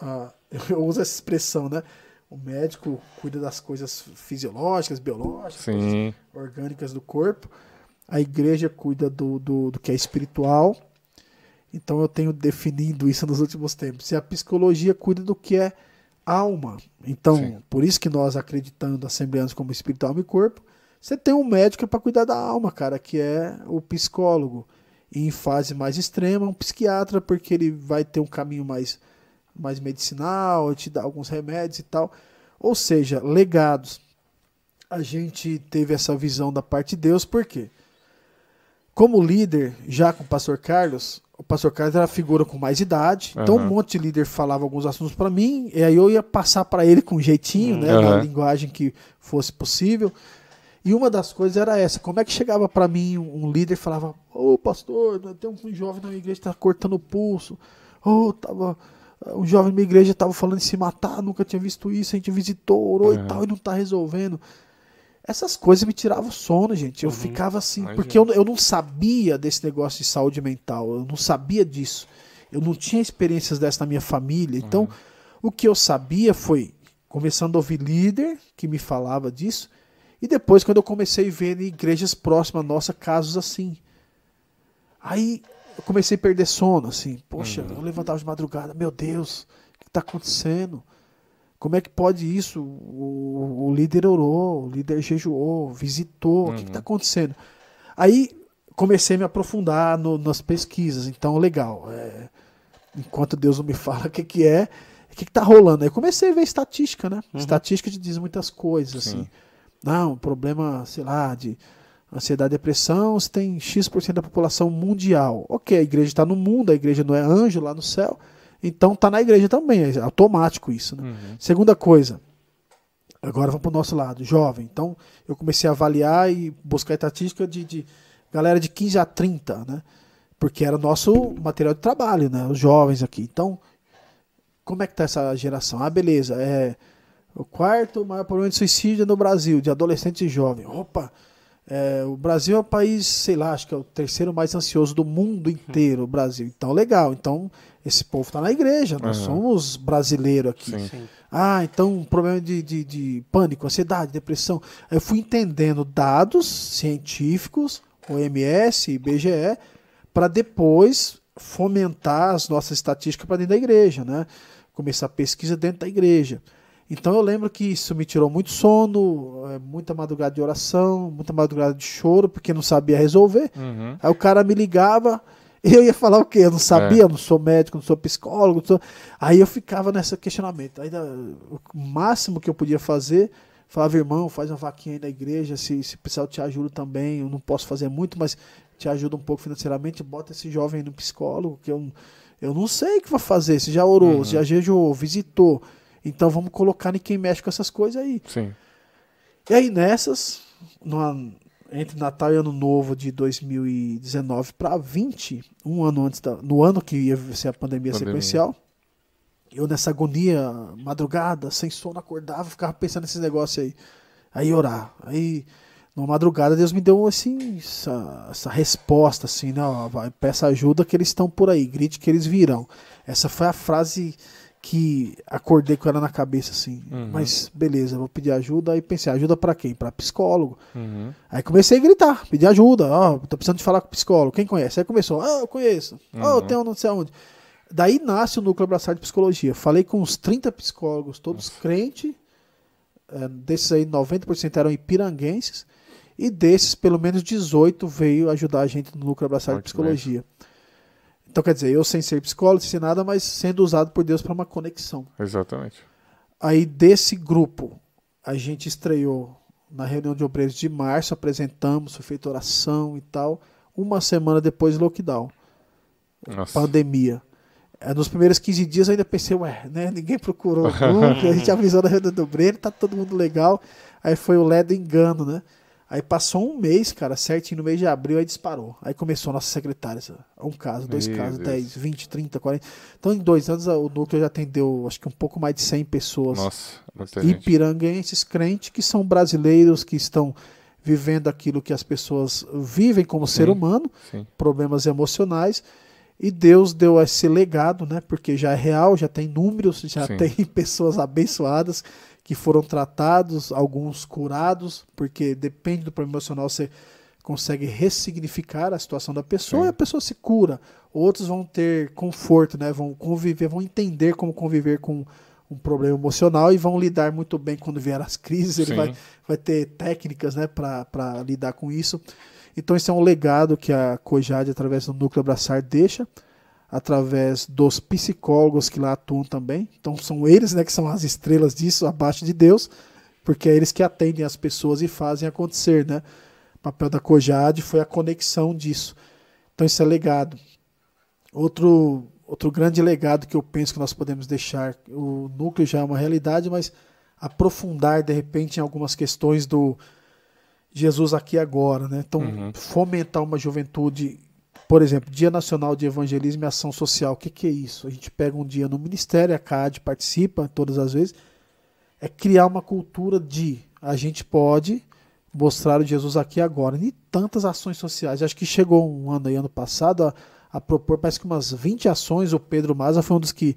ah, (laughs) eu uso essa expressão, né? O médico cuida das coisas fisiológicas, biológicas, orgânicas do corpo. A igreja cuida do, do, do que é espiritual. Então eu tenho definido isso (laughs) nos últimos tempos. E a psicologia cuida do que é alma. Então, Sim. por isso que nós acreditando assembleanos como espírito, alma e corpo, você tem um médico para cuidar da alma, cara, que é o psicólogo. E em fase mais extrema, um psiquiatra, porque ele vai ter um caminho mais, mais medicinal, te dá alguns remédios e tal. Ou seja, legados. A gente teve essa visão da parte de Deus, por quê? Como líder, já com o pastor Carlos, o pastor Carlos era a figura com mais idade, então um monte de líder falava alguns assuntos para mim, e aí eu ia passar para ele com jeitinho, né, na Aham. linguagem que fosse possível. E uma das coisas era essa: como é que chegava para mim um líder e falava, ô pastor, tem um jovem na minha igreja que tá cortando o pulso, ô, tava. Um jovem na minha igreja estava falando em se matar, nunca tinha visto isso, a gente visitou, orou e tal, e não tá resolvendo. Essas coisas me tiravam o sono, gente. Eu ficava assim, Imagina. porque eu, eu não sabia desse negócio de saúde mental, eu não sabia disso. Eu não tinha experiências dessa na minha família. Então, o que eu sabia foi começando a ouvir líder que me falava disso, e depois quando eu comecei a ver em igrejas próximas nossa casos assim. Aí eu comecei a perder sono, assim. Poxa, eu levantava de madrugada, meu Deus, o que está acontecendo? Como é que pode isso? O, o líder orou, o líder jejuou, visitou, o que está acontecendo? Aí comecei a me aprofundar no- nas pesquisas. Então, legal. é, enquanto Deus não me (laughs) fala o que, que é, o que, que tá rolando? Aí comecei a ver estatística, né? Estatística te diz muitas coisas, Sim. assim. Não, problema, sei lá, de ansiedade e depressão, você tem X% da população mundial. Ok, a igreja está no mundo, a igreja não é anjo lá no céu, então tá na igreja também, é automático isso, né? Uhum. Segunda coisa, agora vamos para o nosso lado, jovem. Então eu comecei a avaliar e buscar estatística de, de galera de 15 a 30, né? Porque era o nosso material de trabalho, né? Os jovens aqui. Então, como é que tá essa geração? Ah, beleza, é o quarto maior problema de suicídio no Brasil, de adolescentes e jovens. Opa, é, o Brasil é o país, sei lá, acho que é o terceiro mais ansioso do mundo inteiro, o Brasil. Então, legal. Então, esse povo tá na igreja, nós Aham. somos brasileiros aqui. Sim. Sim. Ah, então problema de, de, de pânico, ansiedade, depressão. Aí Eu fui entendendo dados científicos, OMS, IBGE, para depois fomentar as nossas estatísticas para dentro da igreja, né? Começar a pesquisa dentro da igreja. Então eu lembro que isso me tirou muito sono, é, muita madrugada de oração, muita madrugada de choro, porque não sabia resolver. Uhum. Aí o cara me ligava, (laughs) e eu ia falar o quê? Eu não sabia, eu não sou médico, não sou psicólogo. não sou- Aí eu ficava nesse questionamento. Aí o máximo que eu podia fazer, falava, irmão, faz uma vaquinha aí na igreja, se, se precisar eu te ajudo também. Eu não posso fazer muito, mas te ajuda um pouco financeiramente. Bota esse jovem aí no psicólogo, que eu, eu não sei o que vai fazer. Você já orou, você já jejuou, visitou. Então vamos colocar em quem mexe com essas coisas aí. Sim. E aí nessas, numa- entre Natal e Ano Novo de 2019 para 20, um ano antes da, no ano que ia ser a pandemia, Pandemia. sequencial, eu nessa agonia, madrugada, sem sono, acordava, ficava pensando nesses negócios aí. Aí orar. Aí, numa madrugada, Deus me deu assim, essa, essa resposta, assim, né? ó, peça ajuda que eles estão por aí, grite que eles virão. Essa foi a frase que acordei com ela na cabeça, assim. Uhum. Mas beleza, vou pedir ajuda. Aí pensei, ajuda pra quem? Pra psicólogo. Uhum. Aí comecei a gritar, pedir ajuda. Ó, tô precisando de falar com o psicólogo. Quem conhece? Aí começou, ah, eu conheço. Ó, eu Uhum. tenho não sei aonde. Daí nasce o núcleo abraçado de psicologia. Falei com uns 30 psicólogos, todos crentes. É, desses aí, 90% eram ipiranguenses. E desses, pelo menos 18 veio ajudar a gente no núcleo abraçado de psicologia. Então, quer dizer, eu sem ser psicólogo, sem nada, mas sendo usado por Deus para uma conexão. Exatamente. Aí desse grupo, a gente estreou na reunião de obreiros de março, apresentamos, foi feita oração e tal. Uma semana depois, lockdown, Nossa. pandemia. É, nos primeiros 15 dias eu ainda pensei, ué, né? Ninguém procurou (laughs) o grupo, a gente avisou na reunião do obreiro, tá todo mundo legal. Aí foi o ledo engano, né? Aí passou um mês, cara, certinho no mês de abril, aí disparou. Aí começou a nossa secretária, sabe? um caso, dois Meu casos, Deus. 10, 20, 30, 40. Então em dois anos o núcleo já atendeu, acho que um pouco mais de 100 pessoas Nossa, muita ipiranguenses crentes que são brasileiros, que estão vivendo aquilo que as pessoas vivem como ser Sim. humano, Sim. problemas emocionais. E Deus deu esse legado, né? Porque já é real, já tem números, já Sim. tem (laughs) pessoas abençoadas que foram tratados, alguns curados, porque depende do problema emocional, você consegue ressignificar a situação da pessoa Sim. e a pessoa se cura. Outros vão ter conforto, né? Vão conviver, vão entender como conviver com um problema emocional e vão lidar muito bem quando vier as crises. Ele Sim. vai, vai ter técnicas, né, para lidar com isso. Então, esse é um legado que a Cojade, através do Núcleo Abraçar, deixa, através dos psicólogos que lá atuam também. Então, são eles né, que são as estrelas disso, abaixo de Deus, porque é eles que atendem as pessoas e fazem acontecer. Né? O papel da Cojade foi a conexão disso. Então, isso é legado. Outro, outro grande legado que eu penso que nós podemos deixar, o núcleo já é uma realidade, mas aprofundar de repente em algumas questões do Jesus aqui agora, né? Então, Uhum. fomentar uma juventude, por exemplo, Dia Nacional de Evangelismo e Ação Social. O que, que é isso? A gente pega um dia no ministério, a CAD participa todas as vezes, é criar uma cultura de a gente pode mostrar o Jesus aqui agora. E tantas ações sociais. Acho que chegou um ano aí, ano passado, a, a propor, parece que umas 20 ações. O Pedro Maza foi um dos que,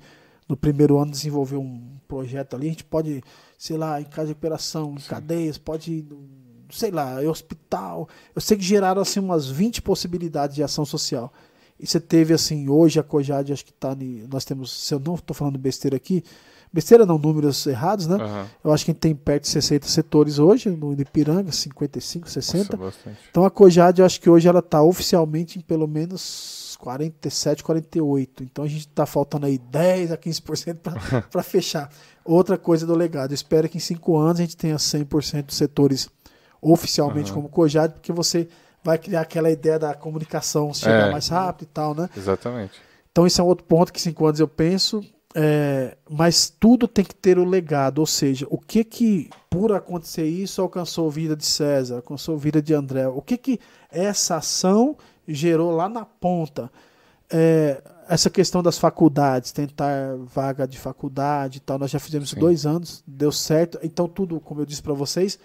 no primeiro ano, desenvolveu um projeto ali. A gente pode, sei lá, em casa de operação, em cadeias, pode sei lá, em hospital. Eu sei que geraram assim umas 20 possibilidades de ação social. E você teve assim, hoje a Cojade, acho que tá. ni- Nós temos, se eu não estou falando besteira aqui, besteira não, números errados, né? Aham. Eu acho que a gente tem perto de 60 setores hoje, no Ipiranga, 55, 60. Nossa. Então a Cojade, eu acho que hoje ela está oficialmente em pelo menos 47, 48. Então a gente está faltando aí 10 a 15% para (laughs) fechar. Outra coisa do legado, eu espero que em 5 anos a gente tenha 100% dos setores oficialmente Aham. como Cojade, porque você vai criar aquela ideia da comunicação chegar É. mais rápido e tal, né? Exatamente. Então esse é um outro ponto que cinco anos eu penso. é, mas tudo tem que ter o legado, ou seja, o que que por acontecer isso alcançou a vida de César, alcançou a vida de André, o que que essa ação gerou lá na ponta, É, essa questão das faculdades, tentar vaga de faculdade e tal, nós já fizemos isso Sim. dois anos, deu certo, então tudo, como eu disse para vocês,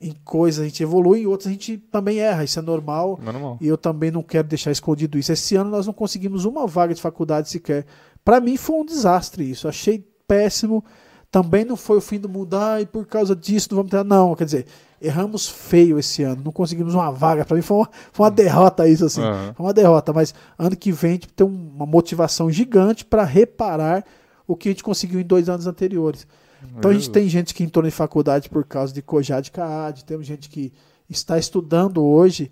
em coisas a gente evolui, em outras a gente também erra, isso é normal, Normal. e eu também não quero deixar escondido isso. Esse ano nós não conseguimos uma vaga de faculdade sequer. Para mim foi um desastre isso. Achei péssimo. também não foi o fim do mundo, ah, e por causa disso não vamos ter. Não, quer dizer, erramos feio esse ano, não conseguimos uma vaga. Para mim foi uma, foi uma derrota isso, assim. Uhum. Foi uma derrota, mas ano que vem a gente tem uma motivação gigante para reparar o que a gente conseguiu em dois anos anteriores. Então a gente tem gente que entrou em faculdade por causa de Cojad CAAD, temos gente que está estudando hoje.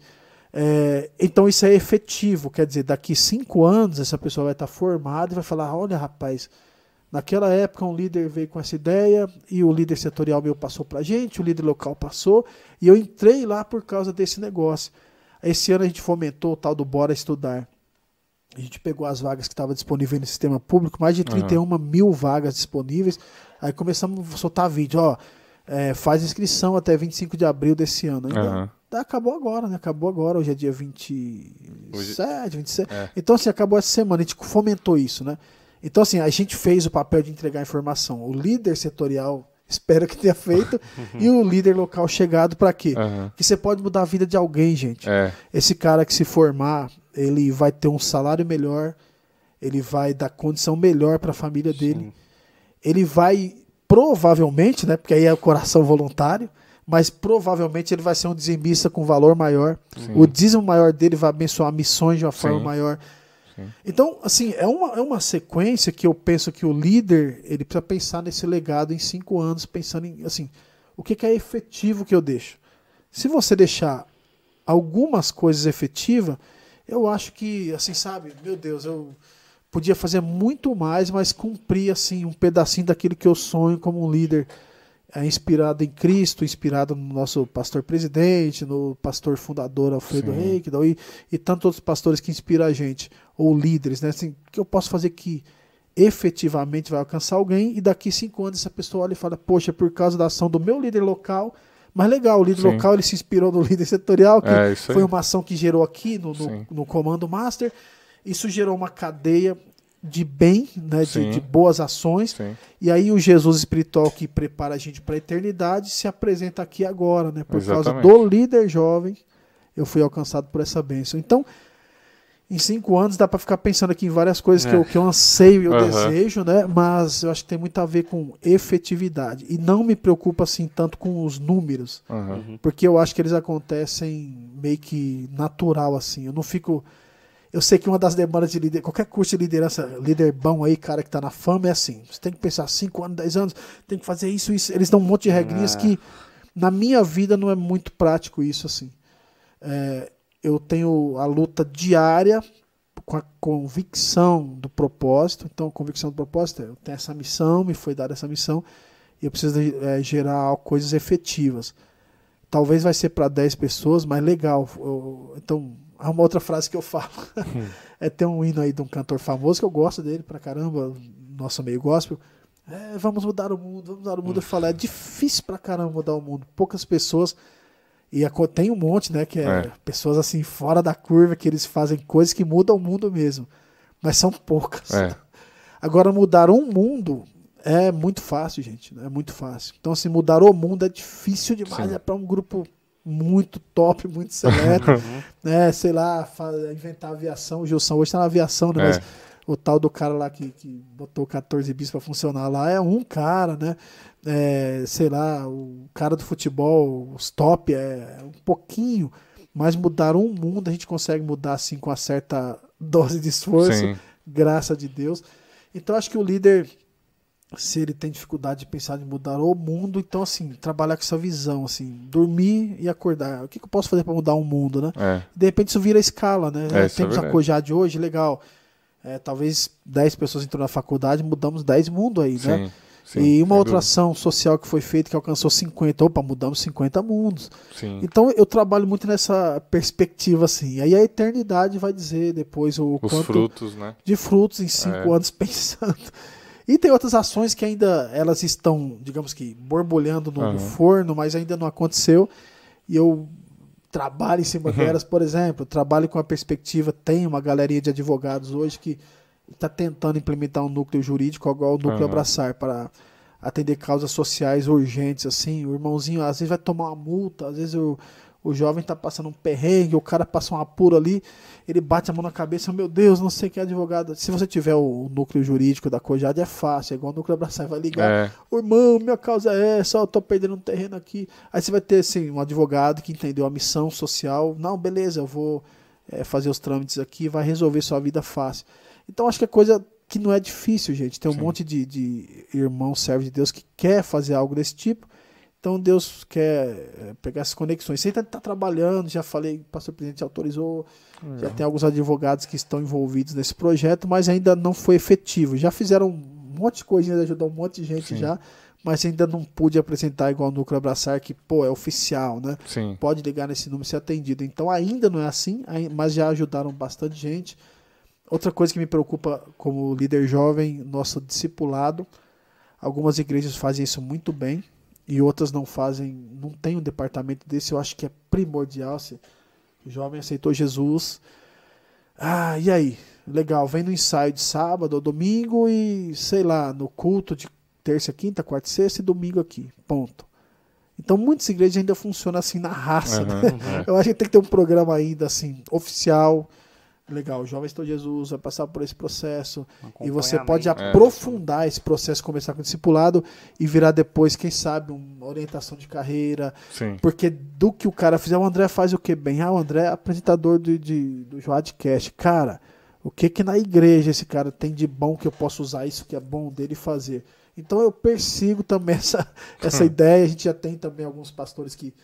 É, então isso é efetivo, quer dizer, daqui cinco anos essa pessoa vai estar formada e vai falar: olha, rapaz, naquela época um líder veio com essa ideia e o líder setorial meu passou para a gente, o líder local passou e eu entrei lá por causa desse negócio. Esse ano a gente fomentou o tal do Bora Estudar. A gente pegou as vagas que estavam disponíveis no sistema público, mais de 31 uhum. mil vagas disponíveis. Aí começamos a soltar vídeo, ó. É, faz inscrição até 25 de abril desse ano. Ainda, uhum. Acabou agora, né? Acabou agora, hoje é dia 27, hoje... 27. É. Então, assim, acabou essa semana, a gente fomentou isso, né? Então, assim, a gente fez o papel de entregar informação. O líder setorial (laughs) espero que tenha feito, (laughs) e o líder local chegado para quê? Uhum. Que você pode mudar a vida de alguém, gente. É. Esse cara que se formar, ele vai ter um salário melhor, ele vai dar condição melhor para a família dele. Sim ele vai provavelmente, né, porque aí é o coração voluntário, mas provavelmente ele vai ser um dizimista com valor maior. Sim. O dízimo maior dele vai abençoar missões de uma forma Sim. maior. Então, assim, é uma, é uma sequência que eu penso que o líder ele precisa pensar nesse legado em cinco anos, pensando em assim, o que, que é efetivo que eu deixo. Se você deixar algumas coisas efetivas, eu acho que, assim, sabe, meu Deus, eu podia fazer muito mais, mas cumprir assim um pedacinho daquilo que eu sonho como um líder é, inspirado em Cristo, inspirado no nosso pastor presidente, no pastor fundador Alfredo Reikdal e, e tantos outros pastores que inspiram a gente, ou líderes, né? Assim, que eu posso fazer que efetivamente vai alcançar alguém e daqui cinco anos essa pessoa olha e fala, poxa, por causa da ação do meu líder local, mas legal, o líder Sim. local ele se inspirou no (laughs) líder setorial, que é, foi uma ação que gerou aqui no, no, no Comando Master, isso gerou uma cadeia de bem, né, de, de, boas ações. Sim. E aí o Jesus espiritual que prepara a gente para a eternidade se apresenta aqui agora, né? Por Exatamente. causa do líder jovem, eu fui alcançado por essa bênção. Então, em cinco anos dá para ficar pensando aqui em várias coisas é. que, eu, que eu anseio e eu uhum. desejo, né? Mas eu acho que tem muito a ver com efetividade. E não me preocupa assim tanto com os números, uhum. porque eu acho que eles acontecem meio que natural assim. Eu não fico eu sei que uma das demandas de líder, qualquer curso de liderança, líder bom aí, cara que tá na fama, é assim. Você tem que pensar 5 anos, 10 anos, tem que fazer isso, isso. Eles dão um monte de regrinhas é. que na minha vida não é muito prático isso, assim. É, eu tenho a luta diária com a convicção do propósito. Então, a convicção do propósito é, eu tenho essa missão, me foi dada essa missão, e eu preciso é, gerar coisas efetivas. Talvez vai ser para 10 pessoas, mas legal. Eu, então, Há uma outra frase que eu falo. (laughs) é ter um hino aí de um cantor famoso que eu gosto dele pra caramba, nosso meio gospel. É, vamos mudar o mundo, vamos mudar o mundo. Eu falo, é difícil pra caramba mudar o mundo. Poucas pessoas. E tem um monte, né? Que é, é, pessoas assim, fora da curva, que eles fazem coisas que mudam o mundo mesmo. Mas são poucas. É. (laughs) Agora, mudar um mundo é muito fácil, gente. É muito fácil. Então, assim, mudar o mundo é difícil demais. Sim. É para um grupo muito top, muito seleto, (laughs) né? Sei lá, inventar aviação. O Gilson hoje tá na aviação, né? É. Mas o tal do cara lá que, que botou 14 bis para funcionar lá é um cara, né? É, sei lá, o cara do futebol, os top, é um pouquinho, mas mudar um mundo a gente consegue mudar assim com uma certa (laughs) dose de esforço, Sim. graça de Deus. Então acho que o líder se ele tem dificuldade de pensar em mudar o mundo, então assim, trabalhar com essa visão, assim, dormir e acordar. O que, que eu posso fazer para mudar o mundo, né? É. De repente isso vira escala, né? É, Temos é a Cojá de hoje, legal. É, talvez 10 pessoas entrou na faculdade, mudamos 10 mundos aí, né? Sim, e uma outra dúvida. ação social que foi feita que alcançou 50, opa, mudamos 50 mundos. Sim. Então eu trabalho muito nessa perspectiva assim. Aí a eternidade vai dizer depois o Os quanto frutos, né? de frutos em cinco é. anos (laughs) pensando. E tem outras ações que ainda elas estão, digamos que, borbulhando no, uhum. no forno, mas ainda não aconteceu. E eu trabalho em cima delas, por exemplo, trabalho com a perspectiva, tem uma galeria de advogados hoje que está tentando implementar um núcleo jurídico, igual o núcleo uhum. abraçar, para atender causas sociais urgentes, assim, o irmãozinho às vezes vai tomar uma multa, às vezes o, O jovem tá passando um perrengue, o cara passa um apuro ali, ele bate a mão na cabeça, meu Deus, não sei quem é advogado. Se você tiver o núcleo jurídico da Cojade, é fácil, é igual o núcleo abraçar, vai ligar. É. O irmão, minha causa é essa, eu tô perdendo um terreno aqui. Aí você vai ter, assim, um advogado que entendeu a missão social. Não, beleza, eu vou é, fazer os trâmites aqui, vai resolver sua vida fácil. Então acho que é coisa que não é difícil, gente. Tem um Sim. monte de, de irmão servo de Deus que quer fazer algo desse tipo. Então Deus quer é, pegar essas conexões. Você está trabalhando, já falei, o pastor presidente autorizou, é. já tem alguns advogados que estão envolvidos nesse projeto, mas ainda não foi efetivo. Já fizeram um monte de coisinhas, ajudou um monte de gente Sim. já, mas ainda não pude apresentar igual o Núcleo Abraçar, que, pô, é oficial, né? Sim. Pode ligar nesse número e ser atendido. Então ainda não é assim, mas já ajudaram bastante gente. Outra coisa que me preocupa como líder jovem, nosso discipulado, algumas igrejas fazem isso muito bem e outras não fazem, não tem um departamento desse, eu acho que é primordial. Se o jovem aceitou Jesus, ah, e aí? Legal, vem no ensaio de sábado ou domingo e, sei lá, no culto de terça, quinta, quarta, sexta e domingo aqui. Ponto. Então muitas igrejas ainda funcionam assim na raça. Uhum, né? é. Eu acho que tem que ter um programa ainda assim, oficial, legal, o Jovem Estou Jesus vai passar por esse processo e você pode é. aprofundar esse processo, começar com o discipulado e virar depois, quem sabe, uma orientação de carreira. Sim. Porque do que o cara fizer, o André faz o que bem? Ah, o André é apresentador de, de, do Joadcast. Cara, o que que na igreja esse cara tem de bom que eu posso usar isso que é bom dele fazer? Então eu persigo também (laughs) essa, essa ideia. A gente já tem também alguns pastores que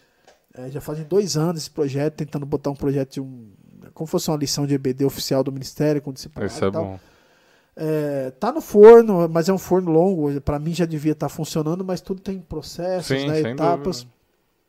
é, já fazem dois anos esse projeto, tentando botar um projeto de um como fosse uma lição de EBD oficial do Ministério, com discipulado Isso é bom. É, tá no forno, mas é um forno longo. Para mim já devia estar tá funcionando, mas tudo tem processos, Sim, né, etapas. Dúvida.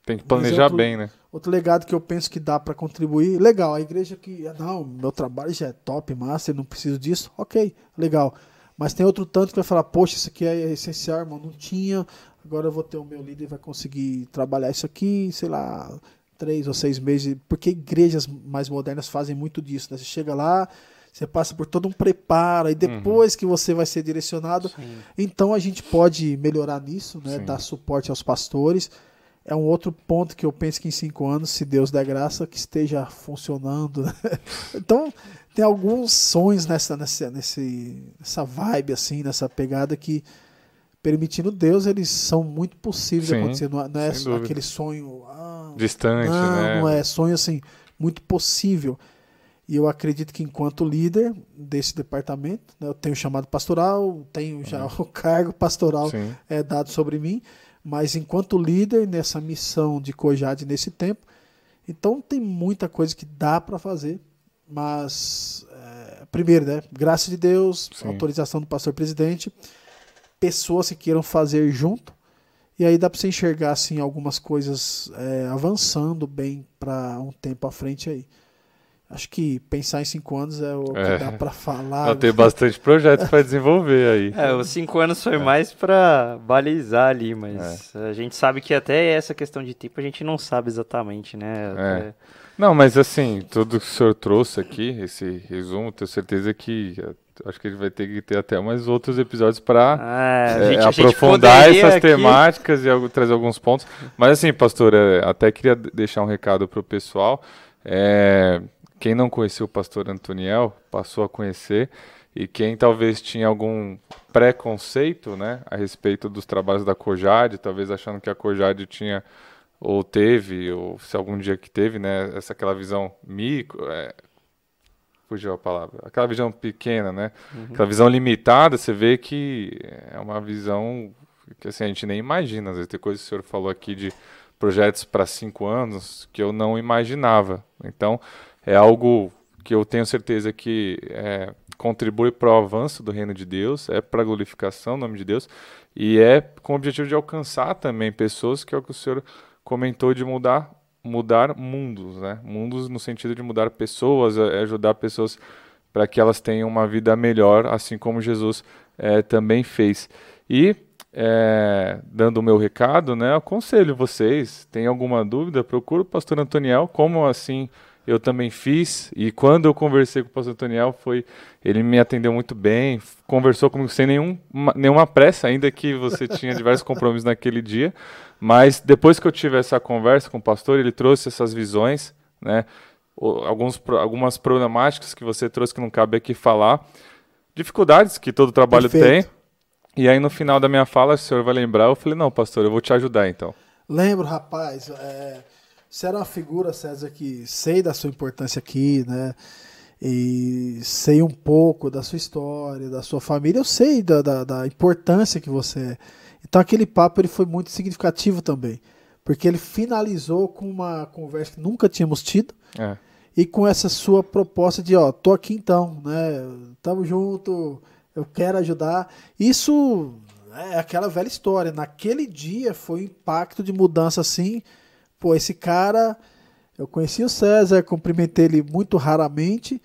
Tem que planejar outro, bem, né? Outro legado que eu penso que dá para contribuir. Legal, a igreja que. Não, meu trabalho já é top, master, não preciso disso. Ok, legal. Mas tem outro tanto que vai falar: Poxa, isso aqui é essencial, irmão. Não tinha. Agora eu vou ter o meu líder vai conseguir trabalhar isso aqui, sei lá, três ou seis meses, porque igrejas mais modernas fazem muito disso. Né? Você chega lá, você passa por todo um preparo, e depois uhum. que você vai ser direcionado. Sim. Então a gente pode melhorar nisso, né? dar suporte aos pastores. É um outro ponto que eu penso que em cinco anos, se Deus der graça, que esteja funcionando. Né? (laughs) Então, tem alguns sonhos nessa, nessa, nessa vibe, assim, nessa pegada que permitindo Deus, eles são muito possíveis Sim, de acontecer. Não, é, não é aquele sonho ah, distante, não, né? Não é sonho assim muito possível. E eu acredito que enquanto líder desse departamento, né, eu tenho chamado pastoral, tenho já uhum. (laughs) o cargo pastoral é dado sobre mim, mas enquanto líder nessa missão de Cojade nesse tempo, então tem muita coisa que dá para fazer, mas é, primeiro, né, graça de Deus, Sim. autorização do pastor presidente pessoas que queiram fazer junto. E aí dá para você enxergar assim algumas coisas é, avançando bem para um tempo à frente aí. Acho que pensar em cinco anos é o que é. dá para falar. Tem bastante projetos para desenvolver aí. É, os cinco anos foi é. mais para balizar ali, mas é. a gente sabe que até essa questão de tipo a gente não sabe exatamente, né? É. Até... Não, mas assim, tudo que o senhor trouxe aqui, esse resumo, tenho certeza que acho que a gente vai ter que ter até mais outros episódios para ah, é, aprofundar essas aqui... temáticas e trazer alguns pontos. Mas assim, pastor, é, até queria deixar um recado para o pessoal. É, quem não conhecia o pastor Antoniel passou a conhecer e quem talvez tinha algum preconceito, né, a respeito dos trabalhos da Cojade, talvez achando que a Cojade tinha ou teve, ou se algum dia que teve, né, essa aquela visão micro, é, fugiu a palavra, aquela visão pequena, né, uhum. aquela visão limitada, você vê que é uma visão que assim, a gente nem imagina, às vezes tem coisas que o senhor falou aqui de projetos para cinco anos que eu não imaginava, então é algo que eu tenho certeza que é, contribui para o avanço do reino de Deus, é para a glorificação do nome de Deus, e é com o objetivo de alcançar também pessoas, que é o que o senhor comentou de mudar mudar mundos, né? Mundos no sentido de mudar pessoas, é, ajudar pessoas para que elas tenham uma vida melhor, assim como Jesus é, também fez. E é, dando o meu recado, né? Aconselho vocês, tem alguma dúvida, procura o pastor Antoniel, como assim eu também fiz. E quando eu conversei com o pastor Antoniel, foi, ele me atendeu muito bem, conversou comigo sem nenhum, nenhuma pressa, ainda que você (laughs) tinha diversos compromissos naquele dia. Mas depois que eu tive essa conversa com o pastor, ele trouxe essas visões, né? Alguns, algumas problemáticas que você trouxe que não cabe aqui falar, dificuldades que todo trabalho Perfeito. tem. E aí no final da minha fala, o senhor vai lembrar, eu falei, não, pastor, eu vou te ajudar então. Lembro, rapaz, é, você era uma figura, César, que sei da sua importância aqui, né? E sei um pouco da sua história, da sua família, eu sei da, da, da importância que você é. Então aquele papo ele foi muito significativo também, porque ele finalizou com uma conversa que nunca tínhamos tido é. e com essa sua proposta de, ó, tô aqui então, né? Tamo junto, eu quero ajudar. Isso é aquela velha história. Naquele dia foi um impacto de mudança assim. Pô, esse cara, eu conheci o César, cumprimentei ele muito raramente,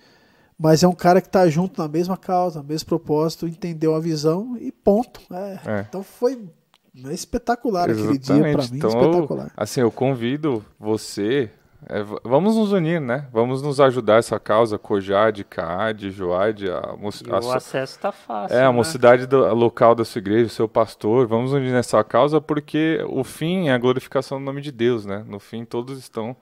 mas é um cara que está junto na mesma causa, no mesmo propósito, entendeu a visão e ponto. É. É. Então foi espetacular Exatamente. aquele dia para mim, então, espetacular. Assim, eu convido você, é, vamos nos unir, né? Vamos nos ajudar essa causa, Cojade, Caade, Joade. A, a, o acesso está fácil. É, né? a mocidade do, a local da sua igreja, o seu pastor. Vamos unir nessa causa porque o fim é a glorificação do nome de Deus, né? No fim, todos estão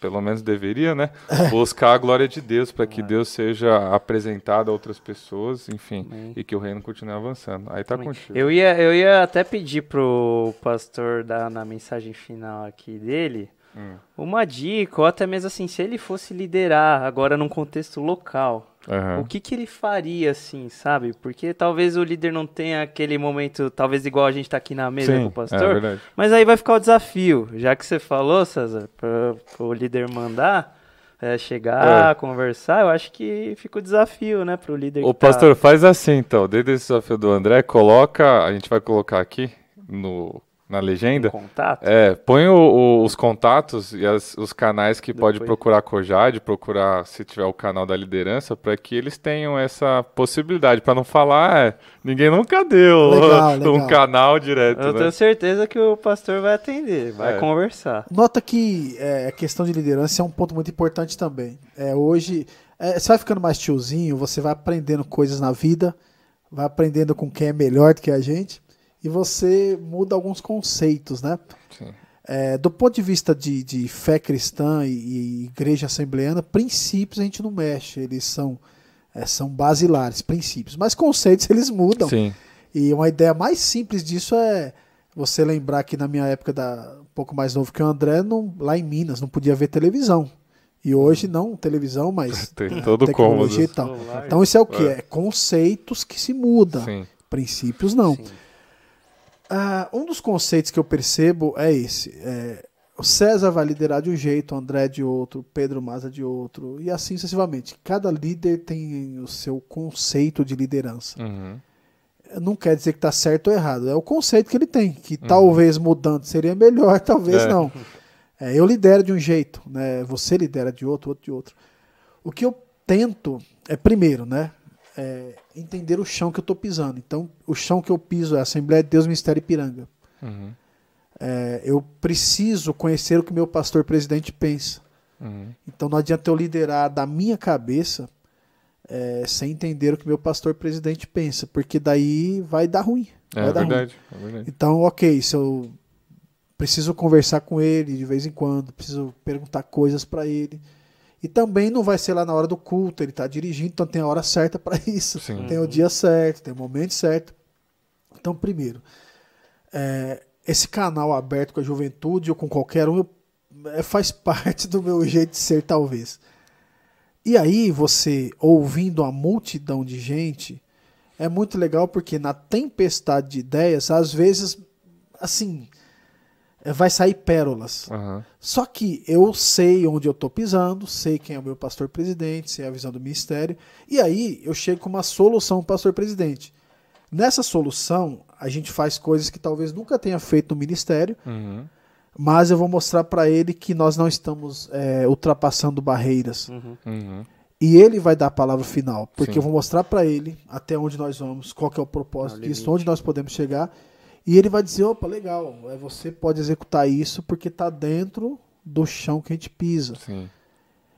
pelo menos deveria, né? (laughs) Buscar a glória de Deus para que Deus seja apresentado a outras pessoas, enfim, Amém. e que o reino continue avançando. Aí tá Amém. contigo. Eu ia, eu ia até pedir pro pastor dar na mensagem final aqui dele hum. uma dica, ou até mesmo assim, se ele fosse liderar agora num contexto local, Uhum. O que, que ele faria, assim, sabe? Porque talvez o líder não tenha aquele momento, talvez igual a gente tá aqui na mesa Sim, com o pastor. É mas aí vai ficar o desafio. Já que você falou, César, para o líder mandar. É, chegar, é. conversar, eu acho que fica o desafio, né, para o líder. O tá pastor, tá... faz assim então, desde esse desafio do André, coloca, a gente vai colocar aqui no na legenda. Um contato? É, põe o, o, os contatos e as, os canais que Depois. pode procurar a Cojade, procurar se tiver o canal da liderança, para que eles tenham essa possibilidade, para não falar, é, ninguém nunca deu legal, (laughs) legal. um canal direto. Eu né? tenho certeza que o pastor vai atender, vai é. conversar. Nota que é, a questão de liderança é um ponto muito importante também. É, hoje, é, você vai ficando mais tiozinho, você vai aprendendo coisas na vida, vai aprendendo com quem é melhor do que a gente e você muda alguns conceitos, né? É, do ponto de vista de, de fé cristã e, e, igreja assembleana, princípios a gente não mexe, eles são, é, são basilares, princípios. Mas conceitos (laughs) eles mudam. Sim. E uma ideia mais simples disso é você lembrar que na minha época, da, um pouco mais novo que o André, não, lá em Minas, não podia ver televisão. E hoje não televisão, mas (laughs) Tem todo tecnologia cômodo. e tal. Então isso é o que? É. é conceitos que se mudam. Sim. Princípios não. Sim. Ah, um dos conceitos que eu percebo é esse. É, o César vai liderar de um jeito, o André de outro, Pedro Maza de outro, e assim sucessivamente. Cada líder tem o seu conceito de liderança. Uhum. Não quer dizer que está certo ou errado, é o conceito que ele tem, que uhum. talvez mudando seria melhor, (laughs) talvez é. não. É, eu lidero de um jeito, né? você lidera de outro, outro de outro. O que eu tento é, primeiro, né? É, entender o chão que eu estou pisando. Então, o chão que eu piso é a Assembleia de Deus Ministério Ipiranga. Uhum. É, eu preciso conhecer o que meu pastor presidente pensa. Uhum. Então, não adianta eu liderar da minha cabeça é, sem entender o que meu pastor presidente pensa, porque daí vai dar ruim. É, vai dar verdade, ruim. é verdade. Então, ok, se eu preciso conversar com ele de vez em quando, preciso perguntar coisas para ele. E também não vai ser lá na hora do culto, ele está dirigindo, então tem a hora certa para (laughs) isso. Sim. Tem o dia certo, tem o momento certo. Então, primeiro, é, esse canal aberto com a juventude ou com qualquer um eu, é, faz (laughs) parte do meu jeito de ser, talvez. E aí, você ouvindo a multidão de gente, é muito legal porque na tempestade de ideias, às vezes, assim, vai sair pérolas. Uhum. Só que eu sei onde eu estou pisando, sei quem é o meu pastor presidente, sei a visão do ministério, e aí eu chego com uma solução para o pastor presidente. Nessa solução, a gente faz coisas que talvez nunca tenha feito no ministério, uhum. mas eu vou mostrar para ele que nós não estamos é, ultrapassando barreiras. Uhum. uhum. E ele vai dar a palavra final, porque Sim. eu vou mostrar para ele até onde nós vamos, qual é o propósito disso, onde nós podemos chegar e ele vai dizer, opa, legal, é, você pode executar isso porque está dentro do chão que a gente pisa. Sim.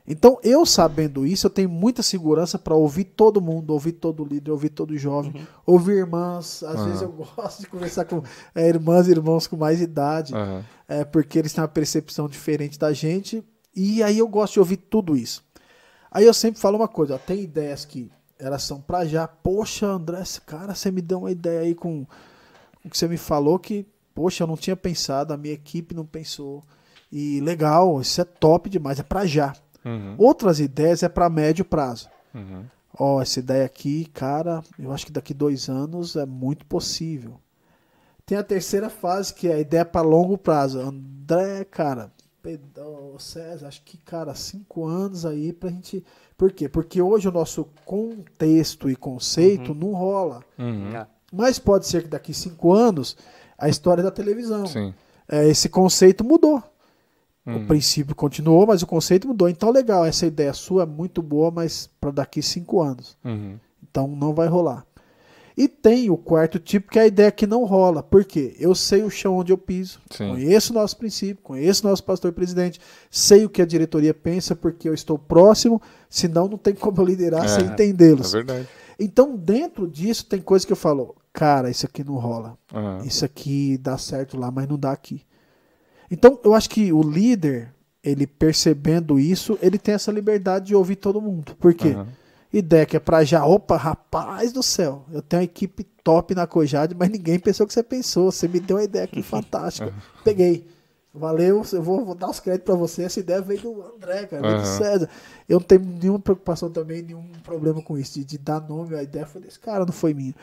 Então, eu sabendo isso, eu tenho muita segurança para ouvir todo mundo, ouvir todo líder, ouvir todo jovem, Uhum. ouvir irmãs. Às Aham. vezes eu (laughs) gosto de conversar com é, irmãs e irmãos com mais idade, Aham. é, porque eles têm uma percepção diferente da gente. E aí eu gosto de ouvir tudo isso. Aí eu sempre falo uma coisa: ó, tem ideias que elas são pra já. Poxa, André, esse cara, você me deu uma ideia aí com o que você me falou que, poxa, eu não tinha pensado, a minha equipe não pensou. E legal, isso é top demais, é pra já. Uhum. Outras ideias é para médio prazo. Uhum. Ó, essa ideia aqui, cara, eu acho que daqui dois anos é muito possível. Tem a terceira fase, que é a ideia para longo prazo. André, cara, Pedro, César, acho que, cara, cinco anos aí pra gente. Por quê? Porque hoje o nosso contexto e conceito não rola. Uhum. Mas pode ser que daqui cinco anos a história da televisão. Sim. É, esse conceito mudou. O Uhum. princípio continuou, mas o conceito mudou. Então, legal, essa ideia sua é muito boa, mas para daqui cinco anos. Uhum. Então, não vai rolar. E tem o quarto tipo, que é a ideia que não rola. Por quê? Eu sei o chão onde eu piso, Sim. conheço o nosso princípio, conheço o nosso pastor presidente, sei o que a diretoria pensa, porque eu estou próximo, senão não tem como eu liderar É, sem É entendê-los. verdade. Então, dentro disso, tem coisa que eu falo, cara, isso aqui não rola. Aham. Isso aqui dá certo lá, mas não dá aqui. Então, eu acho que o líder, ele percebendo isso, ele tem essa liberdade de ouvir todo mundo. Por quê? Aham. Ideia que é pra já, opa, rapaz do céu, eu tenho uma equipe top na Cojade, mas ninguém pensou o que você pensou. Você me deu uma ideia aqui (laughs) fantástica. Peguei. Valeu, eu vou, vou dar os créditos pra você. Essa ideia veio do André, cara, veio do Aham. César. Eu não tenho nenhuma preocupação também, nenhum problema com isso, de, de dar nome. A ideia foi desse cara, não foi minha.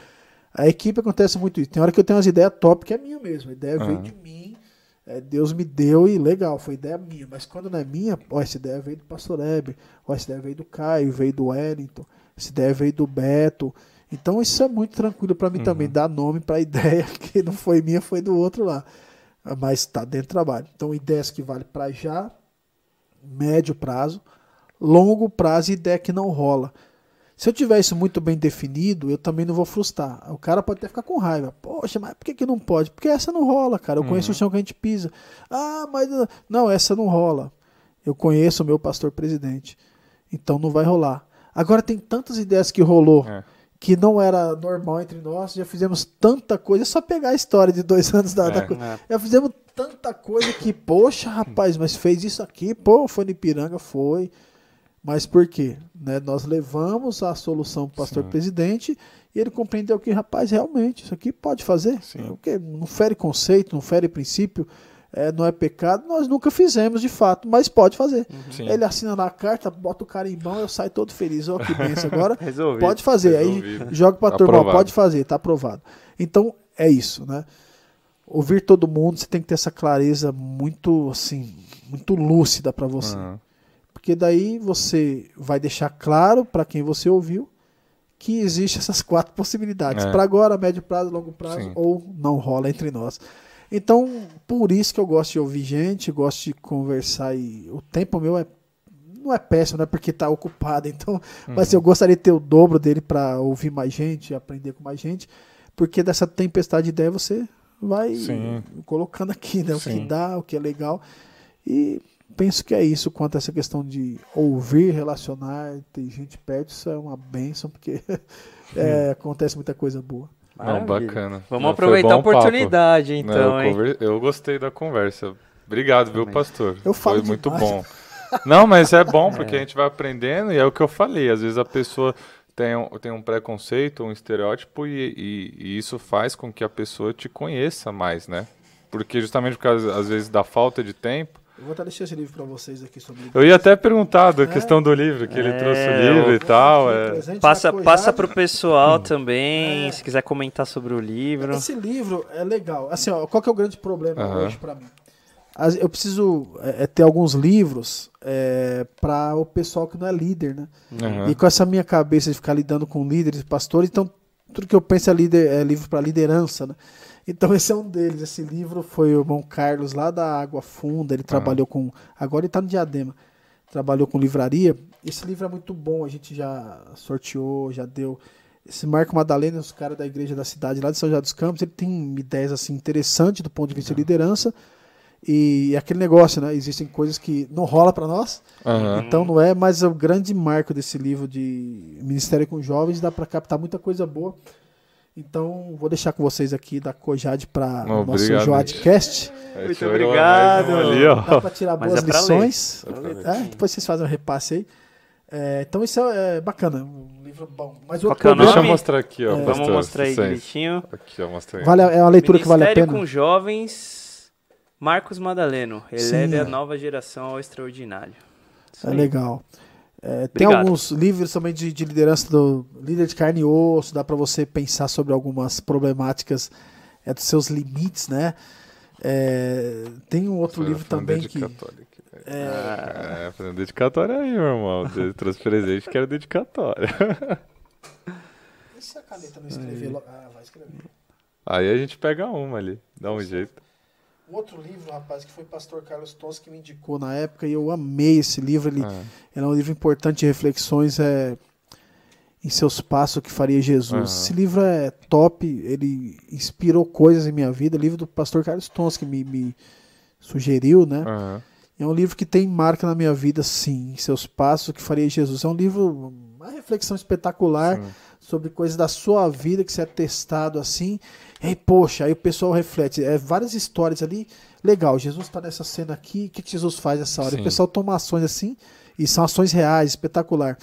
A equipe acontece muito isso. Tem hora que eu tenho umas ideias top que é minha mesmo. A ideia veio Aham. de mim. é, Deus me deu e legal, foi ideia minha. Mas quando não é minha, ó, essa ideia veio do pastor Heber, ó, essa ideia veio do Caio, veio do Wellington, essa ideia veio do Beto. Então isso é muito tranquilo pra mim também, dar nome pra (laughs) ideia que não foi minha, foi do outro lá. Mas tá dentro do trabalho. Então ideias que vale pra já, médio prazo, longo prazo e ideia que não rola. Se eu tiver isso muito bem definido, eu também não vou frustrar. O cara pode até ficar com raiva. Poxa, mas por que, que não pode? Porque essa não rola, cara. Eu conheço o chão que a gente pisa. Ah, mas. Não, essa não rola. Eu conheço o meu pastor presidente. Então não vai rolar. Agora tem tantas ideias que rolou É. que não era normal entre nós. Já fizemos tanta coisa. É só pegar a história de dois (laughs) anos da. da É. co- É. Já fizemos tanta coisa que, poxa, rapaz, mas fez isso aqui, pô, foi no Ipiranga, foi. Mas por quê? Né, nós levamos a solução para o pastor Sim. presidente e ele compreendeu que, rapaz, realmente, isso aqui pode fazer. Sim. O quê? Não fere conceito, não fere princípio, é, não é pecado. Nós nunca fizemos de fato, mas pode fazer. Sim. Ele assina na carta, bota o carimbão, eu saio todo feliz. Ó, que benção. (laughs) Agora Resolvido. pode fazer. Aí joga para a turma, Aprovado. pode fazer, tá aprovado. Então é isso, né? Ouvir todo mundo, você tem que ter essa clareza muito assim, muito lúcida para você. Aham. Porque daí você vai deixar claro para quem você ouviu que existe essas quatro possibilidades. É. Para agora, médio prazo, longo prazo Sim. ou não rola entre nós. Então, por isso que eu gosto de ouvir gente, gosto de conversar e o tempo meu é não é péssimo, não é porque tá ocupado, (laughs) então, mas Uhum. eu gostaria de ter o dobro dele para ouvir mais gente, aprender com mais gente, porque dessa tempestade de ideia você vai Sim. colocando aqui, né, o que Sim. dá, o que é legal. E penso que é isso quanto a essa questão de ouvir, relacionar, ter gente perto, isso é uma benção, porque (laughs) é, acontece muita coisa boa. Não, Maravilha. bacana. Vamos Não, aproveitar a bom papo. oportunidade, Não, então, eu, hein? conver- eu gostei da conversa. Obrigado, viu, Também. pastor? Eu falo Foi muito demais. bom. Não, mas é bom porque a gente vai aprendendo e é o que eu falei. Às vezes a pessoa tem um, tem um preconceito, um estereótipo e, e- e isso faz com que a pessoa te conheça mais, né? Porque justamente por causa, às vezes, da falta de tempo. Eu vou até deixar esse livro para vocês aqui sobre Eu ia até perguntar da É. questão do livro, que ele É, trouxe o livro e tal. É. Passa, passa pro pessoal também, É. se quiser comentar sobre o livro. Esse livro é legal. Assim, ó, qual que é o grande problema hoje para mim? Eu preciso é, é, ter alguns livros para o pessoal que não é líder, né? Aham. E com essa minha cabeça de ficar lidando com líderes, pastores, então tudo que eu penso é, líder, é livro para liderança, né? Então esse é um deles. Esse livro foi o irmão Carlos lá da Água Funda. Ele trabalhou com. Agora ele está no Diadema. Trabalhou com livraria. Esse livro é muito bom. A gente já sorteou, já deu. Esse Marco Madalena, os caras da igreja da cidade lá de São José dos Campos, ele tem ideias assim interessantes do ponto de vista de liderança. E aquele negócio, né? Existem coisas que não rola para nós, Aham. então não é, mas o grande marco desse livro de Ministério com Jovens dá para captar muita coisa boa. Então, vou deixar com vocês aqui da Cojade para o nosso Joadcast. Aí Muito obrigado. ali. Dá para tirar Mas boas é lições. ler. É, depois vocês fazem um repasse aí. É, então, isso é, é bacana, um livro bom. Mas Qual outro é problema- Deixa eu mostrar aqui, ó. É. Vamos pastor, mostrar aí direitinho. Aqui, ó, mostra aí. Vale, é uma leitura que vale a Ministério pena. com jovens, Marcos Madaleno. Eleve Sim, a é. nova geração ao extraordinário. Isso É aí. legal. É, tem alguns livros também de, de liderança do líder de carne e osso, dá para você pensar sobre algumas problemáticas é, dos seus limites, né? É, tem um outro Foi livro também que. É, É, fazendo dedicatória aí, meu irmão. Você trouxe presente que era dedicatória. (laughs) e se a caneta não escrever? logo? Ah, vai escrever. Aí a gente pega uma ali, dá um jeito. Um outro livro, rapaz, que foi o pastor Carlos Tons que me indicou na época e eu amei esse livro. Ele, Ah, ele é um livro importante de reflexões é, em seus passos que faria Jesus. Esse livro é top, ele inspirou coisas em minha vida. Livro do pastor Carlos Tons que me, me sugeriu, né? É um livro que tem marca na minha vida, sim, em seus passos que faria Jesus. É um livro, uma reflexão espetacular Sim. sobre coisas da sua vida que você é testado assim. E aí, poxa, aí o pessoal reflete. É várias histórias ali. Legal, Jesus está nessa cena aqui. O que, que Jesus faz nessa hora? Sim. O pessoal toma ações assim, e são ações reais, espetacular.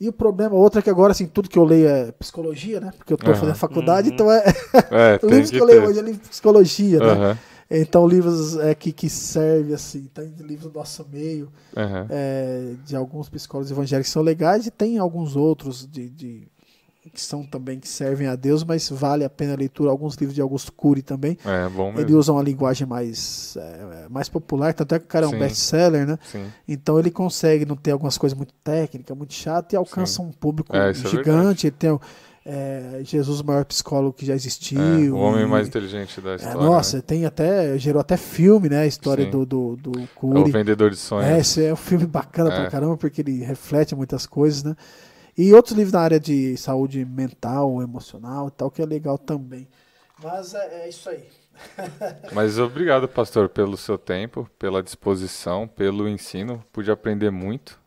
E o problema, outra é que agora, assim, tudo que eu leio é psicologia, né? Porque eu tô Aham. fazendo faculdade, Uhum. então é. (laughs) É, (laughs) livros que que eu leio ter. hoje é livro de psicologia, né? Aham, Então, livros é, que, que servem, assim, tem livros do nosso meio, é, de alguns psicólogos evangélicos que são legais, e tem alguns outros de, de- que são também que servem a Deus, mas vale a pena a leitura. Alguns livros de Augusto Cury também. É, bom Ele mesmo. usa uma linguagem mais, é, mais popular, tanto é que o cara é um Sim. best-seller, né? Sim. Então ele consegue não ter algumas coisas muito técnicas, muito chatas, e alcança um público É, é gigante. ele tem o, é, Jesus, o maior psicólogo que já existiu. É, o homem e- mais inteligente da é, história. nossa, né? tem até. Gerou até filme, né? A história Sim. do, do, do É o Cury. vendedor de É, sonhos. esse é um filme bacana É. pra caramba, porque ele reflete muitas coisas, né? E outros livros na área de saúde mental, emocional e tal, que é legal também. Mas é, é isso aí. (laughs) Mas obrigado, pastor, pelo seu tempo, pela disposição, pelo ensino. Pude aprender muito.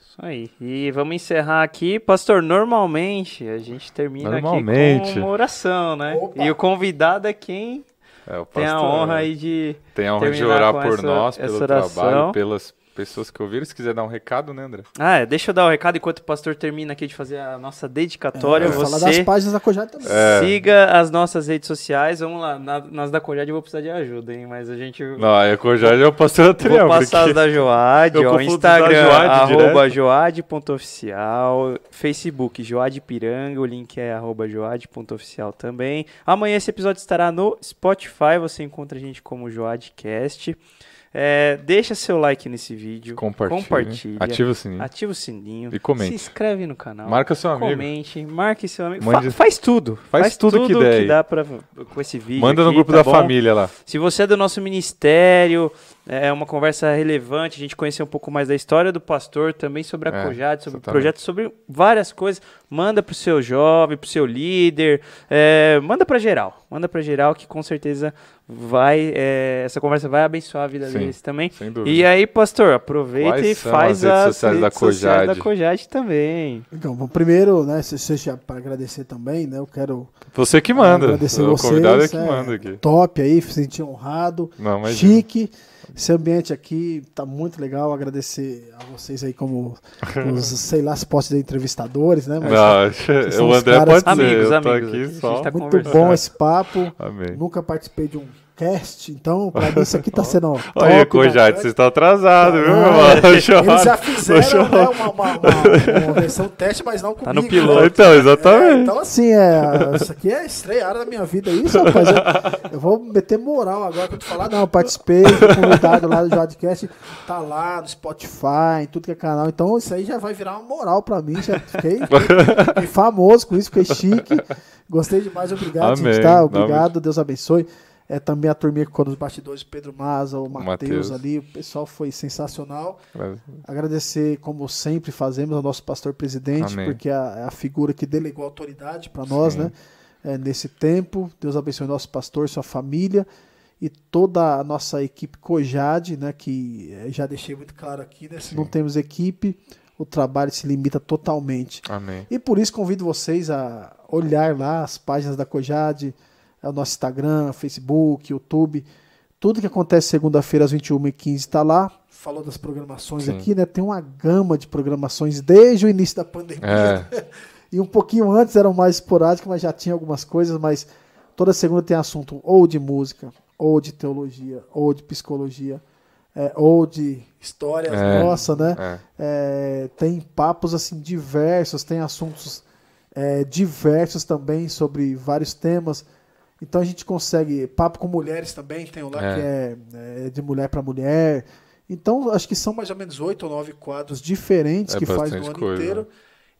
Isso aí. E vamos encerrar aqui. Pastor, normalmente a gente termina Normalmente. aqui com uma oração, né? Opa. E o convidado é quem É, o tem a pastor, honra aí de. Tem a honra de orar por essa- nós, pelo trabalho, pelas pessoas que ouviram. Se quiser dar um recado, né, André? Ah, é, deixa eu dar o recado enquanto o pastor termina aqui de fazer a nossa dedicatória. É, falar das Você páginas da Cojade também. É. siga as nossas redes sociais. Vamos lá, na- nas da Cojade eu vou precisar de ajuda, hein? Mas a gente. Não, a Cojade é o pastor Vou Adriano. passar as da Joad, (laughs) Eu ó, confundo Instagram, da Joad arroba direto. joad.oficial, Facebook, Joad Piranga, o link é arroba joad.oficial também. Amanhã esse episódio estará no Spotify, você encontra a gente como Joadcast. É, deixa seu like nesse vídeo, Compartilha. compartilha, Ativa o sininho. ativa o sininho, E comente. se inscreve no canal. Marca seu amigo. Comente, marque seu amigo. Mande- Fa- faz tudo. Faz tudo que der aí. dá pra, com esse vídeo. Manda no aqui, grupo tá da bom? família lá. Se você é do nosso ministério, é uma conversa relevante, a gente conhecer um pouco mais da história do pastor, também sobre a É, Cojade, sobre o projeto, sobre várias coisas. Manda pro seu jovem, pro seu líder, é, manda pra geral. Manda pra geral que com certeza vai, é, essa conversa vai abençoar a vida Sim. deles também. Sem dúvida. E aí, pastor, aproveita Quais e faz as redes as sociais da redes sociais da Cojade? Também. Então, bom, primeiro, né, se seja para agradecer também, né? Eu quero Você que manda. agradecer o vocês. convidado é que é, manda aqui. Top aí, me senti honrado. Não, mas chique. Esse ambiente aqui tá muito legal. Agradecer a vocês aí como (laughs) os, sei lá, se posso dizer entrevistadores, né? Mas Não, são o os André caras pode ser. Amigos, eu tô amigos, aqui a gente só. tá muito bom esse papo. Amém. Nunca participei de um cast, então pra mim isso aqui tá sendo (laughs) top. Olha, né? Cojade, vocês estão atrasados, viu, meu Ah, irmão? Eles já fizeram né, uma, uma, uma- uma versão teste, mas não comigo. Tá no né? piloto. Então, É, exatamente. então, assim, é, isso aqui é estrear da minha vida, isso, rapaz. Eu, eu vou meter moral agora que eu te falar. Não, eu participei, fui convidado lá do Jodcast, tá lá no Spotify, em tudo que é canal. Então, isso aí já vai virar uma moral pra mim. Já fiquei, fiquei (laughs) famoso com isso, fiquei chique. Gostei demais, obrigado, Amém. gente, tá? Obrigado, Deus abençoe. É também a turminha que ficou nos bastidores, Pedro Maza, o Matheus Mateus. ali, o pessoal foi sensacional. Mas- Agradecer, como sempre fazemos, ao nosso pastor presidente, Amém. porque é a, é a figura que delegou autoridade para nós, Sim. né? É, nesse tempo. Deus abençoe nosso pastor, sua família. e toda a nossa equipe Cojade, né, que eh, já deixei muito claro aqui, né, se não temos equipe, o trabalho se limita totalmente. Amém. E por isso convido vocês a olhar lá as páginas da Cojade, é o nosso Instagram, Facebook, YouTube, tudo que acontece segunda-feira às 21h15 está lá. Falou das programações Sim. aqui, né? Tem uma gama de programações desde o início da pandemia. É. (laughs) E um pouquinho antes eram mais esporádicas, mas já tinha algumas coisas, mas toda segunda tem assunto ou de música, ou de teologia, ou de psicologia, é, ou de histórias É. nossa, né? É. É, tem papos assim diversos, tem assuntos é, diversos também sobre vários temas. Então a gente consegue papo com mulheres também, tem um lá É. que é, é de mulher para mulher. Então acho que são mais ou menos oito ou nove quadros diferentes É que faz no ano coisa. inteiro.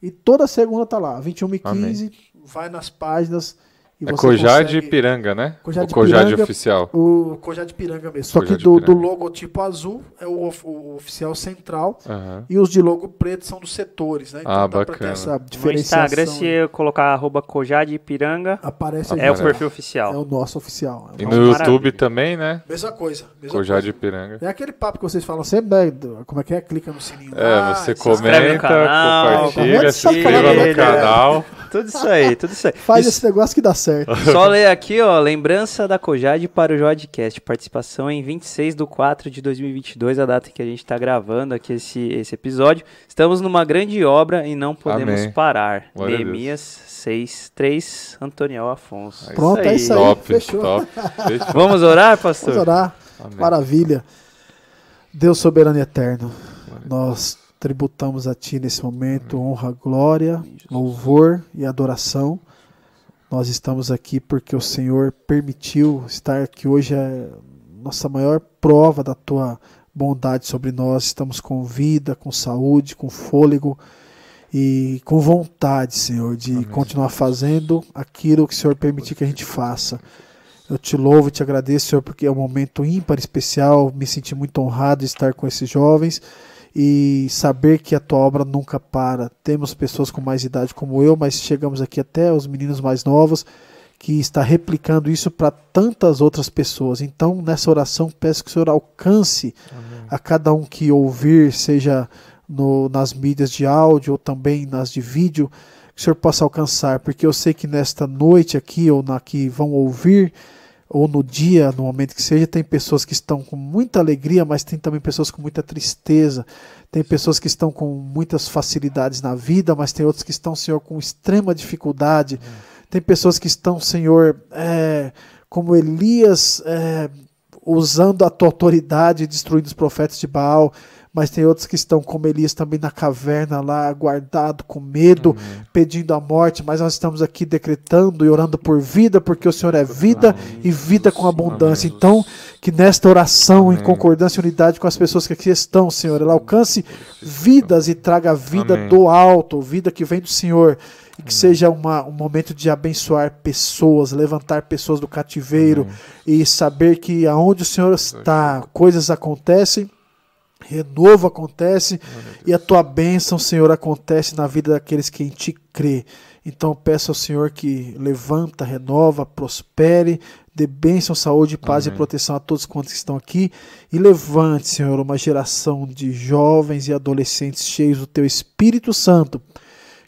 E toda segunda tá lá, 21 e Amém. 15, vai nas páginas e É você Cojade consegue- Piranga, né? Cojade o Cojade Piranga. oficial. O Cojade Piranga mesmo. Só que do, do Piranga. logotipo azul é o, of- o oficial central Aham. e os de logo preto são dos setores, né? Ah, dá pra ter bacana. essa No diferenciação. Instagram, se eu colocar arroba Cojade Ipiranga, Aparece é o perfil É oficial. o nosso oficial. É E o no nosso- Maravilha. YouTube também, né? Mesma coisa. Mesma Cojade coisa. Piranga. É aquele papo que vocês falam sempre, né? Como é que é? Clica no sininho. É, lá, você inscreve no comenta, canal, compartilha, se inscreva no canal. (laughs) Tudo isso aí, tudo isso aí. (laughs) Faz Isso- esse negócio que dá certo. (laughs) Só ler aqui, ó, lembrança da Cojade para o Jodcast, participação em 26 de 4 de 2022, a data em que a gente está gravando aqui esse, esse episódio. Estamos numa grande obra e não podemos Amém. parar. Glória Neemias 6, 3, Antoniel Afonso. É Pronto, é isso aí. Top, fechou. top. (laughs) Fechou. Vamos orar, pastor? Vamos orar. Amém. Maravilha. Deus soberano e eterno, nós tributamos a Ti nesse momento honra, glória, louvor e adoração. Nós estamos aqui porque o Senhor permitiu estar aqui hoje é nossa maior prova da Tua bondade sobre nós. Estamos com vida, com saúde, com fôlego e com vontade, Senhor, de continuar fazendo aquilo que o Senhor permitir que a gente faça. Eu te louvo e te agradeço, Senhor, porque é um momento ímpar especial. Me senti muito honrado de estar com esses jovens e saber que a tua obra nunca para. Temos pessoas com mais idade como eu, mas chegamos aqui até os meninos mais novos que está replicando isso para tantas outras pessoas. Então, nessa oração, peço que o Senhor alcance a cada um que ouvir, seja no- nas mídias de áudio ou também nas de vídeo, que o Senhor possa alcançar, porque eu sei que nesta noite aqui, ou na que vão ouvir, ou no dia, no momento que seja, tem pessoas que estão com muita alegria, mas tem também pessoas com muita tristeza. Tem pessoas que estão com muitas facilidades na vida, mas tem outros que estão, Senhor, com extrema dificuldade. Tem pessoas que estão, Senhor, é, como Elias, é, usando a tua autoridade, destruindo os profetas de Baal. Mas tem outros que estão, como Elias, também na caverna lá, guardado, com medo, pedindo a morte. Mas nós estamos aqui decretando e orando por vida, porque o Senhor é vida e vida com abundância. Então, que nesta oração, em Amém. concordância e unidade com as pessoas que aqui estão, Senhor, ela alcance vidas e traga vida Amém. do alto, vida que vem do Senhor. E que seja uma, um momento de abençoar pessoas, levantar pessoas do cativeiro e saber que aonde o Senhor está, coisas acontecem, renovo acontece e a tua bênção, Senhor, acontece na vida daqueles que em ti crê. Então peço ao Senhor que levanta, renova, prospere, dê bênção, saúde, paz Amém. e proteção a todos quantos estão aqui e levante, Senhor, uma geração de jovens e adolescentes cheios do teu Espírito Santo.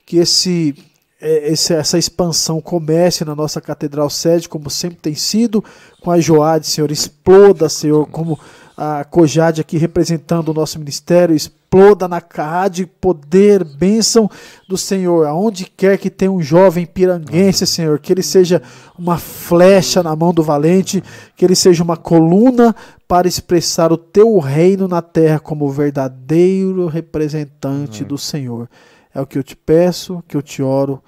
Que esse é, esse- essa expansão comece na nossa catedral sede, como sempre tem sido, com a Joade, Senhor, exploda, Senhor, como a Cojade aqui representando o nosso ministério, exploda na CAD, poder, bênção do Senhor, aonde quer que tenha um jovem piranguense, Senhor, que ele seja uma flecha na mão do valente, que ele seja uma coluna para expressar o teu reino na terra como verdadeiro representante do Senhor. É o que eu te peço, que eu te oro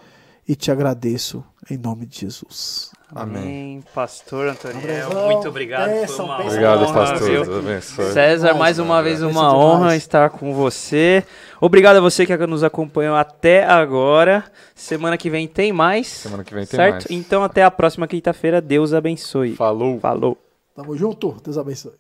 e te agradeço em nome de Jesus. Amém. Pastor Antoniel, Abração, muito obrigado. Foi uma bênção. Obrigado, honra, pastor. viu? Deus abençoe. César, mais uma vez uma demais. honra estar com você. Obrigado a você que nos acompanhou até agora. Semana que vem tem mais. Semana que vem tem certo? mais. Então até a próxima quinta-feira. Deus abençoe. Falou. Falou. Tamo junto, Deus abençoe.